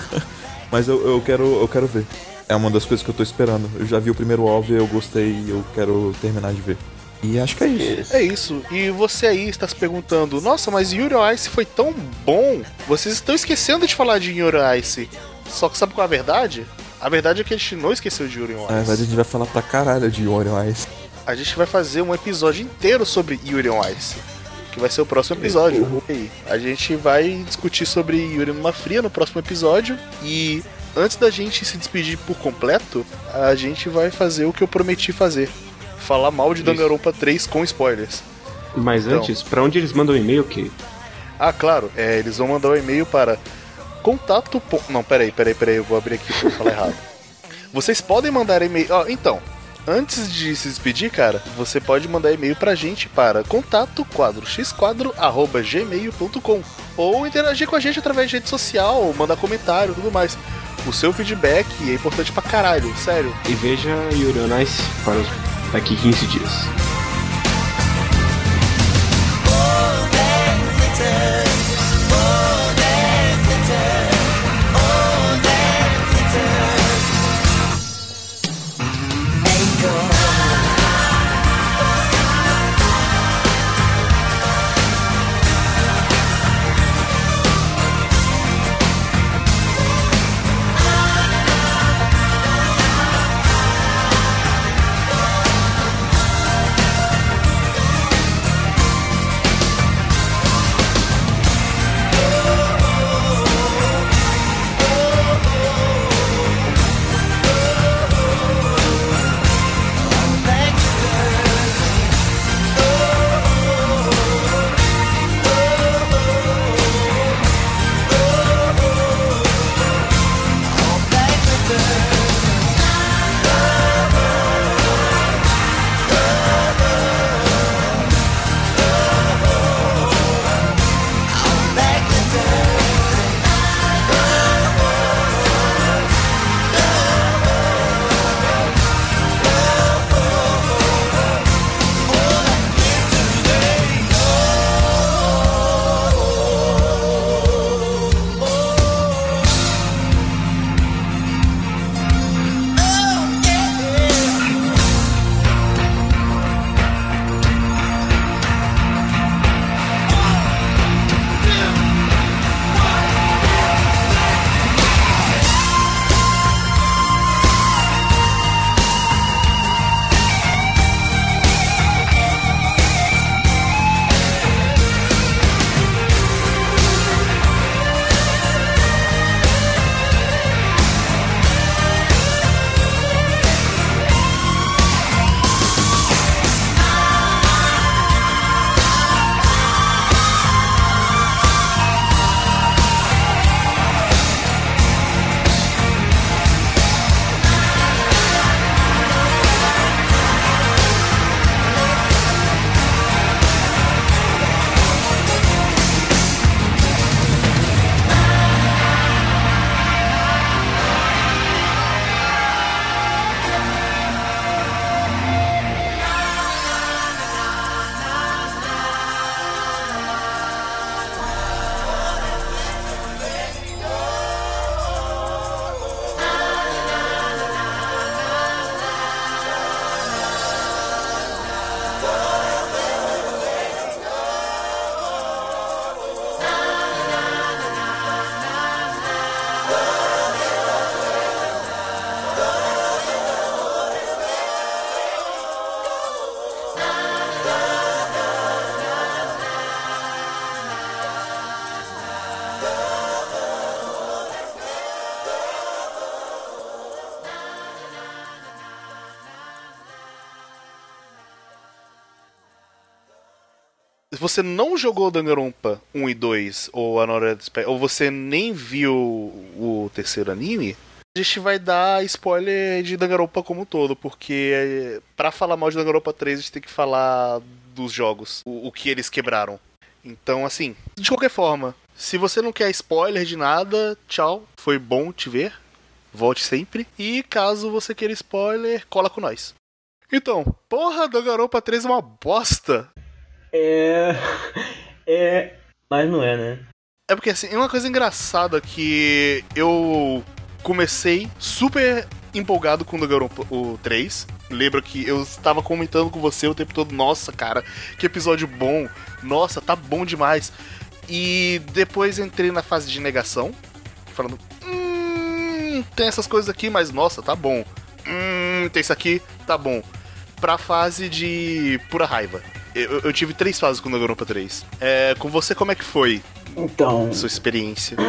*laughs* mas eu, eu, quero, eu quero ver. É uma das coisas que eu tô esperando. Eu já vi o primeiro OVA, eu gostei e eu quero terminar de ver. E acho que é isso. É isso. E você aí está se perguntando: Nossa, mas Yuri Ice foi tão bom. Vocês estão esquecendo de falar de Yuri Ice. Só que sabe qual é a verdade? A verdade é que a gente não esqueceu de Yuri on Ice. Na verdade, a gente vai falar pra caralho de Orion Ice. A gente vai fazer um episódio inteiro sobre Yuri on Ice. Que vai ser o próximo episódio. E aí, a gente vai discutir sobre Yuri numa fria no próximo episódio. E antes da gente se despedir por completo, a gente vai fazer o que eu prometi fazer. Falar mal de Danganronpa 3 com spoilers. Mas Então. antes, pra onde eles mandam e-mail, que Ah, claro, é, eles vão mandar o e-mail para contato. Não, peraí, peraí, peraí, eu vou abrir aqui pra falar errado. Vocês podem mandar e-mail. Ó, então, antes de se despedir, cara, você pode mandar e-mail pra gente para contato quadroxquadro@gmail.com ou interagir com a gente através de rede social, mandar comentário, tudo mais. O seu feedback é importante pra caralho, sério. e veja Yuri para os daqui 15 dias.「você não jogou Danganronpa 1 e 2 ou Anora ou você nem viu o terceiro anime, a gente vai dar spoiler de Danganronpa como um todo, porque pra falar mal de Danganronpa 3 a gente tem que falar dos jogos, o, o que eles quebraram. Então, assim, de qualquer forma, se você não quer spoiler de nada, tchau, foi bom te ver, volte sempre. E caso você queira spoiler, cola com nós. Então, porra, Danganronpa 3 é uma bosta. É. *laughs* É. Mas não é, né? É porque assim, é uma coisa engraçada que eu comecei super empolgado com o Danganronpa o 3. Lembra que eu estava comentando com você o tempo todo, nossa, cara, que episódio bom. Nossa, tá bom demais. E depois entrei na fase de negação, falando, hum, tem essas coisas aqui, mas nossa, tá bom. Hum, tem isso aqui, tá bom. Pra fase de pura raiva. Eu, eu tive três fases com o Danganronpa 3. É, com você, como é que foi Então. sua experiência? *clears throat*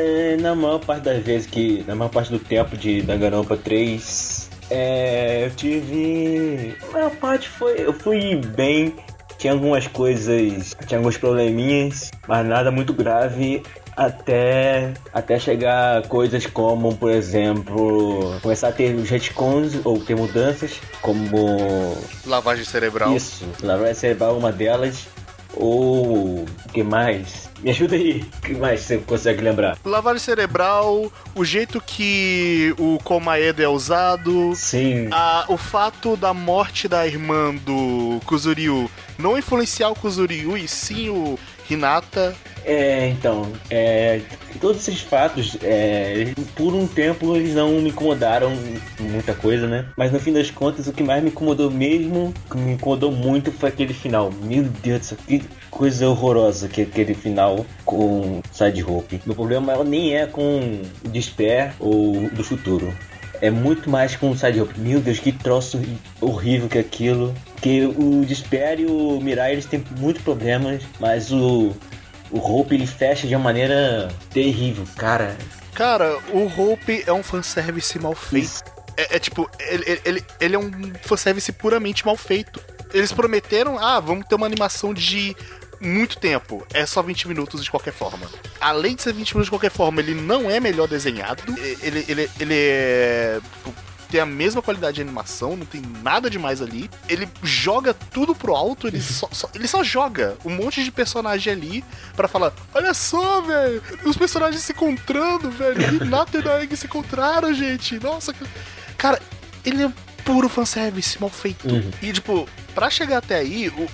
É, na maior parte das vezes que. Na maior parte do tempo de Danganronpa 3. É. Eu tive. A maior parte foi. Eu fui bem. Tinha algumas coisas. Tinha alguns probleminhas. Mas nada muito grave. Até. Até chegar coisas como, por exemplo. Começar a ter retcons ou ter mudanças. Como. Lavagem cerebral. Isso. Lavagem cerebral é uma delas. Ou. O que mais? Me ajuda aí. O que mais você consegue lembrar? Lavagem cerebral, o jeito que o Komaeda é usado, Sim. a- o fato da morte da irmã do Kuzuryu não influenciar o Kuzuryu e sim o Hinata. É, então, é, todos esses fatos, é, por um tempo eles não me incomodaram muita coisa, né? Mas no fim das contas, o que mais me incomodou mesmo, que me incomodou muito foi aquele final. Meu Deus do céu, que coisa horrorosa que é aquele final com Side Hope. Meu problema nem é com Despair ou do futuro. É muito mais com o Side Hope. Meu Deus, que troço horrível que é aquilo. Que o Despair e o Mirai eles têm muitos problemas, mas o o Hope ele fecha de uma maneira terrível, cara. Cara, o Hope é um fanservice mal feito. É, é tipo, ele, ele- ele, ele é um fanservice puramente mal feito. Eles prometeram, ah, vamos ter uma animação de muito tempo. É só 20 minutos de qualquer forma. Além de ser 20 minutos de qualquer forma, ele não é melhor desenhado. Ele, ele, ele é. Tem a mesma qualidade de animação, não tem nada demais ali. Ele joga tudo pro alto, ele *laughs* só, só- ele só joga um monte de personagem ali pra falar: Olha só, velho, os personagens se encontrando, velho. Hinata e Naeg se encontraram, gente. Nossa, cara, ele é puro fanservice mal feito. Uhum. E, tipo, pra chegar até aí, o,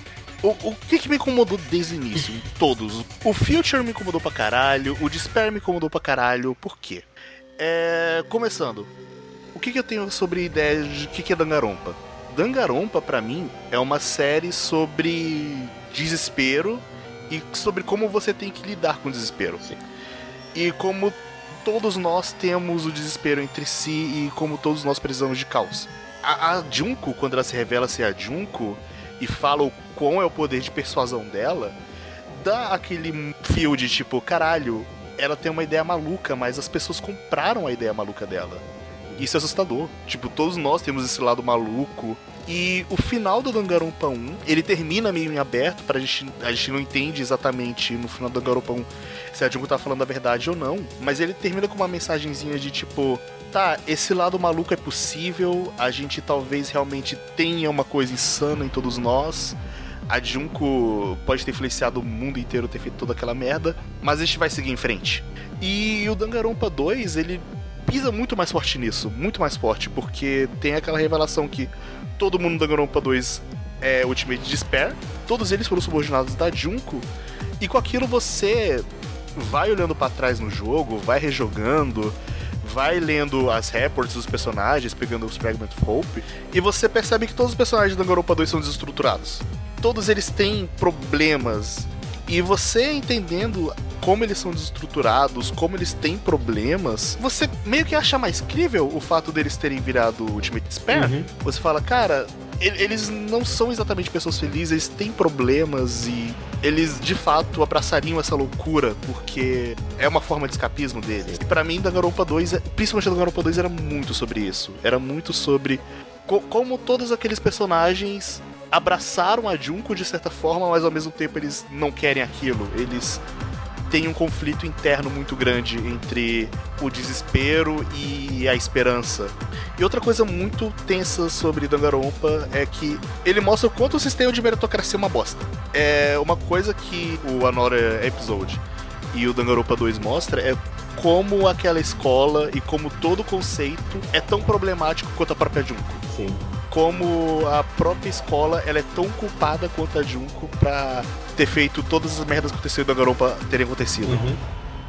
o, o que, que me incomodou desde o início? Todos. O Future me incomodou pra caralho, o Despair me incomodou pra caralho. Por quê? É, começando, o que, que eu tenho sobre ideia de que, que é Dangarompa? Dangarompa, pra mim, é uma série sobre desespero e sobre como você tem que lidar com o desespero. Sim. E como todos nós temos o desespero entre si e como todos nós precisamos de caos. A, a Junko, quando ela se revela ser a Junko e fala o quão é o poder de persuasão dela, dá aquele fio de tipo, caralho, ela tem uma ideia maluca, mas as pessoas compraram a ideia maluca dela. Isso é assustador. Tipo, todos nós temos esse lado maluco. E o final do Danganronpa 1, ele termina meio em aberto, pra gente, a gente não entende exatamente no final do Danganronpa 1 se a Junko tá falando a verdade ou não, mas ele termina com uma mensagenzinha de tipo, tá, esse lado maluco é possível, a gente talvez realmente tenha uma coisa insana em todos nós, a Junko pode ter influenciado o mundo inteiro, ter feito toda aquela merda, mas a gente vai seguir em frente. E o Danganronpa 2, ele pisa muito mais forte nisso, muito mais forte, porque tem aquela revelação que todo mundo no Danganronpa 2 é Ultimate Despair, todos eles foram subordinados da Junko, e com aquilo você vai olhando pra trás no jogo, vai rejogando, vai lendo as reports dos personagens, pegando os Fragment of Hope, e você percebe que todos os personagens do Danganronpa 2 são desestruturados. Todos eles têm problemas. E você entendendo como eles são desestruturados, como eles têm problemas, você meio que acha mais crível o fato deles terem virado Ultimate Despair. Uhum. Você fala, cara, eles não são exatamente pessoas felizes, eles têm problemas e eles de fato abraçariam essa loucura porque é uma forma de escapismo deles. E pra mim, Danganronpa 2, é- principalmente Danganronpa 2, era muito sobre isso. Era muito sobre co- como todos aqueles personagens abraçaram a Junko de certa forma, mas ao mesmo tempo eles não querem aquilo. Eles têm um conflito interno muito grande entre o desespero e a esperança. E outra coisa muito tensa sobre Danganronpa é que ele mostra o quanto o sistema de meritocracia é uma bosta. É uma coisa que o Anora Episode e o Danganronpa 2 mostra é como aquela escola e como todo o conceito é tão problemático quanto a própria Junko Sim. Como a própria escola ela é tão culpada quanto a Junko pra ter feito todas as merdas que aconteceram da Garopa terem acontecido. Uhum.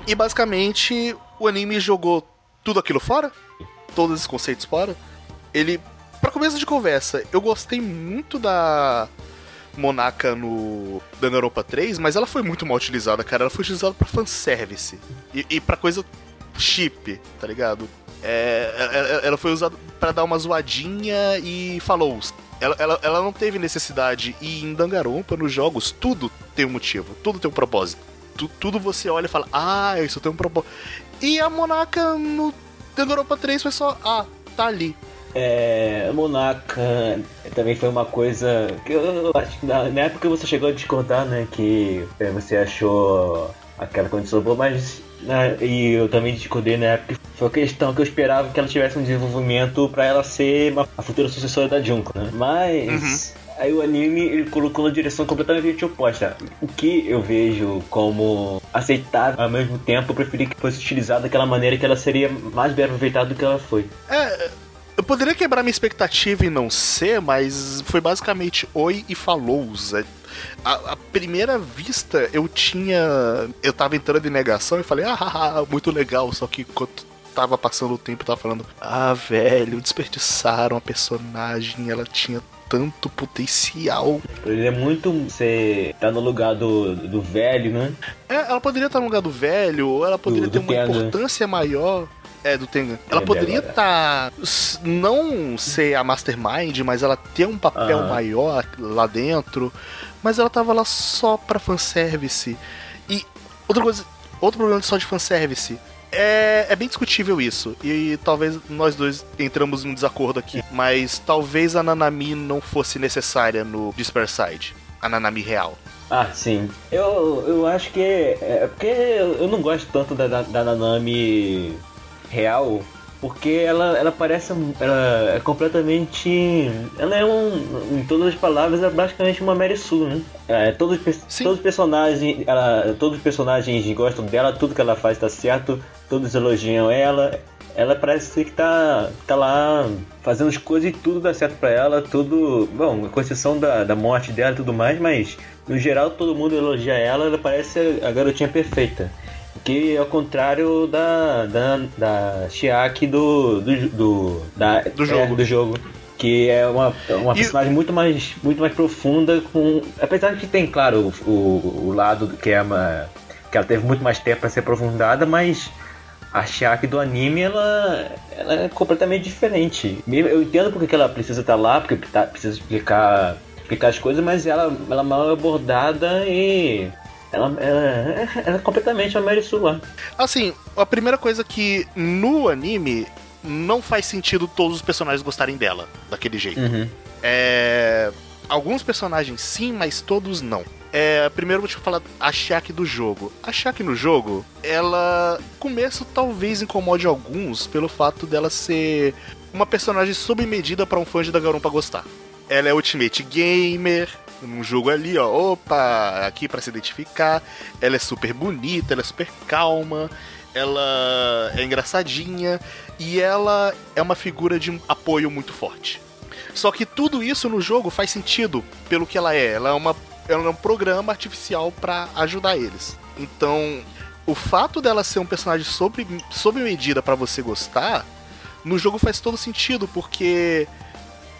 E basicamente o anime jogou tudo aquilo fora, todos esses conceitos fora. Ele, pra começo de conversa, eu gostei muito da Monaka no Danganronpa 3, mas ela foi muito mal utilizada, cara. Ela foi utilizada pra fanservice e, e pra coisa chip, tá ligado? É, ela, ela foi usada pra dar uma zoadinha e falou. Ela, ela, ela não teve necessidade. E em Danganronpa, nos jogos, tudo tem um motivo, tudo tem um propósito. Tu- tudo você olha e fala, ah, isso tem um propósito. E a Monaka no Danganronpa 3 foi só, ah, tá ali. É, Monaka também foi uma coisa que eu acho que na, na época você chegou a discordar, né? Que é, você achou aquela condição boa, mas né, e eu também discordei na época. Foi a questão que eu esperava que ela tivesse um desenvolvimento pra ela ser uma, a futura sucessora da Junko, né? Mas aí o anime ele colocou na direção completamente oposta. O que eu vejo como aceitável, ao mesmo tempo eu preferi que fosse utilizada daquela maneira que ela seria mais bem aproveitada do que ela foi. É, eu poderia quebrar minha expectativa e não ser, mas foi basicamente oi e falou. A, a primeira vista eu tinha. Eu tava entrando em negação e falei, ah, muito legal. Só que enquanto tava passando o tempo, tava falando, ah, velho, desperdiçaram a personagem, ela tinha tanto potencial. Ele é muito. Você tá no lugar do, do velho, né? É, ela poderia estar no lugar do velho, ou ela poderia Do- ter do uma Tenga. importância maior. É, do Tenga. Ela É, poderia estar. não ser a Mastermind, mas ela ter um papel maior lá dentro. Mas ela tava lá só pra fanservice. E outra coisa. Outro problema só de fanservice. É, é bem discutível isso. E talvez nós dois entramos em um desacordo aqui. Mas talvez a Nanami não fosse necessária no Disper Side. A Nanami real. Ah, sim. Eu, eu acho que. É porque eu eu não gosto tanto da, da, da Nanami real. Porque ela, ela parece. Ela é completamente. Ela é um. Em todas as palavras, é basicamente uma Mary Sue, né? É, todos, Sim. todos os personagens. Ela, todos os personagens gostam dela, tudo que ela faz tá certo, todos elogiam ela. Ela parece que tá, tá lá fazendo as coisas e tudo dá certo pra ela, tudo. Bom, com exceção da, da morte dela e tudo mais, mas no geral todo mundo elogia ela, ela parece a garotinha perfeita. Que é ao contrário da. da, da Chiaki do. do. do, da, Do é, jogo. do jogo. Que é uma, uma E- personagem muito mais, muito mais profunda, com. Apesar de que tem, claro, o, o, o lado que é uma. que ela teve muito mais tempo para ser aprofundada, mas a Shaki do anime ela, ela é completamente diferente. Eu entendo porque que ela precisa estar lá, porque tá- precisa explicar, explicar as coisas, mas ela, ela é mal abordada e. Ela, ela, ela é completamente a Mary Sue lá. Assim, a primeira coisa que no anime não faz sentido todos os personagens gostarem dela daquele jeito. É. Alguns personagens sim, mas todos não. É, primeiro vou te falar a Shaq do jogo. A Shaq no jogo, ela. Começo talvez incomode alguns pelo fato dela ser uma personagem sob medida para um fã de Danganronpa gostar. Ela é Ultimate Gamer, num jogo ali, ó. Opa, aqui pra se identificar. Ela é super bonita, ela é super calma, ela é engraçadinha e ela é uma figura de apoio muito forte. Só que tudo isso no jogo faz sentido pelo que ela é. Ela é, uma, ela é um programa artificial pra ajudar eles. Então, o fato dela ser um personagem sob, sob medida pra você gostar, no jogo faz todo sentido, porque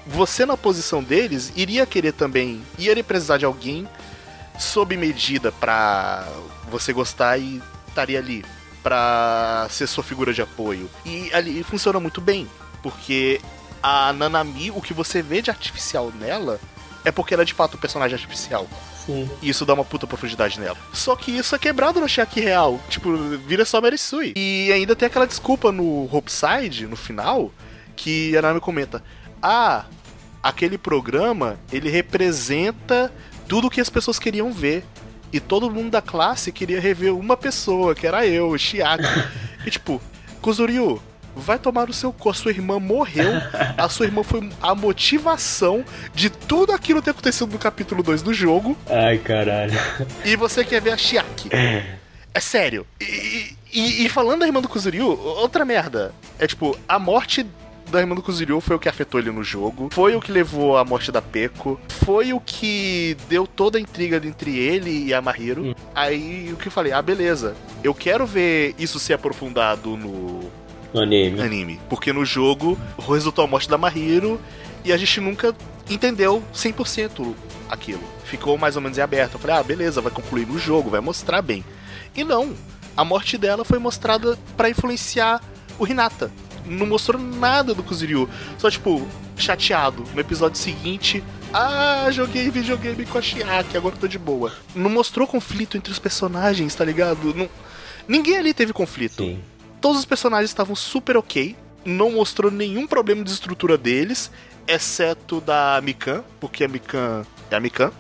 você na posição deles iria querer também, iria precisar de alguém sob medida pra você gostar e estaria ali pra ser sua figura de apoio. E ali funciona muito bem, porque a Nanami, o que você vê de artificial nela é porque ela é de fato um personagem artificial. Sim. E isso dá uma puta profundidade nela. Só que isso é quebrado no Shaq real. Tipo, vira só Mary Sue. E ainda tem aquela desculpa no Hopeside, no final, que a Nami comenta: Ah, aquele programa, ele representa tudo que as pessoas queriam ver. E todo mundo da classe queria rever uma pessoa, que era eu, o Chiaki. *laughs* e tipo, Kuzuryu, vai tomar o seu cu. A sua irmã morreu. A sua irmã foi a motivação de tudo aquilo ter acontecido no capítulo 2 do jogo. Ai, caralho. E você quer ver a Chiaki. É sério. E, e- e falando da irmã do Kuzuryu, outra merda. É tipo, a morte da irmã do Kuzuryu foi o que afetou ele no jogo. Foi o que levou à morte da Peko. Foi o que deu toda a intriga entre ele e a Mahiro. Aí o que eu falei, ah, beleza. Eu quero ver isso ser aprofundado no No anime. anime. Porque no jogo resultou a morte da Mahiro e a gente nunca entendeu 100% aquilo. Ficou mais ou menos em aberto. Eu falei, ah, beleza, vai concluir no jogo, vai mostrar bem. E não, a morte dela foi mostrada pra influenciar o Hinata. Não mostrou nada do Kuzuryu. Só, tipo, chateado. No episódio seguinte, ah, joguei videogame com a Chiaki, agora tô de boa. Não mostrou conflito entre os personagens, tá ligado? Não... Ninguém ali teve conflito. Sim. Todos os personagens estavam super ok. Não mostrou nenhum problema de estrutura deles, exceto da Mikan, porque a Mikan é a Mikan.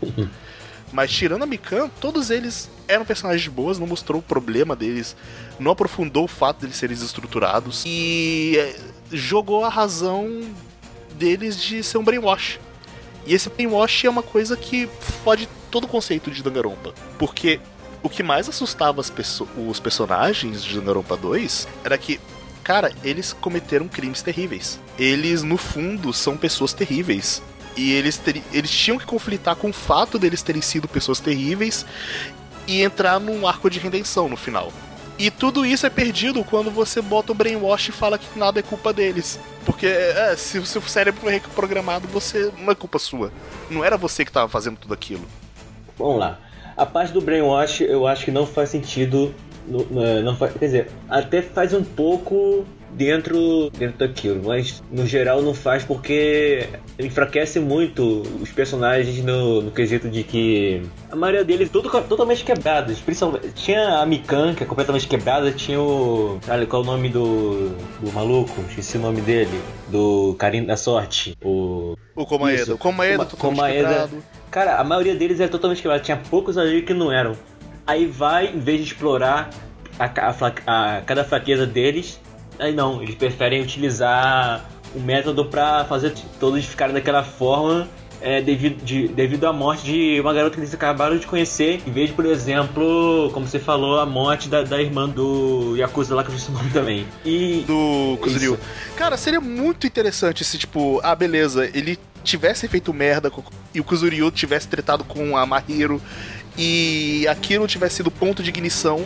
Mas tirando a Mikan, todos eles eram personagens boas, não mostrou o problema deles, não aprofundou o fato deles serem desestruturados e eh, jogou a razão deles de ser um brainwash. E esse brainwash é uma coisa que fode todo o conceito de Danganronpa. Porque o que mais assustava as pesso- os personagens de Danganronpa 2 era que, cara, eles cometeram crimes terríveis. Eles, no fundo, são pessoas terríveis. E eles, eles tinham que conflitar com o fato deles terem sido pessoas terríveis e entrar num arco de redenção no final. E tudo isso é perdido quando você bota o brainwash e fala que nada é culpa deles. Porque é, se o seu cérebro foi reprogramado, você não é culpa sua. Não era você que estava fazendo tudo aquilo. Vamos lá. A parte do brainwash eu acho que não faz sentido. no- no- não faz, quer dizer, até faz um pouco dentro, dentro daquilo, mas no geral não faz porque enfraquece muito os personagens no, no quesito de que a maioria deles todo, totalmente quebrados. Principalmente, tinha a Mikan, que é completamente quebrada, tinha o. Qual é o nome do, do maluco? Esqueci o nome dele. Do Carinho da Sorte. O. O Komaeda. Isso. O totalmente Komaeda. quebrado. Cara, a maioria deles era totalmente quebrado. Tinha poucos ali que não eram. Aí vai, em vez de explorar a, a a- cada fraqueza deles, aí não, eles preferem utilizar o método pra fazer todos ficarem daquela forma. é, devido, de- devido à morte de uma garota que eles acabaram de conhecer, em vez por exemplo, como você falou, a morte da, da irmã do Yakuza lá que eu disse o nome também. E do Kuzuryu. Cara, seria muito interessante se, tipo, ah, beleza, ele tivesse feito merda e o Kuzuryu tivesse tretado com a Mahiro e aquilo tivesse sido ponto de ignição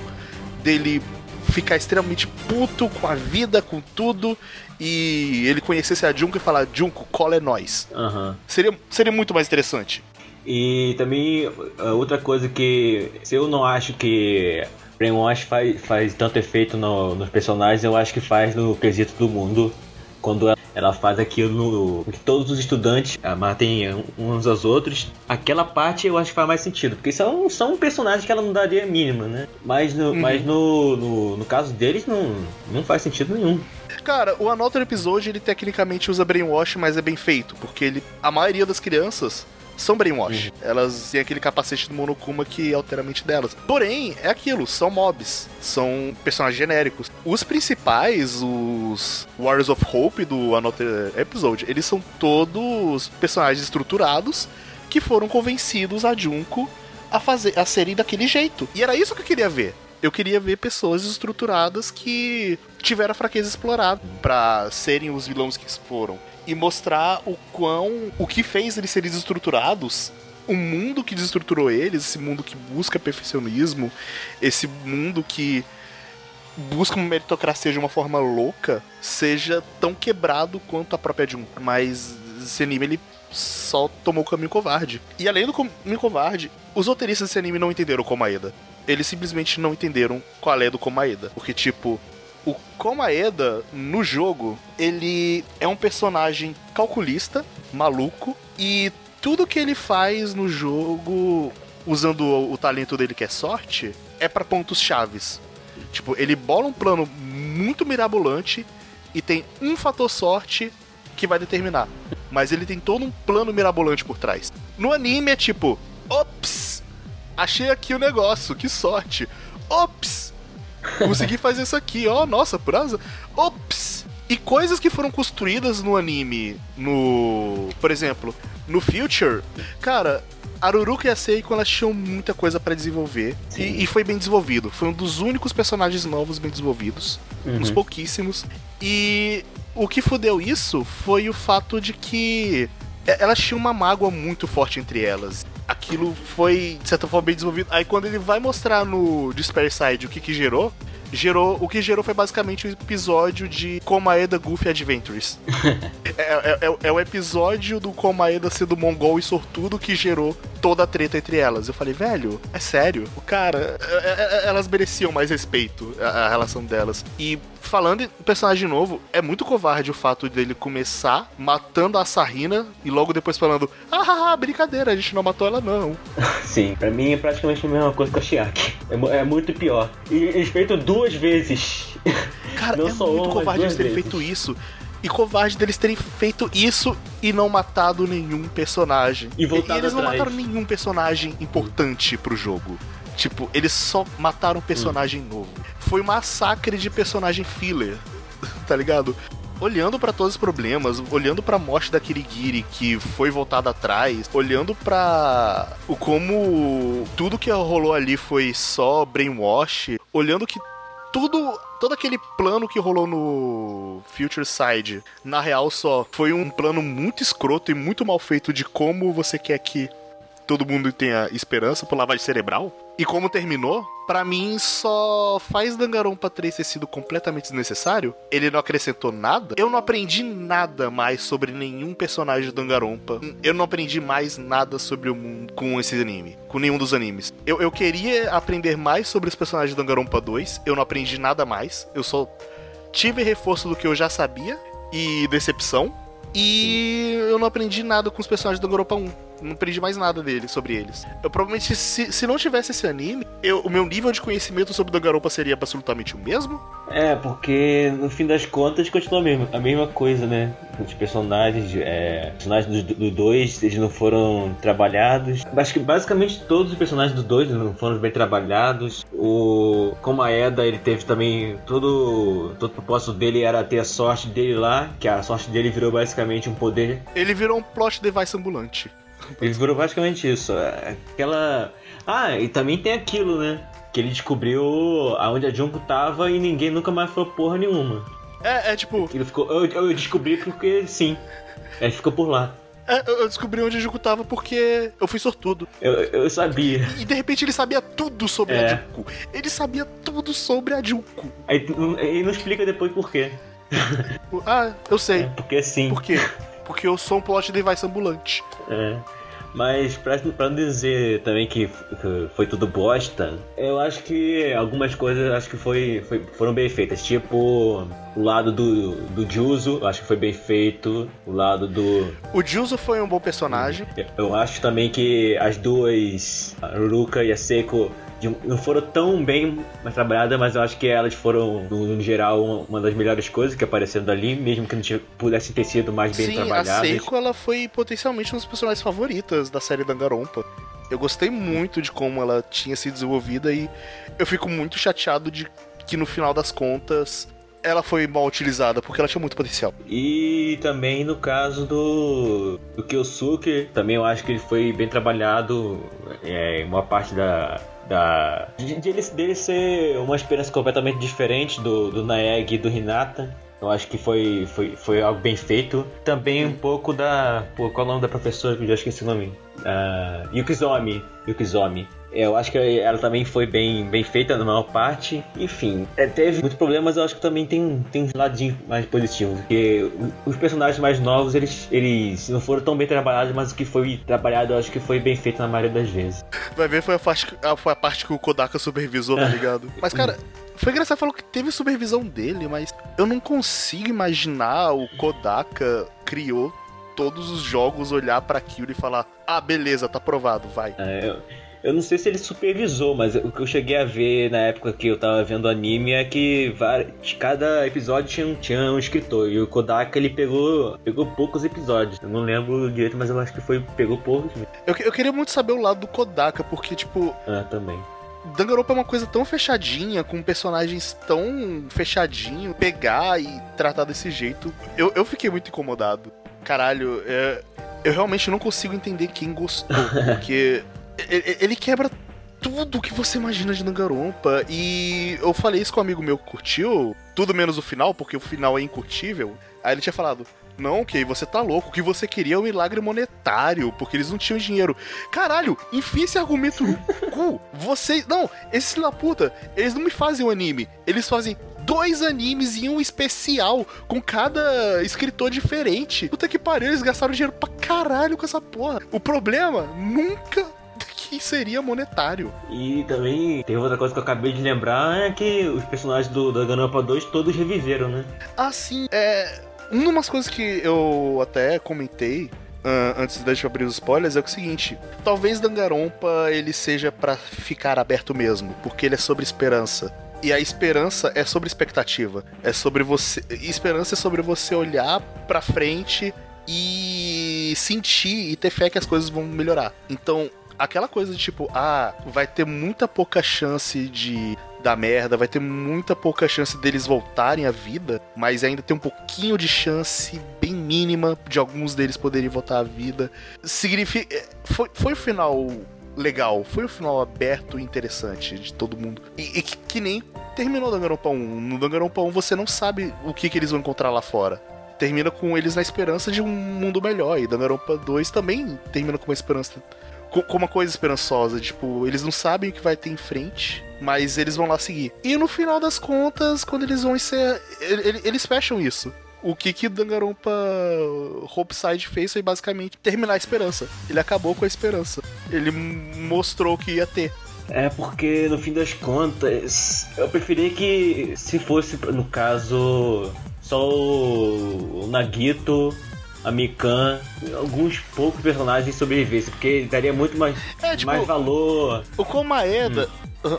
dele ficar extremamente puto com a vida, com tudo, e ele conhecesse a Junko e falar, Junko, cola é nós. Aham. Seria, seria muito mais interessante. E também a outra coisa que se eu não acho que Brainwash faz, faz tanto efeito no- nos personagens, eu acho que faz no quesito do mundo. Quando ela- ela faz aquilo no, que todos os estudantes matem uns aos outros, aquela parte eu acho que faz mais sentido, porque são, são personagens que ela não daria mínima, né? Mas no, mas no, no, no caso deles não, não faz sentido nenhum. Cara, o Another Episode, ele tecnicamente usa Brainwash, mas é bem feito, porque ele, a maioria das crianças são Brainwash. Elas têm aquele capacete do Monokuma que altera a mente delas. Porém, é aquilo, são mobs, são personagens genéricos. Os principais, os Warriors of Hope do Another Episode, eles são todos personagens estruturados que foram convencidos a Junko a fazer a serem daquele jeito. E era isso que eu queria ver. Eu queria ver pessoas estruturadas que tiveram a fraqueza explorada pra serem os vilões que foram e mostrar o quão o que fez eles serem desestruturados, o mundo que desestruturou eles, esse mundo que busca perfeccionismo, esse mundo que busca uma meritocracia de uma forma louca, seja tão quebrado quanto a própria Junko. Mas esse anime ele só tomou o caminho covarde. E além do caminho covarde, os roteiristas desse anime não entenderam o Komaeda. Eles simplesmente não entenderam qual é do Komaeda. Porque, tipo, o Komaeda, no jogo, ele é um personagem calculista, maluco, e tudo que ele faz no jogo, usando o, o talento dele que é sorte, é pra pontos chaves. Tipo, ele bola um plano muito mirabolante e tem um fator sorte que vai determinar. Mas ele tem todo um plano mirabolante por trás. No anime é tipo, ops, achei aqui o negócio, que sorte. Ops, consegui fazer isso aqui, ó, nossa, brasa. Ops. E coisas que foram construídas no anime, no, por exemplo, no Future, cara, Aruruka e a Seiko elas tinham muita coisa pra desenvolver e, e foi bem desenvolvido. Foi um dos únicos personagens novos bem desenvolvidos, uns pouquíssimos. E o que fudeu isso foi o fato de que e- elas tinham uma mágoa muito forte entre elas. Aquilo foi, de certa forma, bem desenvolvido. Aí quando ele vai mostrar no Despair Side o que que gerou, gerou o que gerou foi basicamente o episódio de Komaeda Goofy Adventures. *laughs* é, é, é- é o episódio do Komaeda sendo mongol e sortudo que gerou toda a treta entre elas. Eu falei, velho, é sério? O cara, é- é- elas mereciam mais respeito, a, a relação delas. E falando em personagem novo, é muito covarde o fato dele começar matando a Sarrina e logo depois falando, ah, brincadeira, a gente não matou ela não. *laughs* Sim, pra mim é praticamente a mesma coisa que o Shiaki. É, é muito pior. E eles feitos duas vezes. Cara, Não é só muito uma, covarde duas eles terem vezes. feito isso. E covarde deles terem feito isso e não matado nenhum personagem. E voltado eles não atrás. mataram nenhum personagem importante pro jogo. Tipo, eles só mataram personagem novo. Foi um massacre de personagem filler, *laughs* tá ligado? Olhando pra todos os problemas, olhando pra morte da Kirigiri que foi voltada atrás, olhando pra o como tudo que rolou ali foi só brainwash, olhando que tudo, todo aquele plano que rolou no Future Side, na real só foi um plano muito escroto e muito mal feito de como você quer que todo mundo tenha esperança por lavagem cerebral. E como terminou, pra mim só faz Danganronpa 3 ter sido completamente desnecessário. Ele não acrescentou nada. Eu não aprendi nada mais sobre nenhum personagem do Danganronpa. Eu não aprendi mais nada sobre o mundo com esse anime, com nenhum dos animes. Eu, eu queria aprender mais sobre os personagens do Danganronpa 2. Eu não aprendi nada mais. Eu só tive reforço do que eu já sabia e decepção. E eu não aprendi nada com os personagens do Danganronpa 1. Não aprendi mais nada dele, sobre eles. Eu provavelmente, se, se não tivesse esse anime, eu- o meu nível de conhecimento sobre Danganronpa seria absolutamente o mesmo. É, porque no fim das contas continua a mesma, a mesma coisa, né? Os personagens, é, personagens do 2, eles não foram trabalhados. Acho que basicamente todos os personagens do 2 não foram bem trabalhados. O como a Eda, ele teve também todo todo o propósito dele era ter a sorte dele lá, que a sorte dele virou basicamente um poder Ele virou um plot device ambulante. Ele virou basicamente isso. é, Aquela. Ah, e também tem aquilo, né? Que ele descobriu aonde a Junko tava e ninguém nunca mais falou porra nenhuma. É, é tipo, Ele ficou. Eu, eu descobri porque sim. Aí ficou por lá. é, eu descobri onde o Juku tava porque eu fui sortudo. Eu, eu sabia. E de repente ele sabia tudo sobre É. a Juku. Ele sabia tudo sobre a Juku. Aí ele não explica depois por quê. Ah, eu sei. Porque sim. Por quê? Porque eu sou um plot device ambulante. É. Mas pra, pra não dizer também que, foi tudo bosta, eu acho que algumas coisas acho que foi, foi- foram bem feitas. Tipo, o lado do, do Juzo, eu acho que foi bem feito. O lado do. O Juzo foi um bom personagem. Eu acho também que as duas, a Ruruka e a Seiko, não foram tão bem trabalhadas, mas eu acho que elas foram, no, geral, uma, das melhores coisas que apareceram dali, mesmo que não pudessem ter sido mais bem Sim, a trabalhadas. Seiko ela foi potencialmente uma das personagens favoritas da série Danganronpa. Eu gostei muito de como ela tinha sido desenvolvida e eu fico muito chateado de que no final das contas ela foi mal utilizada, porque ela tinha muito potencial. E também no caso do, do Kyosuke, também eu acho que ele foi bem trabalhado é, em uma parte da. da de, de ele, dele ser uma experiência completamente diferente do, do Naeg e do Hinata. Eu acho que foi, foi, foi algo bem feito. Também um pouco da. Pô, qual é o nome da professora eu já esqueci o nome? Ah, Yukizomi. Yukizomi. É, Eu acho que ela também foi bem, bem feita na maior parte. Enfim, é, teve muitos problemas, eu acho que também tem, tem um ladinho mais positivo. Porque os personagens mais novos, eles, eles não foram tão bem trabalhados, mas o que foi trabalhado eu acho que foi bem feito na maioria das vezes. Vai ver, foi a parte, foi a parte que o Kodaka supervisou, tá ligado? Mas, cara, foi engraçado, falou que teve supervisão dele, mas eu não consigo imaginar o Kodaka criou todos os jogos, olhar pra aquilo e falar: ah, beleza, tá aprovado, vai. É, eu, Eu não sei se ele supervisou, mas o que eu cheguei a ver na época que eu tava vendo anime é que cada episódio tinha um, tinha um escritor. E o Kodaka ele pegou, pegou poucos episódios. Eu não lembro direito, mas eu acho que foi pegou poucos. Eu, eu queria muito saber o lado do Kodaka, porque, tipo, Ah, também. Danganronpa é uma coisa tão fechadinha, com personagens tão fechadinho, pegar e tratar desse jeito. Eu, eu fiquei muito incomodado. Caralho, é, eu realmente não consigo entender quem gostou, *laughs* porque ele, quebra tudo que você imagina de Danganronpa. E eu falei isso com um amigo meu que curtiu, tudo menos o final, porque o final é incurtível. Aí ele tinha falado. Não, ok, você tá louco. O que você queria é um milagre monetário, porque eles não tinham dinheiro. Caralho, enfia esse argumento no cu. Vocês. Não, esses filhos da puta, eles não me fazem um anime. Eles fazem dois animes e um especial com cada escritor diferente. Puta que pariu, eles gastaram dinheiro pra caralho com essa porra. O problema nunca que seria monetário. E também tem outra coisa que eu acabei de lembrar é que os personagens do Danganronpa 2 todos reviveram, né? Assim, é. Uma das coisas que eu até comentei ah, antes da gente abrir os spoilers é o seguinte: talvez Dangarompa ele seja pra ficar aberto mesmo, porque ele é sobre esperança. E a esperança é sobre expectativa. É sobre você. Esperança é sobre você olhar pra frente e sentir e ter fé que as coisas vão melhorar. Então, aquela coisa de tipo, ah, vai ter muita pouca chance de dar merda, vai ter muita pouca chance deles voltarem à vida, mas ainda tem um pouquinho de chance bem mínima de alguns deles poderem voltar à vida. Significa. é, Foi, foi o final legal, foi o final aberto e interessante de todo mundo. E, e que, que nem terminou Danganronpa 1. No Danganronpa 1 você não sabe o que, que eles vão encontrar lá fora. Termina com eles na esperança de um mundo melhor. E Danganronpa 2 também termina com uma esperança com, com uma coisa esperançosa, tipo, eles não sabem o que vai ter em frente, mas eles vão lá seguir. E no final das contas, quando eles vão ser. Eles fecham isso. O que que Danganronpa Hopeside fez foi basicamente terminar a esperança. Ele acabou com a esperança. Ele mostrou que ia ter. É porque no fim das contas, eu preferia que se fosse, no caso, só o Nagito, a Mikan, alguns poucos personagens sobrevivessem, porque daria muito mais, É, tipo, mais valor. O Komaeda.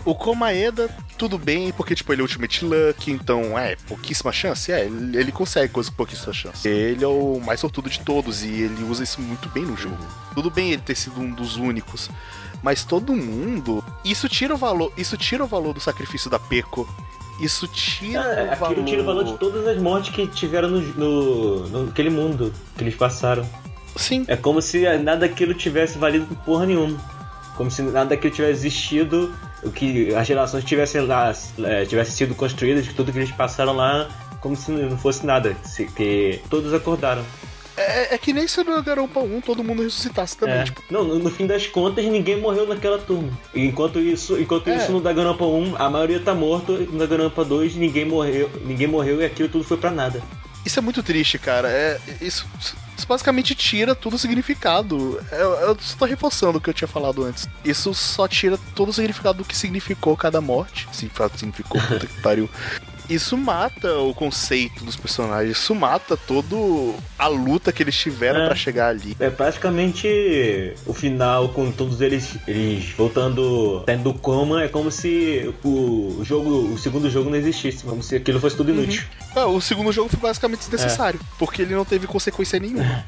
O Komaeda, tudo bem, porque, tipo, ele é Ultimate Luck, então, é, pouquíssima chance? É, ele, ele consegue coisa com pouquíssima chance. Ele é o mais sortudo de todos e ele usa isso muito bem no jogo. Tudo bem ele ter sido um dos únicos, mas todo mundo. Isso tira o valor. Isso tira o valor do sacrifício da Peco. Isso tira É, o valor. aquilo tira o valor de todas as mortes que tiveram no, no, naquele mundo que eles passaram. Sim. É como se nada daquilo tivesse valido por porra nenhuma. Como se nada daquilo tivesse existido, o que as gerações tivessem lá, é, tivessem sido construídas, tudo que eles passaram lá, como se não fosse nada. Se, que todos acordaram. É, é que nem se no Garompa 1 todo mundo ressuscitasse também. É. Tipo, Não, no, no fim das contas, ninguém morreu naquela turma. Enquanto isso, enquanto É. isso no Danganronpa 1, a maioria tá morto, e no Danganronpa 2, ninguém morreu, ninguém morreu e aquilo tudo foi pra nada. Isso é muito triste, cara. É, isso, isso basicamente tira todo o significado. Eu, eu só tô reforçando o que eu tinha falado antes. Isso só tira todo o significado do que significou cada morte. Fato significou, puta que pariu. Isso mata o conceito dos personagens. Isso mata todo a luta que eles tiveram É. pra chegar ali. É praticamente o final com todos eles, eles voltando, saindo do coma, é como se o jogo, o segundo jogo não existisse, como se aquilo fosse tudo inútil. Ah, o segundo jogo foi basicamente desnecessário, porque ele não teve consequência nenhuma.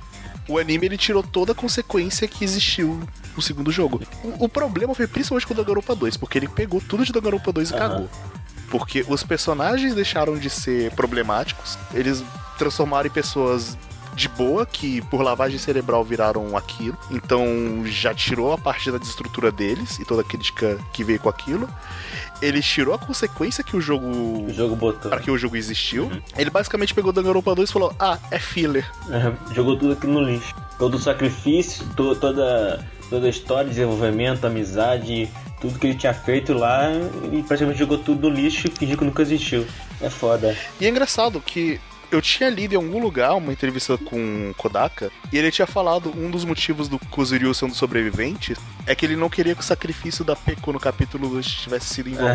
O anime ele tirou toda a consequência que existiu no segundo jogo. O, o problema foi principalmente com o Danganronpa 2, porque ele pegou tudo de Danganronpa 2 e Aham. cagou. Porque os personagens deixaram de ser problemáticos, eles transformaram em pessoas de boa, que por lavagem cerebral viraram aquilo. Então já tirou a parte da desestrutura deles e toda a crítica que veio com aquilo. Ele tirou a consequência que o jogo O jogo botou. para que o jogo existiu. Ele basicamente pegou Danganronpa 2 e falou: "Ah, é filler". É, jogou tudo aqui no lixo. Todo o sacrifício, to- toda, toda a história, desenvolvimento, amizade, tudo que ele tinha feito lá, ele praticamente jogou tudo no lixo e fingiu que nunca existiu. É foda. E é engraçado que eu tinha lido em algum lugar uma entrevista com Kodaka e ele tinha falado um dos motivos do Kuzuryu ser dos sobreviventes é que ele não queria que o sacrifício da Peko no capítulo 2 tivesse sido em vão.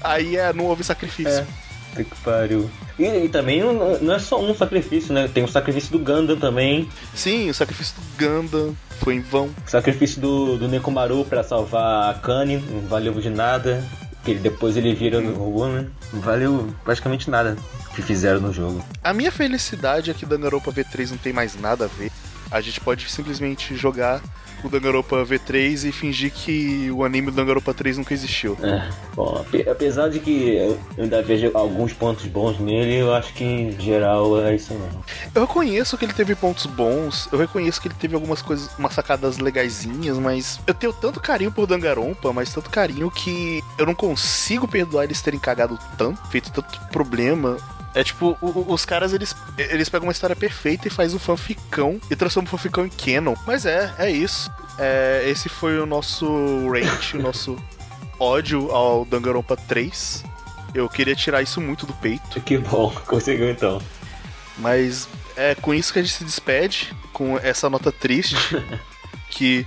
Aí é, não houve sacrifício. É. Puta que pariu. E, e também não, não é só um sacrifício, né? Tem o sacrifício do Gundam também. Sim, o sacrifício do Gundam foi em vão. O sacrifício do, do Nekomaru pra salvar a Kani. Não valeu de nada. Que ele- depois ele vira o robô, né? Não valeu praticamente nada que fizeram no jogo. A minha felicidade é que Danganronpa V3 não tem mais nada a ver. A gente pode simplesmente jogar o Danganronpa V3 e fingir que o anime do Danganronpa 3 nunca existiu. É, bom, ape- apesar de que eu ainda vejo alguns pontos bons nele, eu acho que em geral é isso mesmo. Eu reconheço que ele teve pontos bons, eu reconheço que ele teve algumas coisas, umas sacadas legaisinhas, mas eu tenho tanto carinho por Danganronpa, mas tanto carinho que eu não consigo perdoar eles terem cagado tanto, feito tanto problema. É tipo, o- os caras eles, eles pegam uma história perfeita e faz um fanficão e transformam o fanficão em canon. Mas é, é isso. É, esse foi o nosso rant, o nosso ódio ao Danganronpa 3. Eu queria tirar isso muito do peito. Que bom, conseguiu então. Mas é com isso que a gente se despede, com essa nota triste, *laughs* que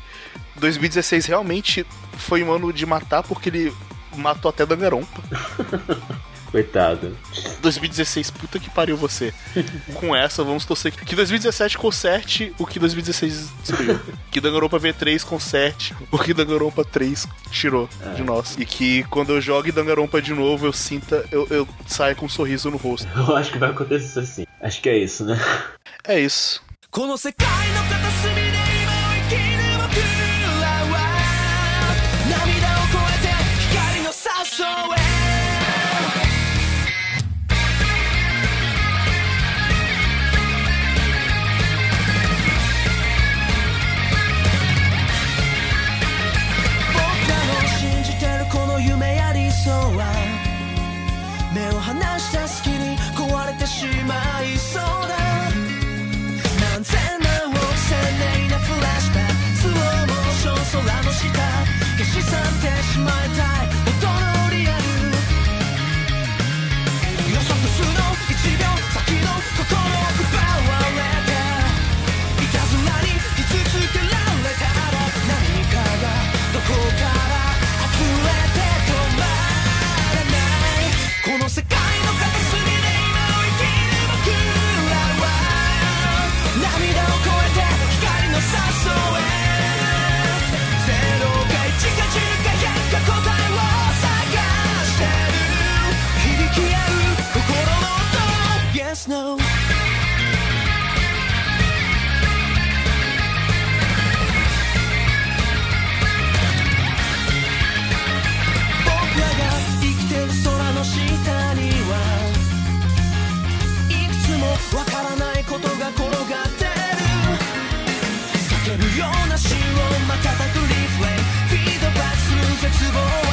2016 realmente foi um ano de matar porque ele matou até Dangarompa. *laughs* Coitado. 2016, puta que pariu você. *laughs* Com essa, vamos torcer que 2017 conserte o que 2016 destruiu. Que Danganronpa V3 conserte o que Danganronpa 3 tirou de nós. E que quando eu jogue Danganronpa de novo, eu sinta, eu, eu saia com um sorriso no rosto. Eu acho que vai acontecer assim. Acho que é isso, né? É isso. この世界の 想は目を離した隙に壊れてしまいそうる叫ぶような死を瞬くリフレイフィードバックする絶望は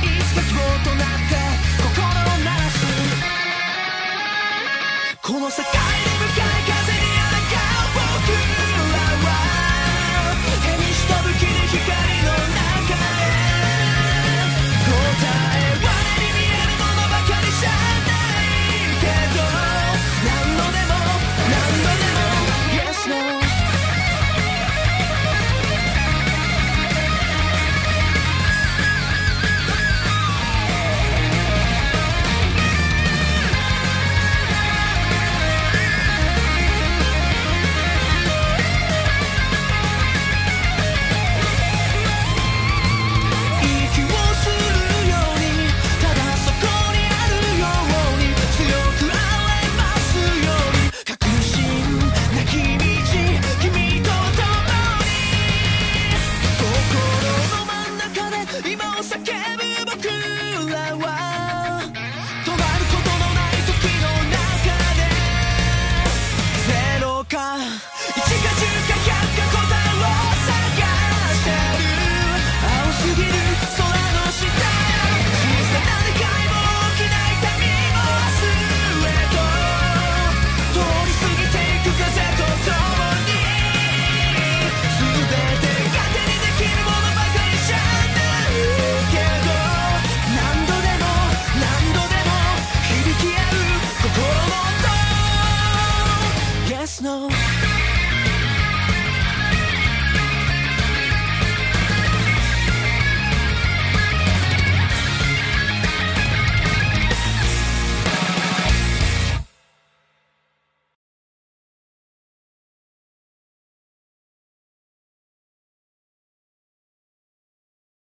一つとなって心を鳴らすこの世界で